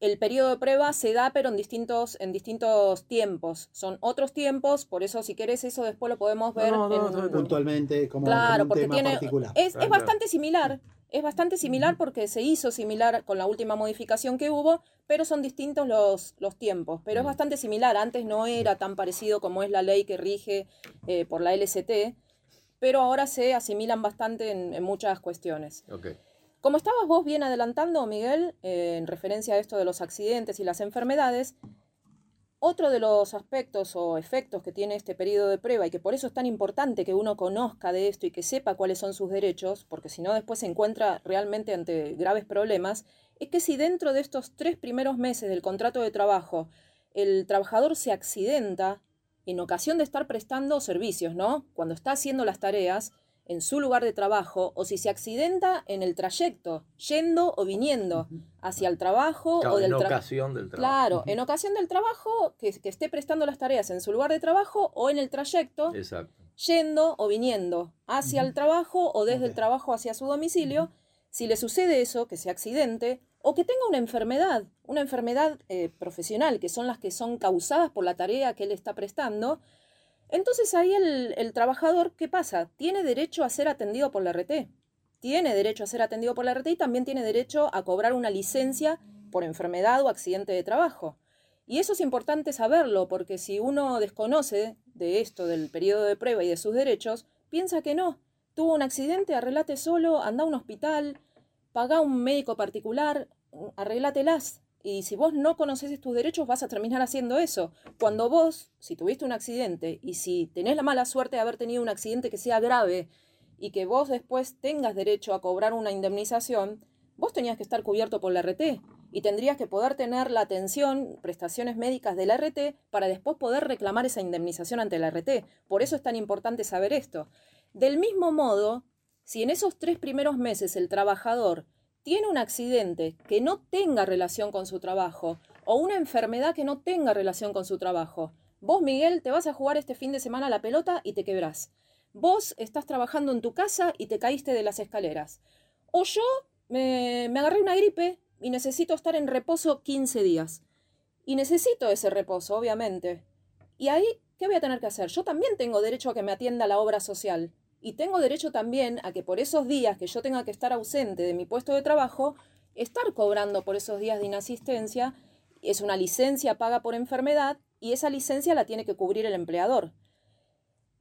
El periodo de prueba se da, pero en distintos, en distintos tiempos. Son otros tiempos, por eso si querés eso después lo podemos ver No, no, en- no. Puntualmente, como, Claro, como un porque tema tiene. particular. Es, Claro, es bastante similar. Es bastante similar porque se hizo similar con la última modificación que hubo, pero son distintos los, los tiempos. Pero es bastante similar. Antes no era tan parecido como es la ley que rige eh, por la LST, pero ahora se asimilan bastante en, en muchas cuestiones. Ok. Como estabas vos bien adelantando, Miguel, en referencia a esto de los accidentes y las enfermedades, otro de los aspectos o efectos que tiene este periodo de prueba y que por eso es tan importante que uno conozca de esto y que sepa cuáles son sus derechos, porque si no después se encuentra realmente ante graves problemas, es que si dentro de estos tres primeros meses del contrato de trabajo el trabajador se accidenta en ocasión de estar prestando servicios, ¿no? Cuando está haciendo las tareas en su lugar de trabajo o si se accidenta en el trayecto, yendo o viniendo hacia el trabajo Claro, o del en ocasión del trabajo. Claro, en ocasión del trabajo, que, que esté prestando las tareas en su lugar de trabajo o en el trayecto, Exacto. yendo o viniendo hacia el trabajo o desde el trabajo hacia su domicilio, si le sucede eso, que se accidente, o que tenga una enfermedad, una enfermedad eh, profesional, que son las que son causadas por la tarea que él está prestando, entonces ahí el, trabajador, ¿qué pasa? Tiene derecho a ser atendido por la RT. Tiene derecho a ser atendido por la RT y también tiene derecho a cobrar una licencia por enfermedad o accidente de trabajo. Y eso es importante saberlo, porque si uno desconoce de esto, del periodo de prueba y de sus derechos, piensa que no. Tuvo un accidente, arreglate solo, anda a un hospital, paga un médico particular, arreglátelas. Y si vos no conoces tus derechos, vas a terminar haciendo eso. Cuando vos, si tuviste un accidente y si tenés la mala suerte de haber tenido un accidente que sea grave y que vos después tengas derecho a cobrar una indemnización, vos tenías que estar cubierto por la RT y tendrías que poder tener la atención, prestaciones médicas de la RT para después poder reclamar esa indemnización ante la RT. Por eso es tan importante saber esto. Del mismo modo, si en esos tres primeros meses el trabajador tiene un accidente que no tenga relación con su trabajo o una enfermedad que no tenga relación con su trabajo, vos, Miguel, te vas a jugar este fin de semana la pelota y te quebrás. Vos estás trabajando en tu casa y te caíste de las escaleras. O yo me, me agarré una gripe y necesito estar en reposo 15 días. Y necesito ese reposo, obviamente. Y ahí, ¿qué voy a tener que hacer? Yo también tengo derecho a que me atienda la obra social. Y tengo derecho también a que por esos días que yo tenga que estar ausente de mi puesto de trabajo, estar cobrando por esos días de inasistencia. Es una licencia paga por enfermedad y esa licencia la tiene que cubrir el empleador.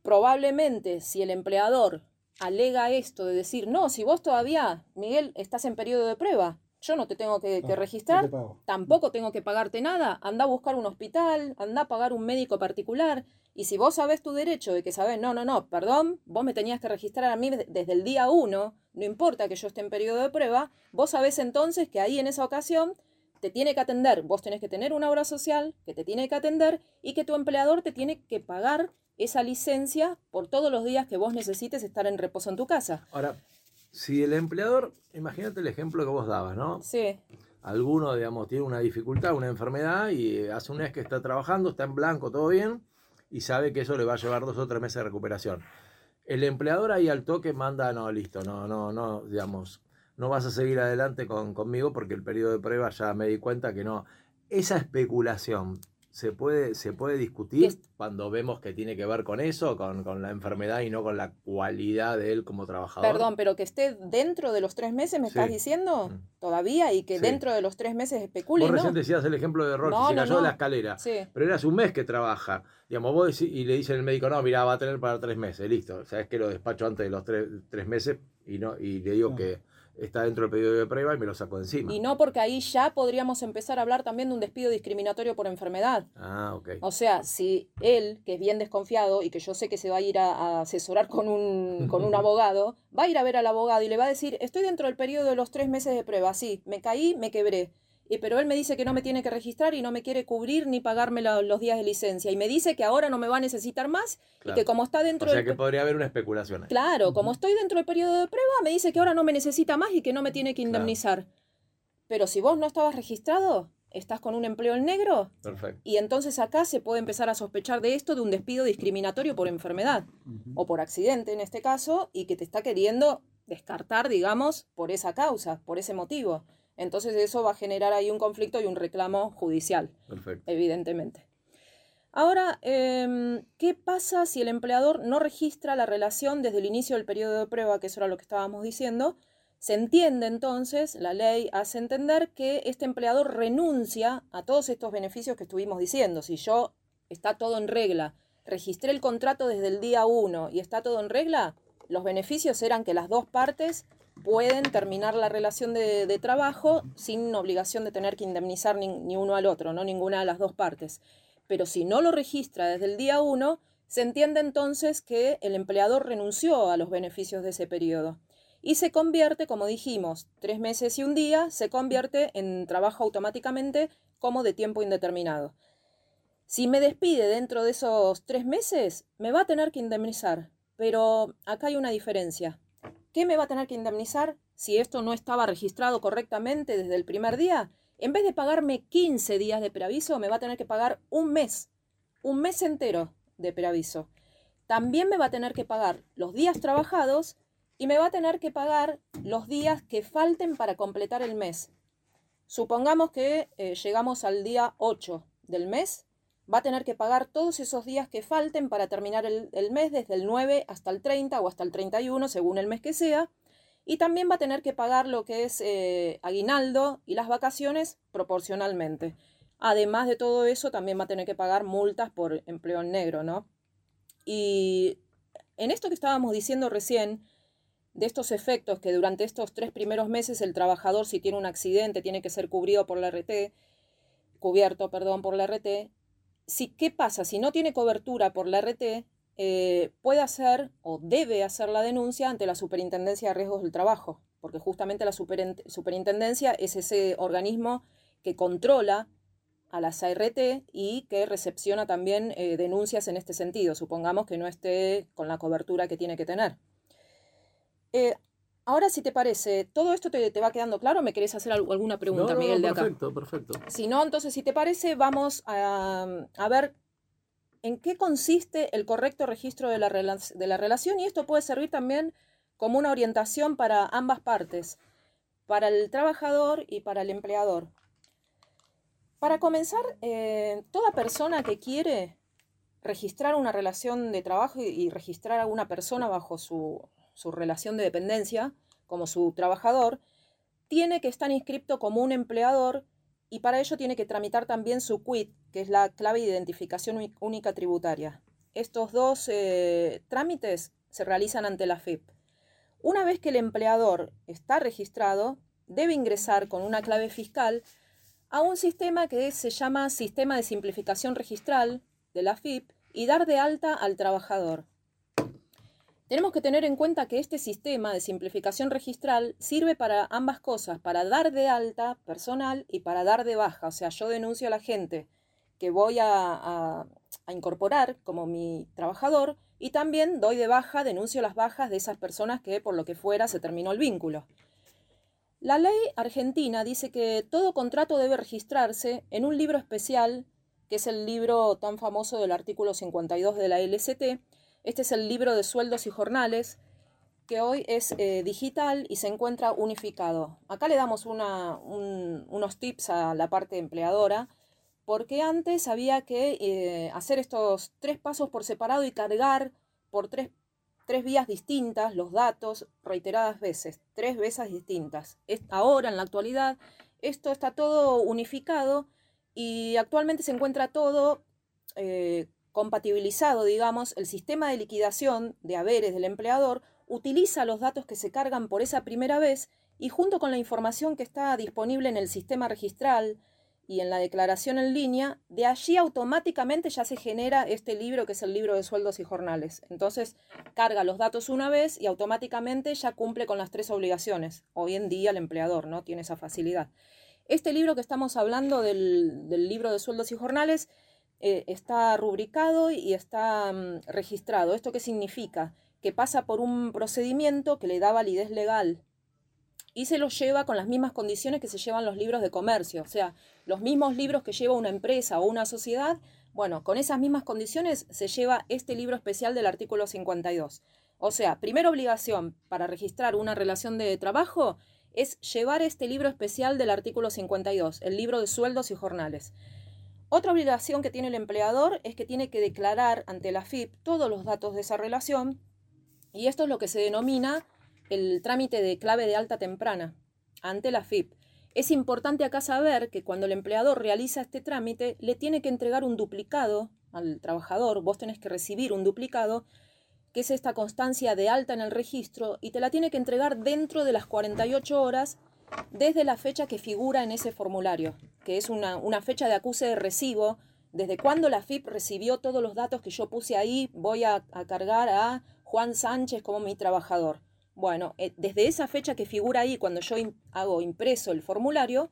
Probablemente si el empleador alega esto de decir, no, si vos todavía, Miguel, estás en periodo de prueba, yo no te tengo que, que No, registrar, no te pago. tampoco tengo que pagarte nada, anda a buscar un hospital, anda a pagar un médico particular, y si vos sabés tu derecho de que sabés, no, no, no, perdón, vos me tenías que registrar a mí de- desde el día uno, no importa que yo esté en periodo de prueba, vos sabés entonces que ahí en esa ocasión te tiene que atender, vos tenés que tener una obra social que te tiene que atender y que tu empleador te tiene que pagar esa licencia por todos los días que vos necesites estar en reposo en tu casa. Ahora, si el empleador, imagínate el ejemplo que vos dabas, ¿no? Sí, Alguno, digamos, tiene una dificultad, una enfermedad y hace un mes que está trabajando, está en blanco, todo bien, y sabe que eso le va a llevar dos o tres meses de recuperación. El empleador ahí al toque manda, no, listo, no, no, no, digamos, no vas a seguir adelante con, conmigo porque el periodo de prueba ya me di cuenta que no. Esa especulación se puede, se puede discutir Es- cuando vemos que tiene que ver con eso, con, con la enfermedad y no con la cualidad de él como trabajador. Perdón, pero que esté dentro de los tres meses, ¿me Sí. estás diciendo? Mm. Todavía, y que Sí. dentro de los tres meses especule, Vos ¿no? recién decías el ejemplo de Rocky, No, se no, cayó de no. la escalera. Sí. Pero era hace un mes que trabaja. Digamos, vos decís- y le dice el médico, no, mira, va a tener para tres meses, listo. Sabes que lo despacho antes de los tres, tres meses y no y le digo No. que está dentro del periodo de prueba y me lo saco de encima. Y no porque ahí ya podríamos empezar a hablar también de un despido discriminatorio por enfermedad. Ah, ok. O sea, si él, que es bien desconfiado y que yo sé que se va a ir a, a asesorar con un, con un abogado, va a ir a ver al abogado y le va a decir, estoy dentro del periodo de los tres meses de prueba, sí, me caí, me quebré. Y, pero él me dice que no me tiene que registrar y no me quiere cubrir ni pagarme la- los días de licencia. Y me dice que ahora no me va a necesitar más y que como está dentro O sea del... que podría haber una especulación ahí. Claro, como estoy dentro del periodo de prueba, me dice que ahora no me necesita más y que no me tiene que Claro. indemnizar. Pero si vos no estabas registrado, estás con un empleo en negro, Perfecto. y entonces acá se puede empezar a sospechar de esto de un despido discriminatorio por enfermedad o por accidente en este caso y que te está queriendo descartar, digamos, por esa causa, por ese motivo. Entonces eso va a generar ahí un conflicto y un reclamo judicial, Perfecto. evidentemente. Ahora, em, ¿qué pasa si el empleador no registra la relación desde el inicio del periodo de prueba, que eso era lo que estábamos diciendo? Se entiende entonces, la ley hace entender que este empleador renuncia a todos estos beneficios que estuvimos diciendo. Si yo está todo en regla, registré el contrato desde el día 1 y está todo en regla, los beneficios eran que las dos partes pueden terminar la relación de, trabajo sin obligación de tener que indemnizar ni, uno al otro, no ninguna de las dos partes. Pero si no lo registra desde el día 1, se entiende entonces que el empleador renunció a los beneficios de ese periodo y se convierte, como dijimos, tres meses y un día, se convierte en trabajo automáticamente como de tiempo indeterminado. Si me despide dentro de esos tres meses, me va a tener que indemnizar, pero acá hay una diferencia. ¿Qué me va a tener que indemnizar si esto no estaba registrado correctamente desde el primer día? En vez de pagarme 15 días de preaviso, me va a tener que pagar un mes, un mes entero de preaviso. También me va a tener que pagar los días trabajados y me va a tener que pagar los días que falten para completar el mes. Supongamos que eh, llegamos al día 8 del mes, va a tener que pagar todos esos días que falten para terminar el, mes, desde el 9 hasta el 30 o hasta el 31, según el mes que sea, y también va a tener que pagar lo que es eh, aguinaldo y las vacaciones proporcionalmente. Además de todo eso, también va a tener que pagar multas por empleo en negro, ¿no? Y en esto que estábamos diciendo recién, de estos efectos que durante estos tres primeros meses el trabajador, si tiene un accidente, tiene que ser cubrido por la RT, cubierto, perdón, por la RT. Si, ¿Qué pasa? Si no tiene cobertura por la RT, eh, puede hacer o debe hacer la denuncia ante la Superintendencia de Riesgos del Trabajo, porque justamente la superin- Superintendencia es ese organismo que controla a las ART y que recepciona también eh, denuncias en este sentido, supongamos que no esté con la cobertura que tiene que tener. Eh, ahora, si te parece, ¿todo esto te, te va quedando claro? ¿Me querés hacer al- alguna pregunta, No, no, Miguel, no, de acá? perfecto, perfecto. Si no, entonces, si te parece, vamos a, a ver en qué consiste el correcto registro de la, rela- de la relación y esto puede servir también como una orientación para ambas partes, para el trabajador y para el empleador. Para comenzar, eh, toda persona que quiere registrar una relación de trabajo y, y registrar a una persona bajo su, su relación de dependencia como su trabajador, tiene que estar inscripto como un empleador y para ello tiene que tramitar también su QUIT, que es la clave de identificación única tributaria. Estos dos eh, trámites se realizan ante la FIP. Una vez que el empleador está registrado, debe ingresar con una clave fiscal a un sistema que se llama Sistema de Simplificación Registral de la FIP y dar de alta al trabajador. Tenemos que tener en cuenta que este sistema de simplificación registral sirve para ambas cosas, para dar de alta personal y para dar de baja. O sea, yo denuncio a la gente que voy a, incorporar como mi trabajador y también doy de baja, denuncio las bajas de esas personas que por lo que fuera se terminó el vínculo. La ley argentina dice que todo contrato debe registrarse en un libro especial, que es el libro tan famoso del artículo 52 de la LST. Este es el libro de sueldos y jornales, que hoy es eh, digital y se encuentra unificado. Acá le damos una- un- unos tips a la parte empleadora, porque antes había que eh, hacer estos tres pasos por separado y cargar por tres tres vías distintas los datos reiteradas veces, tres veces distintas. Ahora, en la actualidad, esto está todo unificado y actualmente se encuentra todo eh, compatibilizado, digamos, el sistema de liquidación de haberes del empleador utiliza los datos que se cargan por esa primera vez y junto con la información que está disponible en el sistema registral y en la declaración en línea, de allí automáticamente ya se genera este libro que es el libro de sueldos y jornales. Entonces, carga los datos una vez y automáticamente ya cumple con las tres obligaciones. Hoy en día el empleador no tiene esa facilidad. Este libro que estamos hablando del, del libro de sueldos y jornales eh, está rubricado y está mm, registrado. ¿Esto qué significa? Que pasa por un procedimiento que le da validez legal y se lo lleva con las mismas condiciones que se llevan los libros de comercio. O sea, los mismos libros que lleva una empresa o una sociedad, bueno, con esas mismas condiciones se lleva este libro especial del artículo 52. O sea, primera obligación para registrar una relación de trabajo es llevar este libro especial del artículo 52, el libro de sueldos y jornales. Otra obligación que tiene el empleador es que tiene que declarar ante la FIP todos los datos de esa relación y esto es lo que se denomina el trámite de clave de alta temprana ante la FIP. Es importante acá saber que cuando el empleador realiza este trámite le tiene que entregar un duplicado al trabajador, vos tenés que recibir un duplicado que es esta constancia de alta en el registro y te la tiene que entregar dentro de las 48 horas desde la fecha que figura en ese formulario, que es una, fecha de acuse de recibo, desde cuando la FIP recibió todos los datos que yo puse ahí, voy a, cargar a Juan Sánchez como mi trabajador. Bueno, eh, desde esa fecha que figura ahí, cuando yo hago impreso el formulario,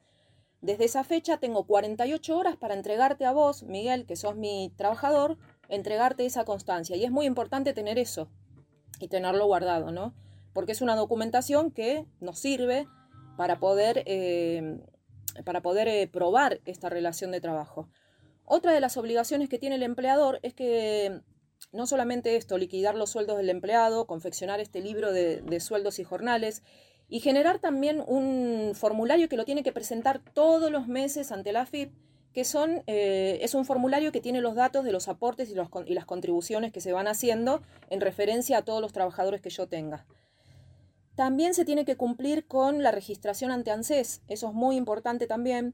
desde esa fecha tengo 48 horas para entregarte a vos, Miguel, que sos mi trabajador, entregarte esa constancia. Y es muy importante tener eso y tenerlo guardado, ¿no? Porque es una documentación que nos sirve para poder, eh, para poder eh, probar esta relación de trabajo. Otra de las obligaciones que tiene el empleador es que no solamente esto, liquidar los sueldos del empleado, confeccionar este libro de, sueldos y jornales, y generar también un formulario que lo tiene que presentar todos los meses ante la FIP, que son, eh, es un formulario que tiene los datos de los aportes y las contribuciones que se van haciendo en referencia a todos los trabajadores que yo tenga. También se tiene que cumplir con la registración ante ANSES, eso es muy importante también.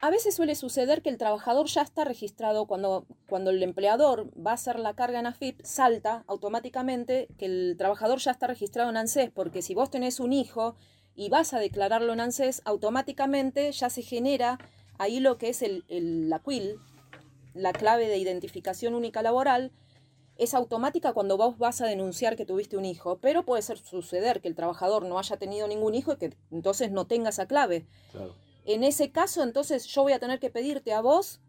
A veces suele suceder que el trabajador ya está registrado cuando, cuando el empleador va a hacer la carga en AFIP, salta automáticamente que el trabajador ya está registrado en ANSES, porque si vos tenés un hijo y vas a declararlo en ANSES, automáticamente ya se genera ahí lo que es el, la QUIL, la clave de identificación única laboral, es automática cuando vos vas a denunciar que tuviste un hijo, pero puede ser suceder que el trabajador no haya tenido ningún hijo y que entonces no tenga esa clave. En ese caso, entonces yo voy a tener que pedirte a vos,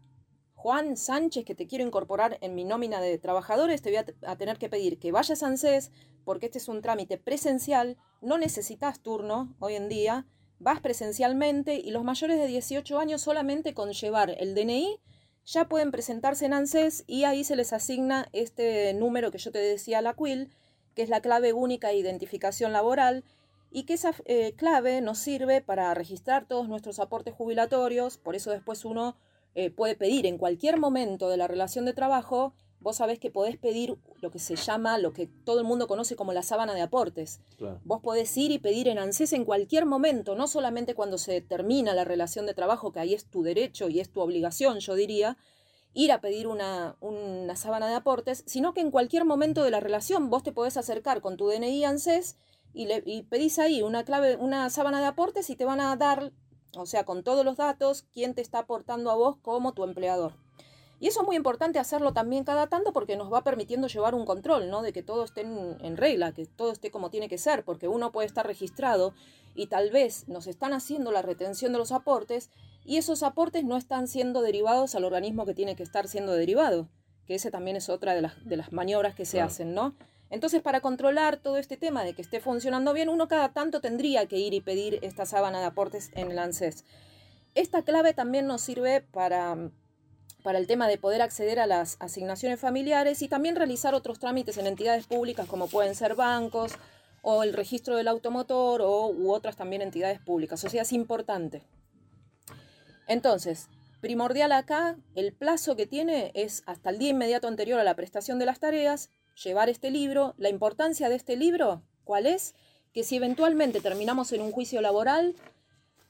Juan Sánchez, que te quiero incorporar en mi nómina de trabajadores, te voy a, tener que pedir que vayas a ANSES, porque este es un trámite presencial, no necesitas turno hoy en día, vas presencialmente y los mayores de 18 años solamente con llevar el DNI ya pueden presentarse en ANSES y ahí se les asigna este número que yo te decía, la QUIL, que es la clave única de identificación laboral, y que esa eh, clave nos sirve para registrar todos nuestros aportes jubilatorios, por eso después uno eh, puede pedir en cualquier momento de la relación de trabajo vos sabés que podés pedir lo que se llama, lo que todo el mundo conoce como la sábana de aportes. Vos podés ir y pedir en ANSES en cualquier momento, no solamente cuando se termina la relación de trabajo, que ahí es tu derecho y es tu obligación, yo diría, ir a pedir una, una sábana de aportes, sino que en cualquier momento de la relación vos te podés acercar con tu DNI ANSES y, le, y pedís ahí una clave, una sábana de aportes y te van a dar, o sea, con todos los datos, quién te está aportando a vos como tu empleador. Y eso es muy importante hacerlo también cada tanto porque nos va permitiendo llevar un control, ¿no? De que todo esté en, regla, que todo esté como tiene que ser, porque uno puede estar registrado y tal vez nos están haciendo la retención de los aportes y esos aportes no están siendo derivados al organismo que tiene que estar siendo derivado, que ese también es otra de las, de las maniobras que se hacen, ¿no? Entonces, para controlar todo este tema de que esté funcionando bien, uno cada tanto tendría que ir y pedir esta sábana de aportes en el ANSES. Esta clave también nos sirve para para el tema de poder acceder a las asignaciones familiares y también realizar otros trámites en entidades públicas como pueden ser bancos o el registro del automotor o, u otras también entidades públicas. O sea, es importante. Entonces, primordial acá, el plazo que tiene es hasta el día inmediato anterior a la prestación de las tareas, llevar este libro. La importancia de este libro, ¿cuál es? Que si eventualmente terminamos en un juicio laboral,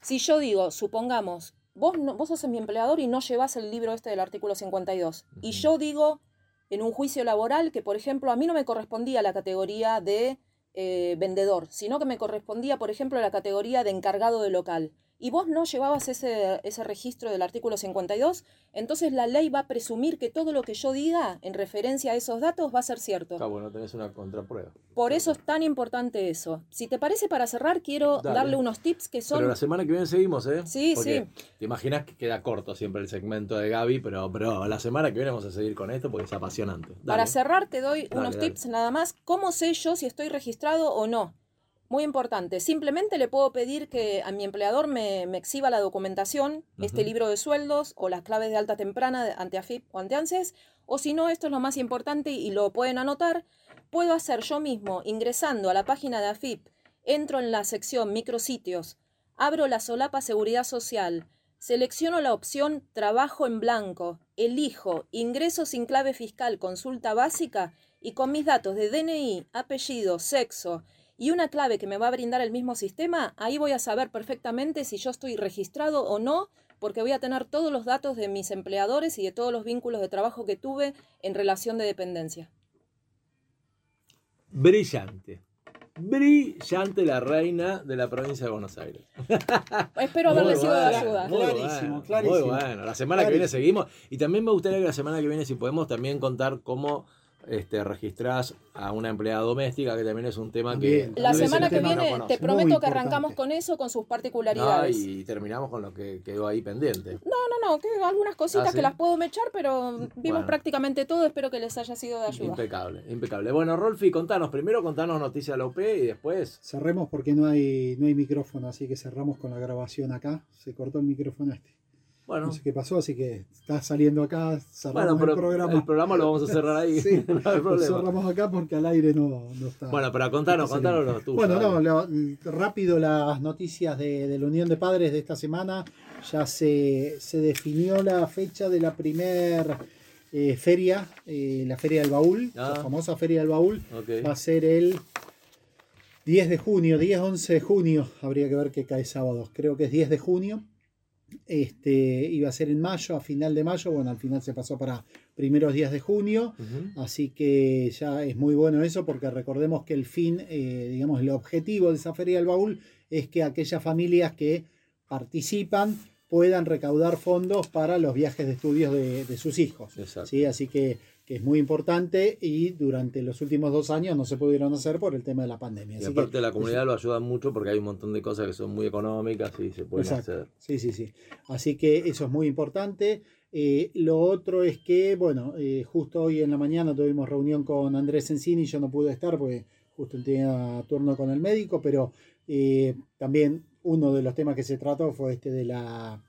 si yo digo, supongamos vos, no, vos sos mi empleador y no llevas el libro este del artículo 52. Y yo digo en un juicio laboral que, por ejemplo, a mí no me correspondía la categoría de eh, vendedor, sino que me correspondía, por ejemplo, la categoría de encargado de local. Y vos no llevabas ese, ese registro del artículo 52, entonces la ley va a presumir que todo lo que yo diga en referencia a esos datos va a ser cierto. Está bueno, tenés una contraprueba. Por eso es tan importante eso. Si te parece, para cerrar, quiero Dale. darle unos tips que son... Pero la semana que viene seguimos, ¿eh? Sí, Porque sí. Te imaginas que queda corto siempre el segmento de Gaby, pero, pero la semana que viene vamos a seguir con esto porque es apasionante. Dale. Para cerrar, te doy Dale, unos tips nada más. ¿Cómo sé yo si estoy registrado o no? Muy importante. Simplemente le puedo pedir que a mi empleador me, me exhiba la documentación, este libro de sueldos o las claves de alta temprana de- ante AFIP o ante ANSES. O si no, esto es lo más importante y lo pueden anotar. Puedo hacer yo mismo ingresando a la página de AFIP. Entro en la sección micrositios. Abro la solapa seguridad social. Selecciono la opción Trabajo en blanco, elijo Ingreso sin clave fiscal, consulta básica y con mis datos de DNI, apellido, sexo y una clave que me va a brindar el mismo sistema, ahí voy a saber perfectamente si yo estoy registrado o no, porque voy a tener todos los datos de mis empleadores y de todos los vínculos de trabajo que tuve en relación de dependencia. Brillante. Brillante la reina de la provincia de Buenos Aires. Espero Muy haberle sido de ayuda. muy Clarísimo, bueno, clarísimo. Muy bueno. La semana que viene seguimos. Y también me gustaría que la semana que viene, si podemos, también contar cómo este, registrás a una empleada doméstica, que también es un tema También. que. La semana que no viene te Muy prometo que importante. arrancamos con eso, con sus No, particularidades. y terminamos con lo que quedó ahí pendiente. No, no, no, que algunas cositas ¿Ah, sí? que las puedo mechar, pero vimos Bueno. prácticamente todo, espero que les haya sido de ayuda. Impecable, impecable. Bueno, Rolfi, contanos. Primero contanos noticias de la UP y después. Cerremos porque no hay, no hay micrófono, así que cerramos con la grabación acá. Se cortó el micrófono este. Bueno, No sé qué pasó, así que está saliendo acá, cerramos bueno pero el programa. el programa lo vamos a cerrar ahí. Sí, no hay problema. cerramos acá porque al aire no, no está. Bueno, pero contanos, contanos lo tuyo. Bueno, no, lo- rápido las noticias de, de la Unión de Padres de esta semana. Ya se, se definió la fecha de la primer eh, feria, eh, la Feria del Baúl, Ah. la famosa Feria del Baúl. Va a ser el 10 de junio, 10-11 de junio, habría que ver que cae sábado, creo que es 10 de junio. Este, iba a ser en mayo, a final de mayo, bueno, al final se pasó para primeros días de junio, así que ya es muy bueno eso porque recordemos que el fin, eh, digamos, el objetivo de esa feria del baúl es que aquellas familias que participan puedan recaudar fondos para los viajes de estudios de, de sus hijos. ¿sí? Así que, que es muy importante y durante los últimos dos años no se pudieron hacer por el tema de la pandemia. Y Así aparte que- la comunidad lo ayuda mucho porque hay un montón de cosas que son muy económicas y se pueden Exacto. hacer. Sí, sí, sí. Así que eso es muy importante. Eh, lo otro es que, bueno, eh, justo hoy en la mañana tuvimos reunión con Andrés Encini, yo no pude estar porque justo tenía turno con el médico, pero eh, también uno de los temas que se trató fue este de la,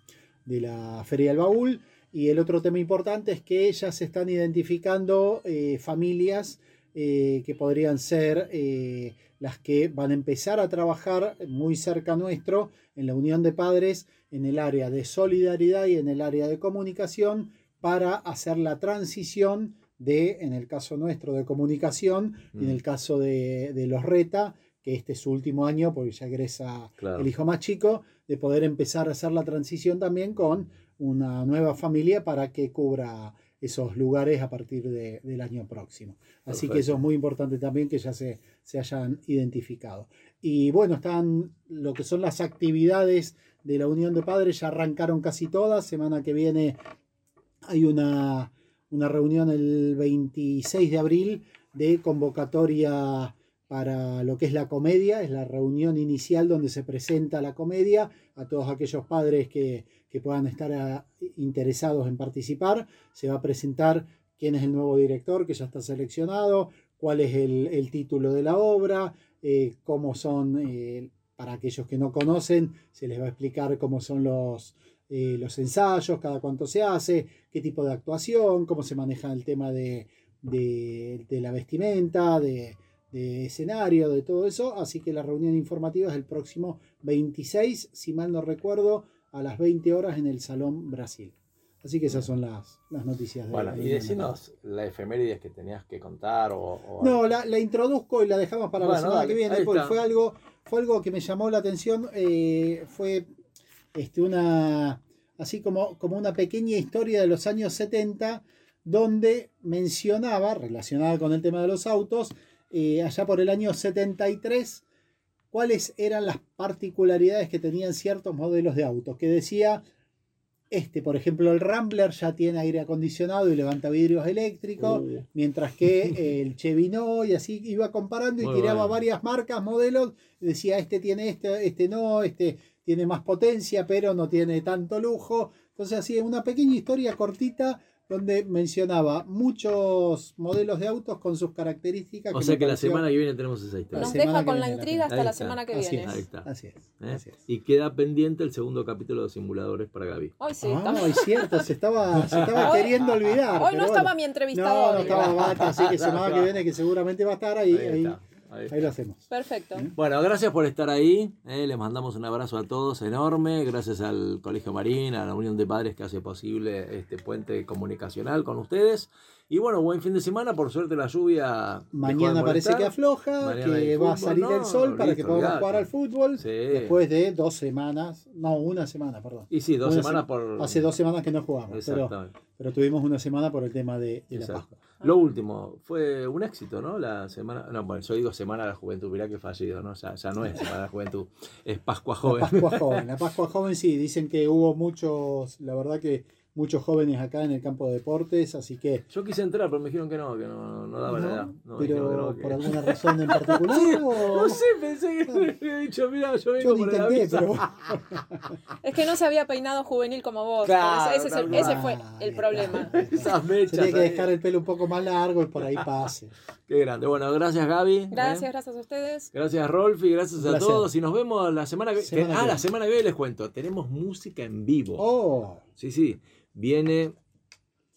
de la Feria del Baúl. Y el otro tema importante es que ya se están identificando eh, familias eh, que podrían ser eh, las que van a empezar a trabajar muy cerca nuestro en la Unión de Padres en el área de solidaridad y en el área de comunicación para hacer la transición de, en el caso nuestro, de comunicación y en Mm. el caso de, de los RETA, que este es su último año porque ya egresa Claro. el hijo más chico, de poder empezar a hacer la transición también con una nueva familia para que cubra esos lugares a partir de- del año próximo. Así que eso es muy importante también que ya se, se hayan identificado. Y bueno, están lo que son las actividades de la Unión de Padres, ya arrancaron casi todas. Semana que viene hay una, una reunión el 26 de abril de convocatoria para lo que es la comedia, es la reunión inicial donde se presenta la comedia a todos aquellos padres que, que puedan estar ah, interesados en participar. Se va a presentar quién es el nuevo director que ya está seleccionado, cuál es el, título de la obra, eh, cómo son, eh, para aquellos que no conocen, se les va a explicar cómo son los, eh, los ensayos, cada cuánto se hace, qué tipo de actuación, cómo se maneja el tema de, de- la vestimenta, de escenario, de todo eso. Así que la reunión informativa es el próximo 26, si mal no recuerdo, a las 20 horas en el Salón Brasil. Así que esas son las, las noticias de Bueno, y decinos la efemérides que tenías que contar o... o- no, la, la introduzco y la dejamos para la semana dale, que viene, porque fue algo, fue algo que me llamó la atención. eh, fue este, una así como, como una pequeña historia de los años 70, donde mencionaba, relacionada con el tema de los autos, eh, allá por el año 73, cuáles eran las particularidades que tenían ciertos modelos de autos, que decía, este, por ejemplo, el Rambler ya tiene aire acondicionado y levanta vidrios eléctricos, mientras que el Chevy no, y así iba comparando y Muy tiraba bueno. varias marcas, modelos, decía, este tiene este, este no, este tiene más potencia, pero no tiene tanto lujo. Entonces hacía una pequeña historia cortita donde mencionaba muchos modelos de autos con sus características. O me sea que la semana que viene tenemos esa historia. Nos deja que con la intriga hasta la semana que Así viene. es. Ahí está. Así es. ¿eh? así es. Y queda pendiente el segundo capítulo de simuladores para Gaby. Hoy sí, Ah, estamos- es cierto, se estaba, se estaba Hoy- queriendo olvidar. Hoy no estaba bueno. mi No, entrevistador. no estaba Bata, así que semana que viene que seguramente va a estar ahí, Ahí ahí, está, ahí lo hacemos. Perfecto. Bueno, gracias por estar ahí. eh, les mandamos un abrazo a todos enorme. Gracias al Colegio Marín, a la Unión de Padres que hace posible este puente comunicacional con ustedes. Y bueno, buen fin de semana. Por suerte la lluvia. de Mañana parece que afloja, Mañana que va a salir no, el sol para que podamos olvidate. jugar al fútbol Sí. después de dos semanas, no, una semana, perdón. Y sí, dos Una semanas se- por. Hace dos semanas que no jugamos, pero, tuvimos una semana por el tema de, de la. Pascua. Lo último, fue un éxito, ¿no? La semana. No, bueno, yo digo Semana de la Juventud, mirá que fallido, ¿no? Ya, ya no es Semana de la Juventud, es Pascua La Joven. Pascua joven, la Pascua joven sí, dicen que hubo muchos, la verdad que muchos jóvenes acá en el campo de deportes, así que Yo quise entrar, pero me dijeron que no, que no, no daba la edad. No, pero no, que- por alguna razón en particular o- No sé, pensé que había dicho, mira, yo vengo yo por el intenté, aviso. pero Es que no se había peinado juvenil como vos. Claro, ese, es el- tal ese fue el problema. Esas mechas. tenía que dejar el pelo un poco más largo y por ahí pase. Qué grande. Bueno, gracias Gaby. ¿eh? Gracias, gracias a ustedes. Gracias Rolf y gracias a todos. Y nos vemos la semana que, Semana que Ah, la semana que viene les cuento. Tenemos música en vivo. Oh, Sí, sí. Viene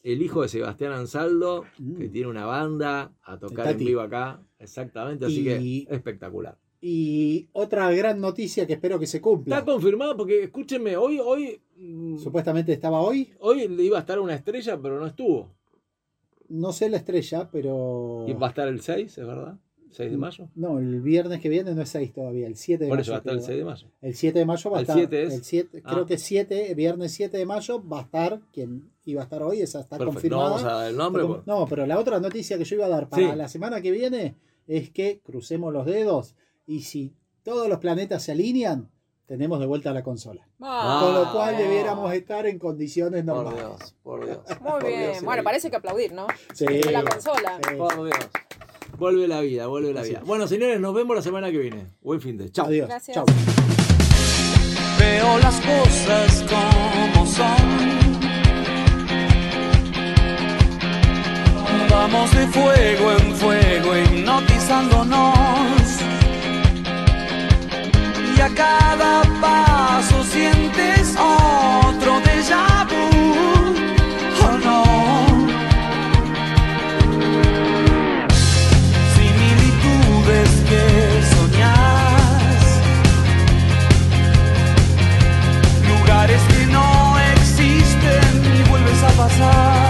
el hijo de Sebastián Ansaldo, Mm. que tiene una banda a tocar en vivo acá. Exactamente, así Y- que espectacular. y otra gran noticia que espero que se cumpla. Está confirmado porque, escúchenme, hoy, hoy, mm, Supuestamente estaba hoy, hoy iba a estar una estrella, pero no estuvo. no sé la estrella, pero... Y va a estar el 6, ¿es verdad? 6 de mayo. No, el viernes que viene no es 6 todavía, el 7 de Por mayo. eso va a estar el creo. 6 de mayo. El 7 de mayo va a El estar. 7 es- el 7, Ah. Creo que 7, viernes 7 de mayo va a estar quien iba a estar hoy, esa está Perfecto. No confirmada. vamos a dar el nombre. Pues. con- No, pero la otra noticia que yo iba a dar para Sí. la semana que viene es que crucemos los dedos y si todos los planetas se alinean, tenemos de vuelta la consola. Ah, Con lo cual debiéramos estar en condiciones Por normales. Dios, por Dios. Muy por bien. Dios, bueno, sí. parece que aplaudir, ¿no? Sí. La consola. Sí. Por Dios. Vuelve la vida, vuelve la vida. Bueno, señores, nos vemos la semana que viene. Buen fin de. Chao. Adiós. Gracias. Chao. Veo las cosas como son. Vamos de fuego en fuego, hipnotizándonos. Y a cada paso sientes otro さ。